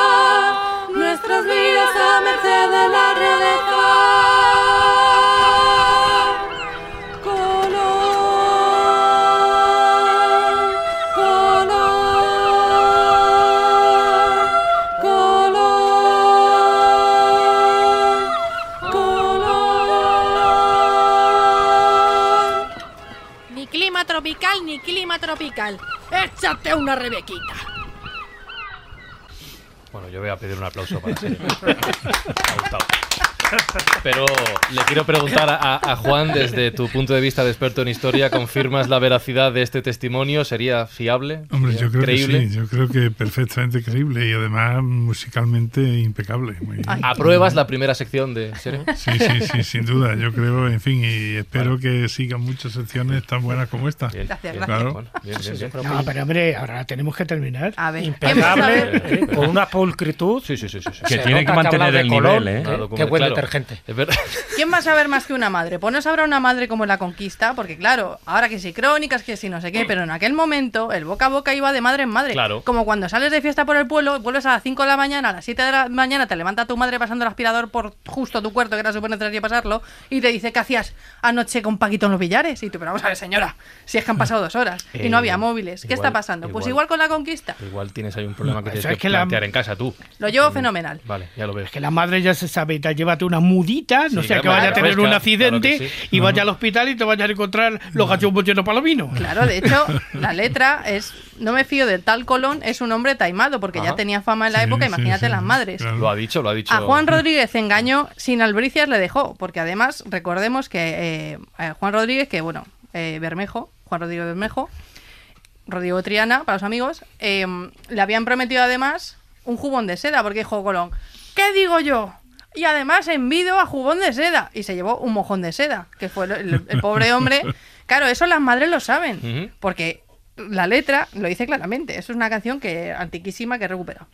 nuestras vidas a merced de la realeza. Clima tropical. Échate una rebequita. Bueno, yo voy a pedir un aplauso para Serena. Me ha gustado. Pero le quiero preguntar a, a Juan, desde tu punto de vista de experto en historia, ¿confirmas la veracidad de este testimonio? ¿Sería fiable? Hombre, ¿Sería yo creo creíble? que sí, yo creo que perfectamente creíble y además musicalmente impecable. muy bien. ¿Apruebas la primera sección de Serena? Sí, sí, sí, sin duda. Yo creo, en fin, y espero que sigan muchas secciones tan buenas como esta. Bien, Gracias, bien, gracias. Claro. bueno, bien, bien, bien. No, pero hombre, ahora tenemos que terminar. A ver, ¿quién va a Impecable, eh, con una pulcritud. Sí, sí, sí. sí, sí. Que tiene que mantener el nivel, ¿eh? Qué buen claro. Detergente. Es verdad. ¿Quién va a saber más que una madre? Pues no sabrá una madre como en la conquista, porque claro, ahora que si crónicas, que si no sé qué, pero en aquel momento el boca a boca iba de madre en madre. Claro. Como cuando sales de fiesta por el pueblo, vuelves a las 5 de la mañana, a las 7 de la mañana te levanta tu madre pasando el aspirador por justo tu cuarto, que era súper necesario pasarlo, y te dice, ¿qué hacías anoche con Paquito en los billares? Y tú, pero vamos a ver, señora, si es que han pasado dos horas y no Eh, había móviles. ¿Qué igual- está pasando? pues igual- igual con la conquista. Igual tienes ahí un problema que tienes es que, que la- plantear en casa tú. Lo llevo fenomenal. Vale, ya lo veo. Es que la madre ya se sabe, te llévate una mudita, no Sí, sea que vaya a tener un accidente sí. y vaya al hospital y te vayas a encontrar los gallumbos llenos de palomino. Claro, de hecho, la letra es No me fío del tal Colón, es un hombre taimado, porque ya tenía fama en la Sí, época, imagínate sí, las madres. claro. Lo ha dicho, lo ha dicho. A Juan Rodríguez engañó, sin albricias le dejó, porque además recordemos que eh, a Juan Rodríguez, que bueno, eh, Bermejo, Juan Rodríguez Bermejo, Rodrigo Triana, para los amigos, eh, le habían prometido además un jubón de seda, porque dijo Colón, ¿qué digo yo? Y además envido a jubón de seda. Y se llevó un mojón de seda, que fue el, pobre hombre. Claro, eso las madres lo saben, porque la letra lo dice claramente. Eso es una canción que antiquísima que he recuperado.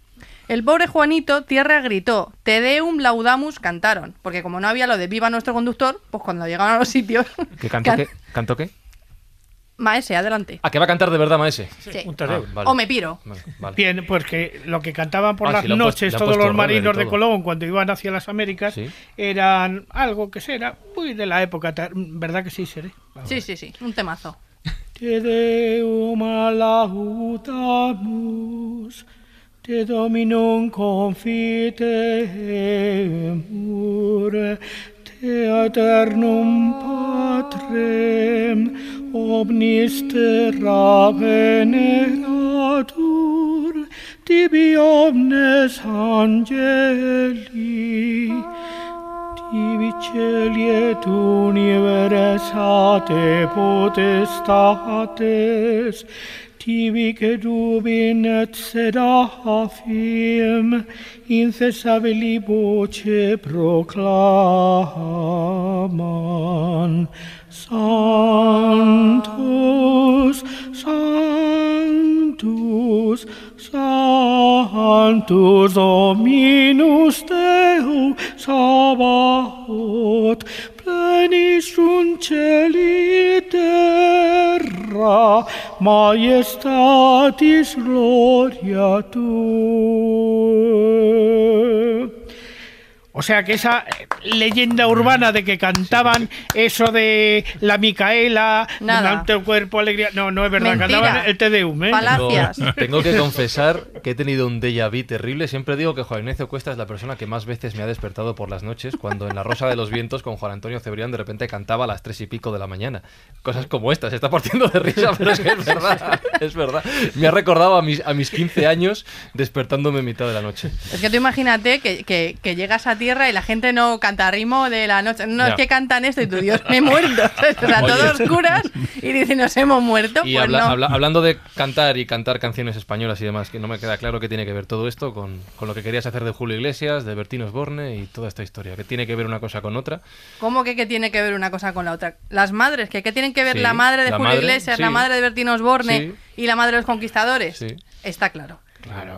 El pobre Juanito Tierra gritó, Te deum laudamus cantaron, porque como no había lo de viva nuestro conductor, pues cuando llegaban a los sitios, ¿Qué canto can- qué? ¿Canto qué? Maese, adelante. Ah, que va a cantar de verdad Maese. Sí. Un. Ah, vale. O me piro. Vale, vale. Bien, pues que lo que cantaban por Ah, las puesto- noches todos los marinos de. Colón cuando iban hacia las Américas Sí. eran algo que será muy de la época, ¿verdad que sí, Seré? Sí, sí, sí, un temazo. Te deum te dominum Eternum Patrem omnis terra veneratur, tibi omnes angeli, tibi celi et universate potestates, tibi cedubin sed afim incessabili voce proclaman. Sanctus, Sanctus, Sanctus Dominus deus Sabaoth niciun celitera maestatis gloria tua. O sea que esa eh, leyenda urbana de que cantaban eso de la Micaela, el cuerpo, alegría. No, no es verdad, Mentira. cantaban el Te Deum, ¿eh? Falacias. Tengo, tengo que confesar que he tenido un déjà vu terrible. Siempre digo que Juan Ignacio Cuesta es la persona que más veces me ha despertado por las noches cuando en La Rosa de los Vientos con Juan Antonio Cebrián de repente cantaba a las tres y pico de la mañana. Cosas como esta, se está partiendo de risa, pero es que es verdad, es verdad. Me ha recordado a mis, a mis 15 años despertándome en mitad de la noche. Es que tú imagínate que, que- que llegas a tierra y la gente no canta ritmo de la noche. No, es que cantan esto y tú, Dios, me he muerto. O sea, todos oscuras y dicen, nos hemos muerto. Y pues habla- no. habla- hablando de cantar y cantar canciones españolas y demás, que no me queda claro qué tiene que ver todo esto con, con lo que querías hacer de Julio Iglesias, de Bertín Osborne y toda esta historia. ¿Qué tiene que ver una cosa con otra? ¿Cómo que qué tiene que ver una cosa con la otra? Las madres, que qué tienen que ver Sí, la madre de la Julio madre, Iglesias, la madre de Bertín Osborne Sí. y la madre de los conquistadores. Sí. Está claro.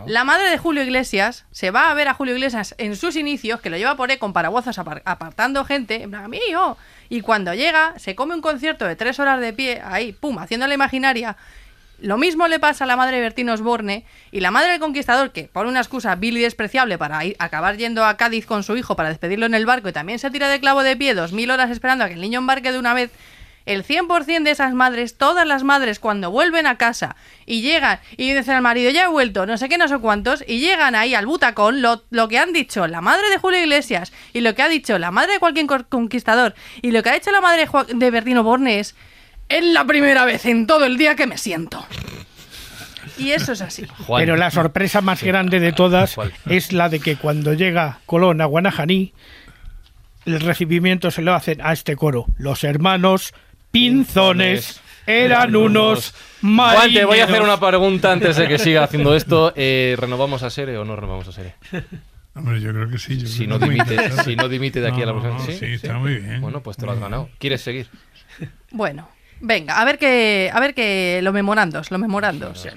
La madre de Julio Iglesias se va a ver a Julio Iglesias en sus inicios, que lo lleva por ahí con apar- apartando gente, en plan, mío. Y cuando llega, se come un concierto de tres horas de pie, ahí, pum, haciendo la imaginaria. Lo mismo le pasa a la madre de Bertín Osborne y la madre del conquistador, que por una excusa vil y despreciable para ir, acabar yendo a Cádiz con su hijo para despedirlo en el barco y también se tira de clavo de pie dos mil horas esperando a que el niño embarque de una vez. El 100% de esas madres, todas las madres, cuando vuelven a casa y llegan y dicen al marido, ya he vuelto, no sé qué, no sé cuántos, y llegan ahí al butacón, lo, lo que han dicho la madre de Julio Iglesias y lo que ha dicho la madre de cualquier conquistador y lo que ha dicho la madre de, Bertino Borne es, es la primera vez en todo el día que me siento. Y eso es así. Juan. Pero la sorpresa más grande de todas ¿Cuál? es la de que cuando llega Colón a Guanajaní, el recibimiento se lo hacen a este coro. Los hermanos Pinzones eran unos Juan, te voy a hacer una pregunta antes de que siga haciendo esto. Eh, ¿Renovamos a Sere o no renovamos a Sere? Hombre, yo creo que sí. yo Si creo no, que dimite, si no dimite de aquí a la próxima. no, sí, está muy bien. Bueno, pues te lo has ganado. ¿Quieres seguir? Bueno, venga, a ver que, a ver que lo memorandos, lo memorandos. Eh,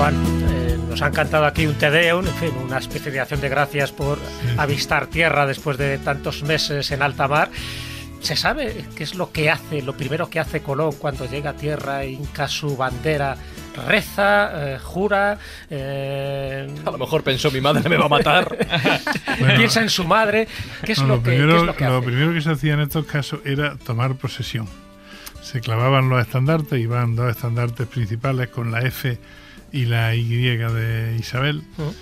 Juan, eh, nos han cantado aquí un Te Deum, en fin, una especie de acción de gracias por avistar tierra después de tantos meses en alta mar. ¿Se sabe qué es lo que hace, lo primero que hace Colón cuando llega a tierra, hinca su bandera, reza, eh, jura, eh, A lo mejor pensó mi madre me va a matar. piensa en su madre? ¿Qué es, No, lo, lo, que, qué primero, es lo que lo hace? primero que se hacía en estos casos era tomar posesión. Se clavaban los estandartes, iban dos estandartes principales con la F y la Y de Isabel. Ujú.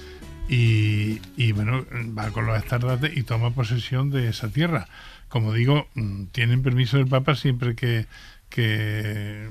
Y, y, bueno, va con los estandartes y toma posesión de esa tierra. Como digo, mm, tienen permiso del Papa siempre que, que,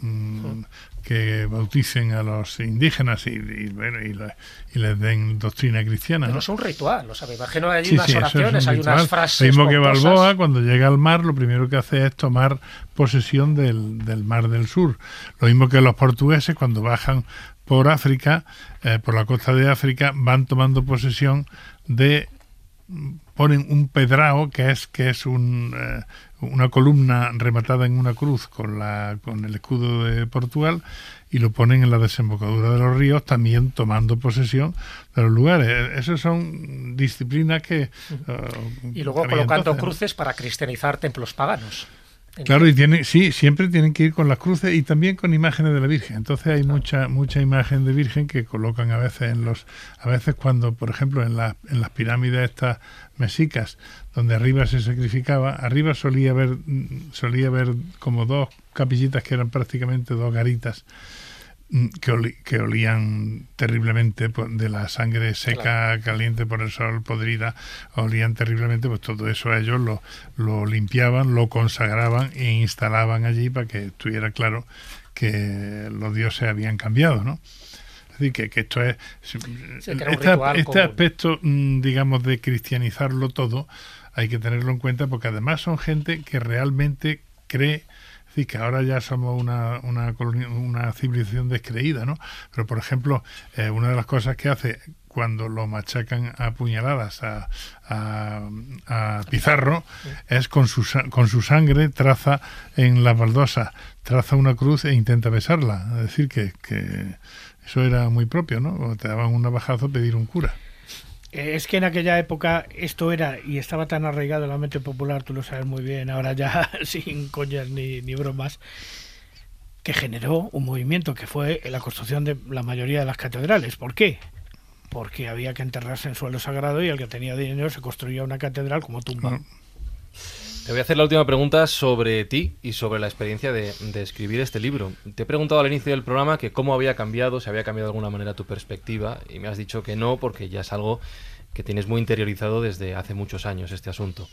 mm, que bauticen a los indígenas y, y, bueno, y, la- y les den doctrina cristiana. Pero ¿no? es un ritual, lo sabe. Imagino hay Sí, unas sí, eso es un oraciones, hay unas frases. Lo mismo que. Balboa, cuando llega al mar, lo primero que hace es tomar posesión del, del mar del sur. Lo mismo que los portugueses, cuando bajan por África, eh, por la costa de África, van tomando posesión de ponen un pedrao que es que es un, eh, una columna rematada en una cruz con la con el escudo de Portugal y lo ponen en la desembocadura de los ríos también tomando posesión de los lugares esas son disciplinas que eh, Y luego colocando entonces, ¿no? cruces para cristianizar templos paganos. Claro, y tiene, sí, siempre tienen que ir con las cruces y también con imágenes de la Virgen. Entonces hay mucha mucha imagen de Virgen que colocan a veces en los a veces cuando, por ejemplo, en las en las pirámides estas mesicas donde arriba se sacrificaba, arriba solía haber mm, solía haber como dos capillitas que eran prácticamente dos garitas que, oli- que olían terriblemente por- de la sangre seca, caliente por el sol, podrida, olían terriblemente, pues todo eso ellos lo, lo limpiaban, lo consagraban e instalaban allí para que estuviera claro que los dioses habían cambiado, ¿no? Es decir, que, que esto es... Sí, un este, este aspecto, mm, digamos, de cristianizarlo todo, hay que tenerlo en cuenta porque además son gente que realmente cree decir, que ahora ya somos una, una, colonia- una civilización descreída, ¿no? Pero, por ejemplo, eh, una de las cosas que hace cuando lo machacan a puñaladas a, a- a Pizarro es con su, con su sangre traza en la baldosa, traza una cruz e intenta besarla. Es decir, que, que eso era muy propio, ¿no? Te daban un navajazo pedir un cura. Eh, Es que en aquella época esto era y estaba tan arraigado en la mente popular, tú lo sabes muy bien, ahora ya sin coñas ni, ni bromas, que generó un movimiento que fue la construcción de la mayoría de las catedrales. ¿Por qué? Porque había que enterrarse en suelo sagrado y el que tenía dinero se construía una catedral como tumba. Te voy a hacer la última pregunta sobre ti y sobre la experiencia de, escribir este libro. Te he preguntado al inicio del programa que cómo había cambiado, si había cambiado de alguna manera tu perspectiva, y me has dicho que no, porque ya es algo que tienes muy interiorizado desde hace muchos años este asunto.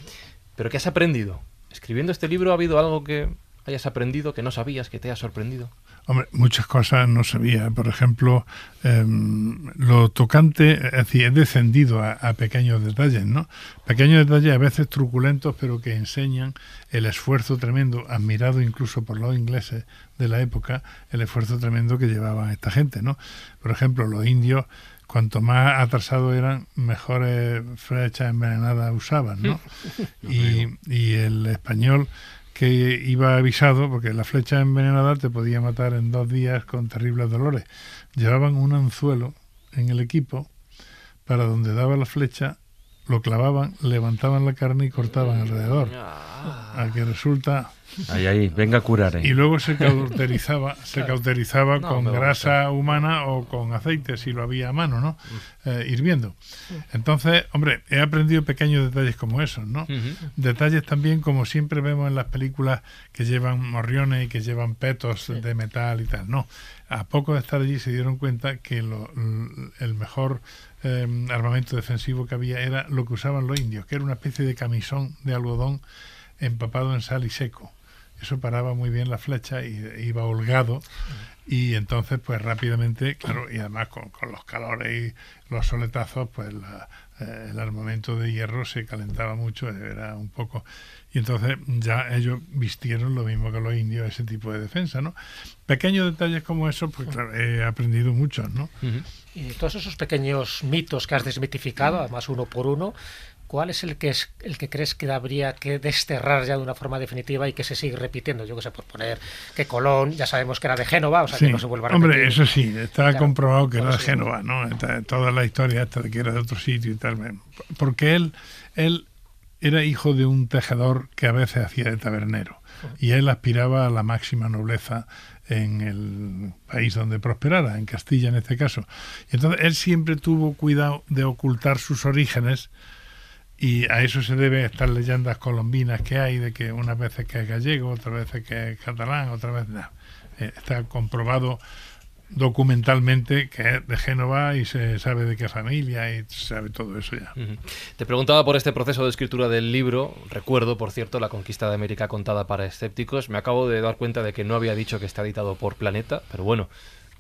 Pero ¿qué has aprendido? Escribiendo este libro ha habido algo que hayas aprendido, que no sabías, que te haya sorprendido. Hombre, muchas cosas no sabía. Por ejemplo, em, lo tocante, es decir, he descendido a, a pequeños detalles, ¿no? Pequeños detalles a veces truculentos, pero que enseñan el esfuerzo tremendo, admirado incluso por los ingleses de la época, el esfuerzo tremendo que llevaban esta gente, ¿no? Por ejemplo, los indios, cuanto más atrasados eran, mejores flechas envenenadas usaban, ¿no? y, y el español que iba avisado, porque la flecha envenenada te podía matar en dos días con terribles dolores. Llevaban un anzuelo en el equipo para donde daba la flecha, lo clavaban, levantaban la carne y cortaban alrededor. A que resulta... Ahí, ahí, venga a curar. Y luego se cauterizaba, se cauterizaba No, con grasa humana o con aceite, si lo había a mano, ¿no? Eh, hirviendo. Entonces, hombre, he aprendido pequeños detalles como esos, ¿no? Detalles también como siempre vemos en las películas que llevan morriones y que llevan petos de metal y tal. No, a poco de estar allí se dieron cuenta que lo- el mejor eh, armamento defensivo que había era lo que usaban los indios, que era una especie de camisón de algodón empapado en sal y seco. Eso paraba muy bien la flecha y iba holgado y entonces pues rápidamente, claro, y además con, con los calores y los soletazos, pues la- eh, el armamento de hierro se calentaba mucho, era un poco... Y entonces ya ellos vistieron lo mismo que los indios, ese tipo de defensa, ¿no? Pequeños detalles como eso, pues claro, he aprendido muchos, ¿no? Y todos esos pequeños mitos que has desmitificado, además uno por uno, ¿cuál es el que es el que crees que habría que desterrar ya de una forma definitiva y que se sigue repitiendo? Yo que sé, por poner que Colón, ya sabemos que era de Génova, o sea Sí. que no se vuelva a repetir. Hombre, eso sí, está Claro, comprobado que era de. Génova, ¿no? Toda la historia de que era de otro sitio y tal. Porque él, él era hijo de un tejedor que a veces hacía de tabernero. Y él aspiraba a la máxima nobleza en el país donde prosperara, en Castilla en este caso. Y entonces él siempre tuvo cuidado de ocultar sus orígenes y a eso se deben estas leyendas colombinas que hay de que unas veces que es gallego, otras veces que es catalán, otras veces no. Eh, está comprobado documentalmente que es de Génova y se sabe de qué familia y se sabe todo eso ya. Te preguntaba por este proceso de escritura del libro. Recuerdo, por cierto, la conquista de América contada para escépticos. Me acabo de dar cuenta de que no había dicho que está editado por Planeta, pero bueno,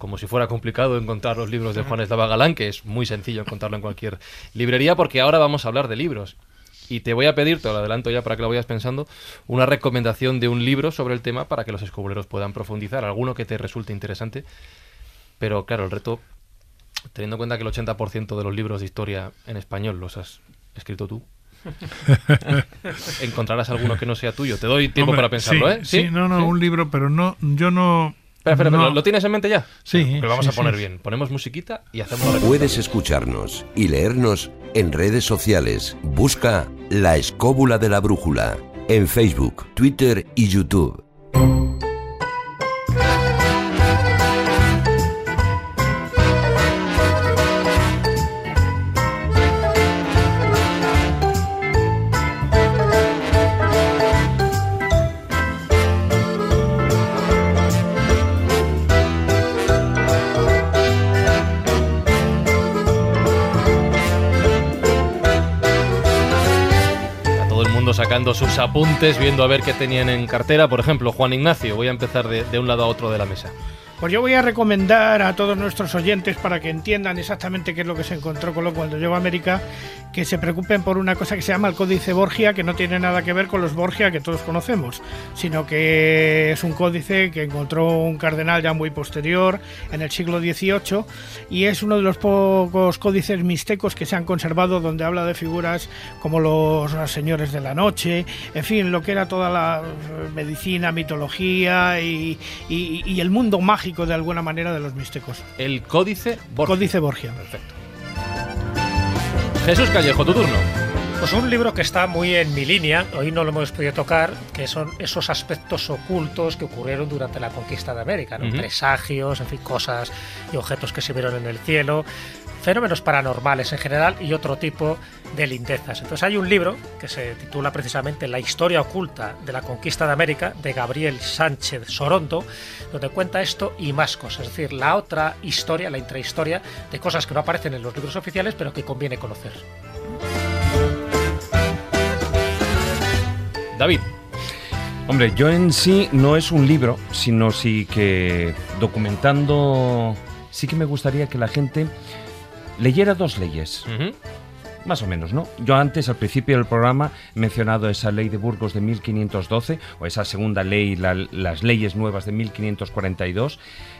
como si fuera complicado encontrar los libros de Juan Eslava Galán, que es muy sencillo encontrarlo en cualquier librería, porque ahora vamos a hablar de libros. Y te voy a pedir, te lo adelanto ya para que lo vayas pensando, una recomendación de un libro sobre el tema para que los escobuleros puedan profundizar, alguno que te resulte interesante. Pero claro, el reto, teniendo en cuenta que el 80% de los libros de historia en español los has escrito tú, encontrarás alguno que no sea tuyo. Te doy tiempo Hombre, para pensarlo, sí, ¿eh? Sí, no, no, un libro, pero no, yo no... Espera, espera, no- ¿lo, lo tienes en mente ya? Sí, lo vamos sí, a poner sí. bien. Ponemos musiquita y hacemos la Puedes escucharnos y leernos en redes sociales. Busca La Escóbula de la Brújula en Facebook, Twitter y YouTube. Sus apuntes, viendo a ver qué tenían en cartera. Por ejemplo, Juan Ignacio, voy a empezar de un lado a otro de la mesa. Pues yo voy a recomendar a todos nuestros oyentes para que entiendan exactamente qué es lo que se encontró Colón cuando llegó a América, que se preocupen por una cosa que se llama el Códice Borgia, que no tiene nada que ver con los Borgia que todos conocemos, sino que es un códice que encontró un cardenal ya muy posterior, en el siglo XVIII, y es uno de los pocos códices mixtecos que se han conservado donde habla de figuras como los señores de la noche, en fin, lo que era toda la medicina, mitología y- y el mundo mágico de alguna manera de los mixtecos. El Códice Borgia. Códice Borgia. Perfecto. Jesús Callejo, tu turno. Pues un libro que está muy en mi línea, hoy no lo hemos podido tocar, que son esos aspectos ocultos que ocurrieron durante la conquista de América, ¿no? Presagios, en fin, cosas y objetos que se vieron en el cielo, fenómenos paranormales en general y otro tipo de lindezas. Entonces hay un libro que se titula precisamente La historia oculta de la conquista de América de Gabriel Sánchez Sorondo, donde cuenta esto y más cosas, es decir, la otra historia, la intrahistoria de cosas que no aparecen en los libros oficiales pero que conviene conocer. David. Hombre, yo en sí no es un libro, sino sí que documentando, sí que me gustaría que la gente leyera dos leyes. Más o menos, ¿no? Yo antes, al principio del programa, he mencionado esa ley de Burgos de 1512, o esa segunda ley, la- las leyes nuevas de 1542,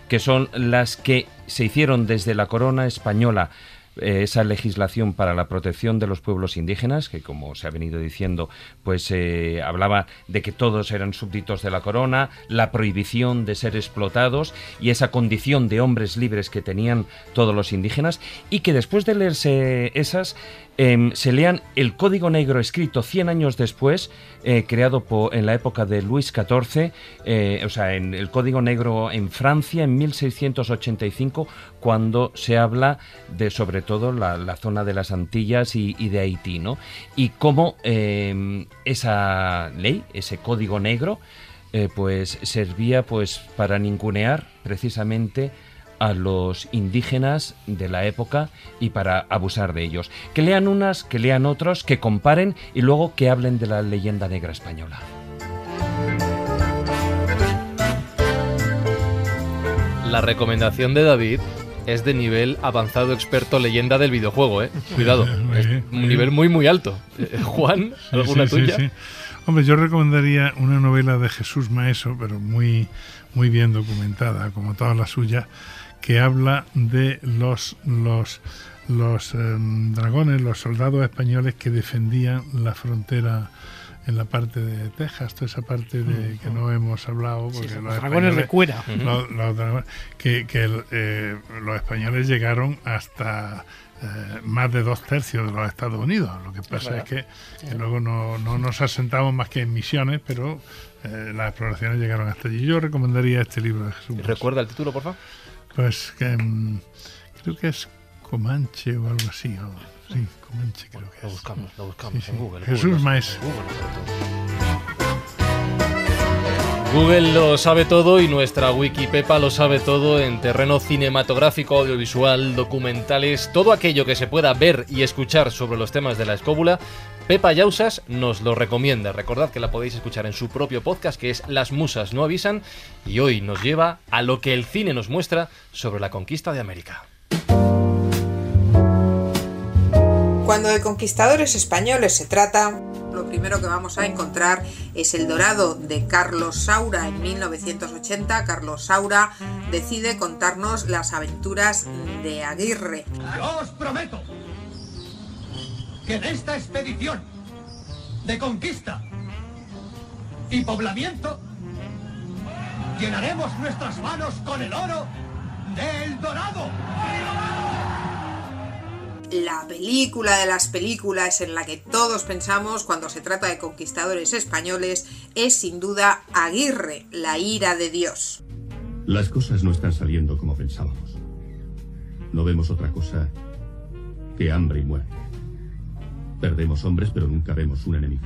que son las que se hicieron desde la corona española eh, esa legislación para la protección de los pueblos indígenas, que como se ha venido diciendo, pues eh, hablaba de que todos eran súbditos de la corona, la prohibición de ser explotados y esa condición de hombres libres que tenían todos los indígenas, y que después de leerse esas, em, se lean el Código Negro escrito 100 años después, eh, creado en la época de Luis XIV, eh, o sea, en el Código Negro en Francia en 1685, cuando se habla de sobre todo la, la zona de las Antillas y, y de Haití, ¿no? Y cómo em, esa ley, ese Código Negro, eh, pues servía pues para ningunear precisamente a los indígenas de la época y para abusar de ellos. Que lean unas, que lean otros, que comparen y luego que hablen de la leyenda negra española. La recomendación de David es de nivel avanzado experto leyenda del videojuego, ¿eh? Cuidado, es un nivel muy, muy alto. Eh, Juan, ¿alguna sí, sí, tuya? sí. Hombre, yo recomendaría una novela de Jesús Maeso, pero muy, muy bien documentada, como todas las suyas, que habla de los, los, los em, dragones, los soldados españoles que defendían la frontera en la parte de Texas, toda esa parte de que no hemos hablado. Porque Sí, los los dragones de cuera. los- los dragones- que que el, eh, los españoles llegaron hasta eh, más de dos tercios de los Estados Unidos. Lo que pasa es que, que luego no, no nos asentamos más que en misiones, pero eh, las exploraciones llegaron hasta allí. Yo recomendaría este libro de Jesús. ¿Recuerda el título, por favor? Pues que mm, creo que es Comanche o algo así. o- sí, Comanche creo que Lo es. buscamos, lo buscamos Sí, en. Google. Jesús Google, Maes. Google lo sabe todo y nuestra Wikipepa lo sabe todo en terreno cinematográfico, audiovisual, documentales, todo aquello que se pueda ver y escuchar sobre los temas de la escóbula. Pepa Yausas nos lo recomienda. Recordad que la podéis escuchar en su propio podcast que es Las Musas no avisan y hoy nos lleva a lo que el cine nos muestra sobre la conquista de América. Cuando de conquistadores españoles se trata, lo primero que vamos a encontrar es El Dorado de Carlos Saura en 1980. Carlos Saura decide contarnos las aventuras de Aguirre. Yo os prometo que de esta expedición de conquista y poblamiento llenaremos nuestras manos con el oro del dorado. La película de las películas en la que todos pensamos cuando se trata de conquistadores españoles es sin duda Aguirre, la ira de Dios. Las cosas no están saliendo como pensábamos. No vemos otra cosa que hambre y muerte. Perdemos hombres, pero nunca vemos un enemigo.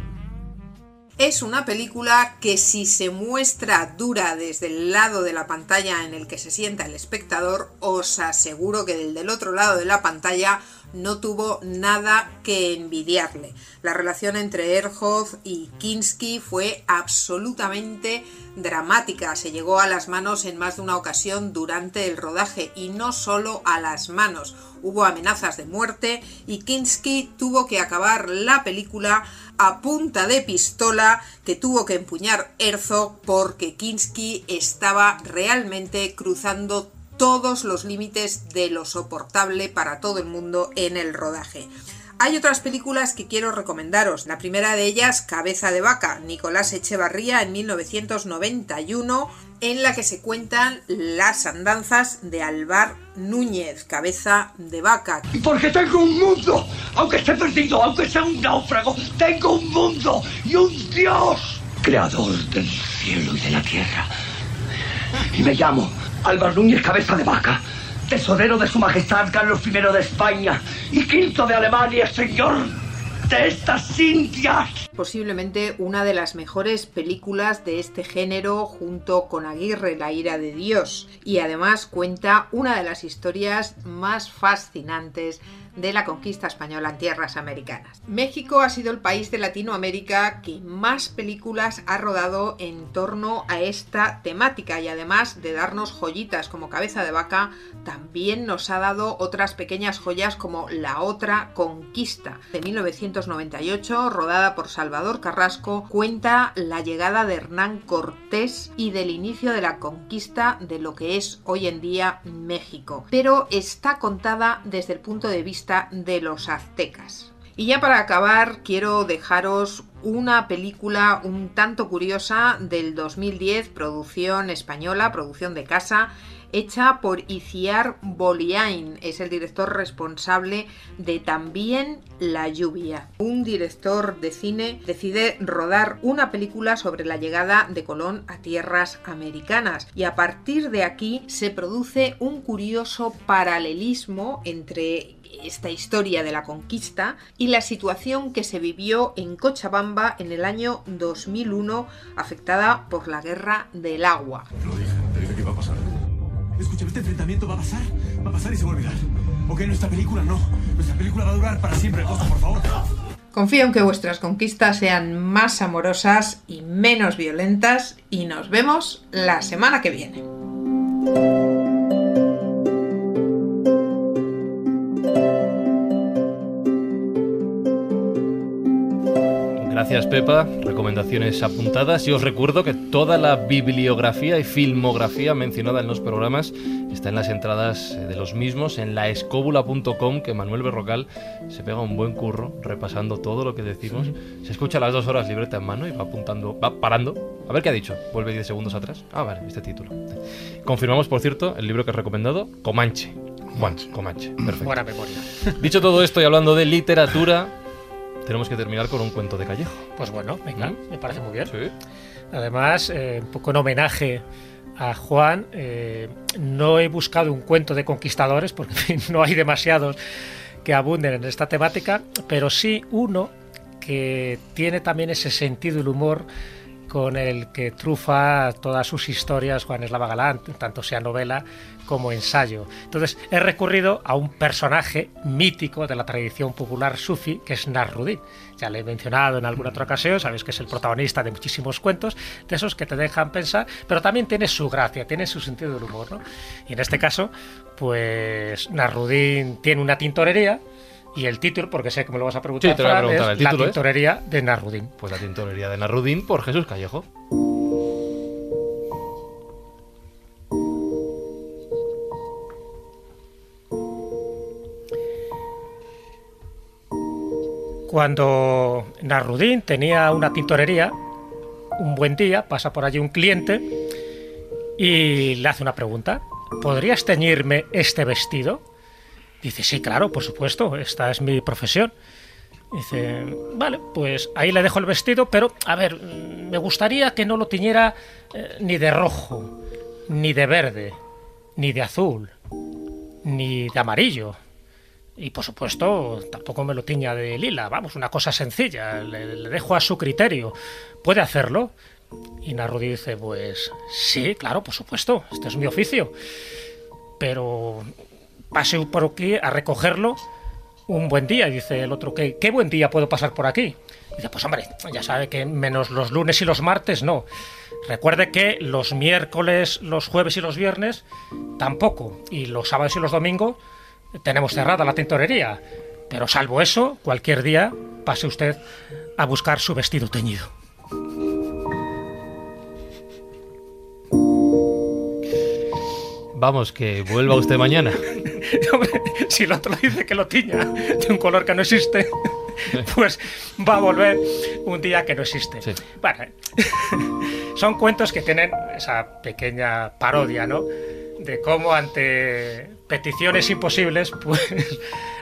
Es una película que si se muestra dura desde el lado de la pantalla en el que se sienta el espectador, os aseguro que del, del otro lado de la pantalla no tuvo nada que envidiarle. La relación entre Erhoff y Kinski fue absolutamente dramática. Se llegó a las manos en más de una ocasión durante el rodaje y no solo a las manos. Hubo amenazas de muerte y Kinski tuvo que acabar la película a punta de pistola que tuvo que empuñar Herzog porque Kinski estaba realmente cruzando todos los límites de lo soportable para todo el mundo en el rodaje. Hay otras películas que quiero recomendaros. La primera de ellas, Cabeza de Vaca, Nicolás Echevarría en 1991, en la que se cuentan las andanzas de Alvar Núñez, Cabeza de Vaca. Porque tengo un mundo, aunque esté perdido, aunque sea un náufrago, tengo un mundo y un Dios, creador del cielo y de la tierra. Y me llamo Álvaro Núñez Cabeza de Vaca, tesorero de su majestad Carlos I de España y quinto de Alemania, señor de estas Indias. Posiblemente una de las mejores películas de este género junto con Aguirre, La ira de Dios. Y además cuenta una de las historias más fascinantes de la conquista española en tierras americanas. México ha sido el país de Latinoamérica que más películas ha rodado en torno a esta temática y además de darnos joyitas como Cabeza de Vaca, también nos ha dado otras pequeñas joyas como La otra conquista de 1998, rodada por Salvador Carrasco, cuenta la llegada de Hernán Cortés y del inicio de la conquista de lo que es hoy en día México, pero está contada desde el punto de vista de los aztecas. Y ya para acabar, quiero dejaros una película un tanto curiosa del 2010, producción española, producción de casa, hecha por Iciar Boliain, es el director responsable de También la lluvia. Un director de cine decide rodar una película sobre la llegada de Colón a tierras americanas y a partir de aquí se produce un curioso paralelismo entre esta historia de la conquista y la situación que se vivió en Cochabamba en el año 2001 afectada por la guerra del agua. Lo dije, te dije que iba a pasar. Escúchame, este enfrentamiento va a pasar, va a pasar y se va a olvidar. Ok, nuestra película no. Nuestra película va a durar para siempre, Costa, por favor. Confío en que vuestras conquistas sean más amorosas y menos violentas y nos vemos la semana que viene. Gracias Pepa, recomendaciones apuntadas y os recuerdo que toda la bibliografía y filmografía mencionada en los programas está en las entradas eh, de los mismos en laescóbula.com que Manuel Berrocal se pega un buen curro repasando todo lo que decimos. Se escucha a las dos horas libreta en mano y va apuntando, va parando. A ver qué ha dicho. Vuelve 10 segundos atrás. Ah, vale, este título. Confirmamos, por cierto, el libro que he recomendado, Comanche. Comanche. Comanche. Perfecto. Buena memoria. Dicho todo esto y hablando de literatura, tenemos que terminar con un cuento de Callejo. Pues bueno, venga, ¿Mm? me parece muy bien. Sí. Además, eh, un poco en homenaje a Juan, eh, no he buscado un cuento de conquistadores, porque no hay demasiados que abunden en esta temática, pero sí uno que tiene también ese sentido del humor con el que trufa todas sus historias Juan Eslava Galán, tanto sea novela como ensayo. Entonces he recurrido a un personaje mítico de la tradición popular sufi, que es Narrudin. Ya le he mencionado en alguna otra ocasión, sabéis que es el protagonista de muchísimos cuentos, de esos que te dejan pensar, pero también tiene su gracia, tiene su sentido del humor. ¿no? Y en este caso, pues Narrudin tiene una tintorería, y el título, porque sé que me lo vas a preguntar, Sí, te lo voy a Fran, preguntar, es ¿el La es? tintorería de Narrudin. Pues la tintorería de Narudín por Jesús Callejo. Cuando Narrudín tenía una tintorería, un buen día pasa por allí un cliente y le hace una pregunta. ¿Podrías teñirme este vestido? Dice, sí, claro, por supuesto, esta es mi profesión. Dice, vale, pues ahí le dejo el vestido, pero a ver, mm, me gustaría que no lo tiñera eh, ni de rojo, ni de verde, ni de azul, ni de amarillo. Y por supuesto, tampoco me lo tiña de lila, vamos, una cosa sencilla, le, le dejo a su criterio. ¿Puede hacerlo? Y Narudi dice, pues sí, claro, por supuesto, este es mi oficio. Pero pase por aquí a recogerlo un buen día. Dice el otro, ¿qué, buen día puedo pasar por aquí? Dice, pues hombre, ya sabe que menos los lunes y los martes no. Recuerde que los miércoles, los jueves y los viernes tampoco. Y los sábados y los domingos tenemos cerrada la tintorería. Pero salvo eso, cualquier día pase usted a buscar su vestido teñido. Vamos, que vuelva usted mañana. Si el otro dice que lo tiña de un color que no existe, pues va a volver un día que no existe. Bueno, son cuentos que tienen esa pequeña parodia, ¿no? De cómo ante peticiones imposibles, pues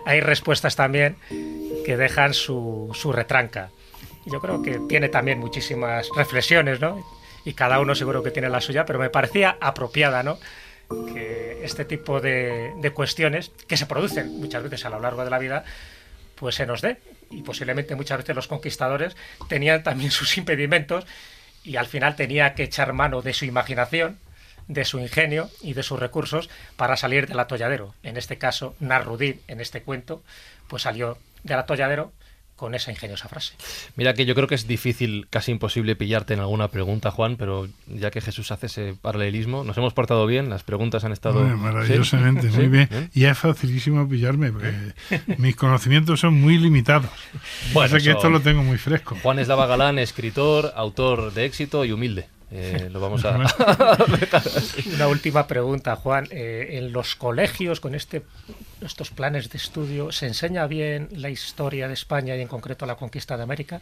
hay respuestas también que dejan su, su retranca. Yo creo que tiene también muchísimas reflexiones, ¿no? Y cada uno seguro que tiene la suya, pero me parecía apropiada, ¿no? Que este tipo de, cuestiones que se producen muchas veces a lo largo de la vida, pues se nos dé. Y posiblemente muchas veces los conquistadores tenían también sus impedimentos y al final tenía que echar mano de su imaginación, de su ingenio y de sus recursos para salir del atolladero. En este caso, Narrudin, en este cuento, pues salió del atolladero con esa ingeniosa frase. Mira que yo creo que es difícil, casi imposible pillarte en alguna pregunta, Juan, pero ya que Jesús hace ese paralelismo, nos hemos portado bien, las preguntas han estado... Muy maravillosamente, ¿Sí? muy bien. ¿Eh? Y es facilísimo pillarme, porque mis conocimientos son muy limitados. Bueno, Bueno, que eso- esto lo tengo muy fresco. Juan Eslava Galán, escritor, autor de éxito y humilde. Eh, lo vamos a... Una última pregunta, Juan. Eh, ¿En los colegios, con este, estos planes de estudio, se enseña bien la historia de España y en concreto la conquista de América?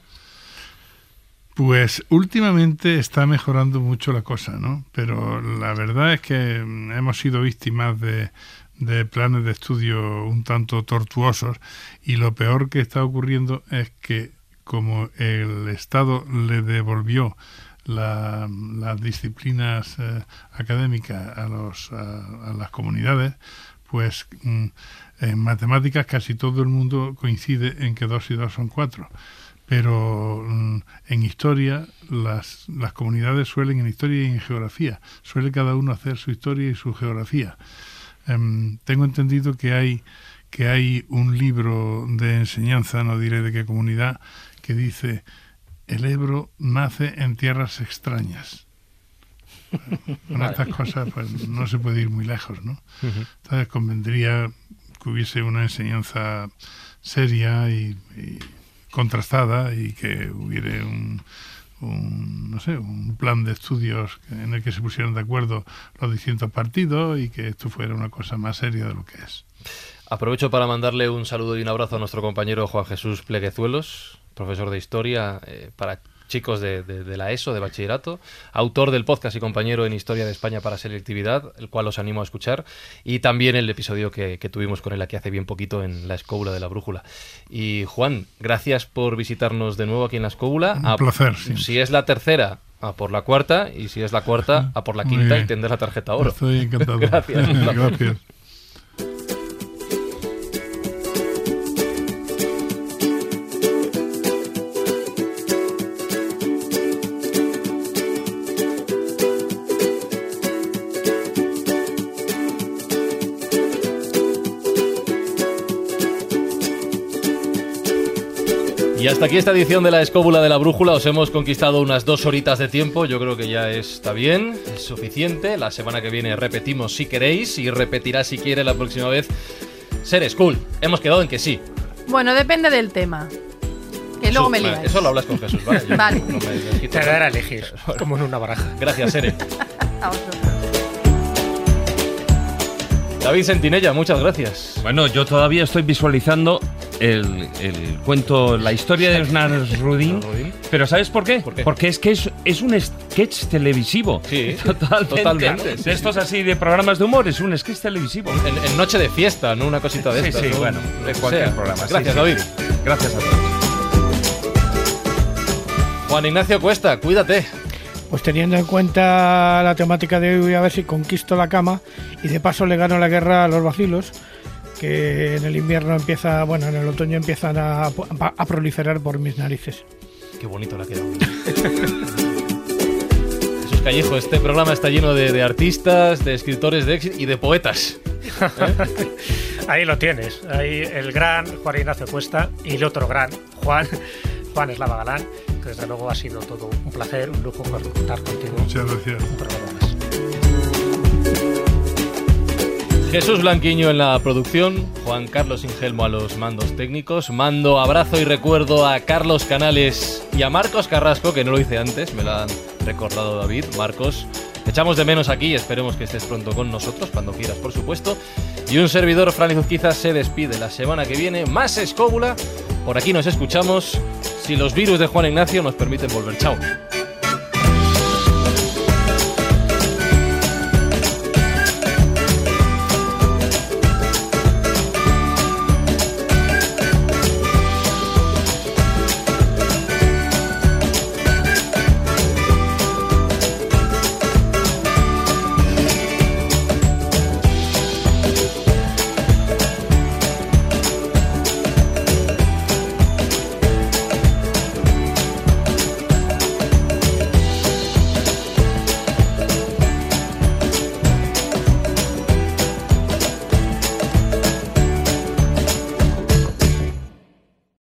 Pues últimamente está mejorando mucho la cosa, ¿no? Pero la verdad es que mm, hemos sido víctimas de, de planes de estudio un tanto tortuosos y lo peor que está ocurriendo es que como el Estado le devolvió la- las disciplinas eh, académicas a, los, a, a las comunidades, pues mm, en matemáticas casi todo el mundo coincide en que dos y dos son cuatro pero mm, en historia las, las comunidades suelen, en historia y en geografía, suele cada uno hacer su historia y su geografía. Em, tengo entendido que hay, que hay un libro de enseñanza, no diré de qué comunidad, que dice, el Ebro nace en tierras extrañas. Con Vale. estas cosas pues, no se puede ir muy lejos, ¿no? Entonces convendría que hubiese una enseñanza seria y, y contrastada y que hubiera un, un, no sé, un plan de estudios en el que se pusieran de acuerdo los distintos partidos y que esto fuera una cosa más seria de lo que es. Aprovecho para mandarle un saludo y un abrazo a nuestro compañero Juan Jesús Pleguezuelos, profesor de historia eh, para chicos de, de- de la ESO, de bachillerato, autor del podcast y compañero en Historia de España para Selectividad, el cual os animo a escuchar, y también el episodio que, que tuvimos con él aquí hace bien poquito en La Escóbula de la Brújula. Y Juan, gracias por visitarnos de nuevo aquí en La Escóbula. Un A- placer, sí. Si es la tercera, a por la cuarta, y si es la cuarta, a por la quinta y tendrás la tarjeta oro. Estoy encantado. Gracias. Gracias. Hasta aquí esta edición de la Escóbula de la Brújula. Os hemos conquistado unas dos horitas de tiempo. Yo creo que ya está bien, es suficiente. La semana que viene repetimos si queréis y repetirá si quiere la próxima vez. Ser School. Hemos quedado en que sí. Bueno, depende del tema. Que luego me liáis. Eso lo hablas con Jesús, ¿vale? Yo Vale. no me- me Te dará a elegir, como en una baraja. Gracias, Sere. A vosotros. David Sentinella, muchas gracias. Bueno, yo todavía estoy visualizando el, el cuento, la historia de Nasruddin. Pero ¿sabes por qué? Porque es que es, es un sketch televisivo. Sí, totalmente. totalmente, sí, de estos así de programas de humor, es un sketch televisivo. En, en Noche de Fiesta, no una cosita de Sí, estas. sí, ¿no? bueno, de cualquier sea. programa. Gracias, David. Gracias a todos. Juan Ignacio Cuesta, cuídate. Pues teniendo en cuenta la temática de hoy, voy a ver si conquisto la cama y de paso le gano la guerra a los vacilos, que en el invierno empieza, bueno, en el otoño empiezan a, a proliferar por mis narices. Qué bonito le ha quedado. Jesús Callejo, este programa está lleno de, de artistas, de escritores de éxito y de poetas. Ahí lo tienes. Ahí el gran Juan Ignacio Cuesta y el otro gran Juan, Juan Eslava Galán, que desde luego ha sido todo un placer, un lujo contar contigo. Muchas gracias. Un programa más. Jesús Blanquiño en la producción, Juan Carlos Ingelmo a los mandos técnicos, mando abrazo y recuerdo a Carlos Canales y a Marcos Carrasco, que no lo hice antes, me lo han recordado David. Marcos, Te echamos de menos aquí, esperemos que estés pronto con nosotros, cuando quieras, por supuesto. Y un servidor, Fran Izuzquiza, se despide la semana que viene. Más escóbula. Por aquí nos escuchamos. Si los virus de Juan Ignacio nos permiten volver. Chao.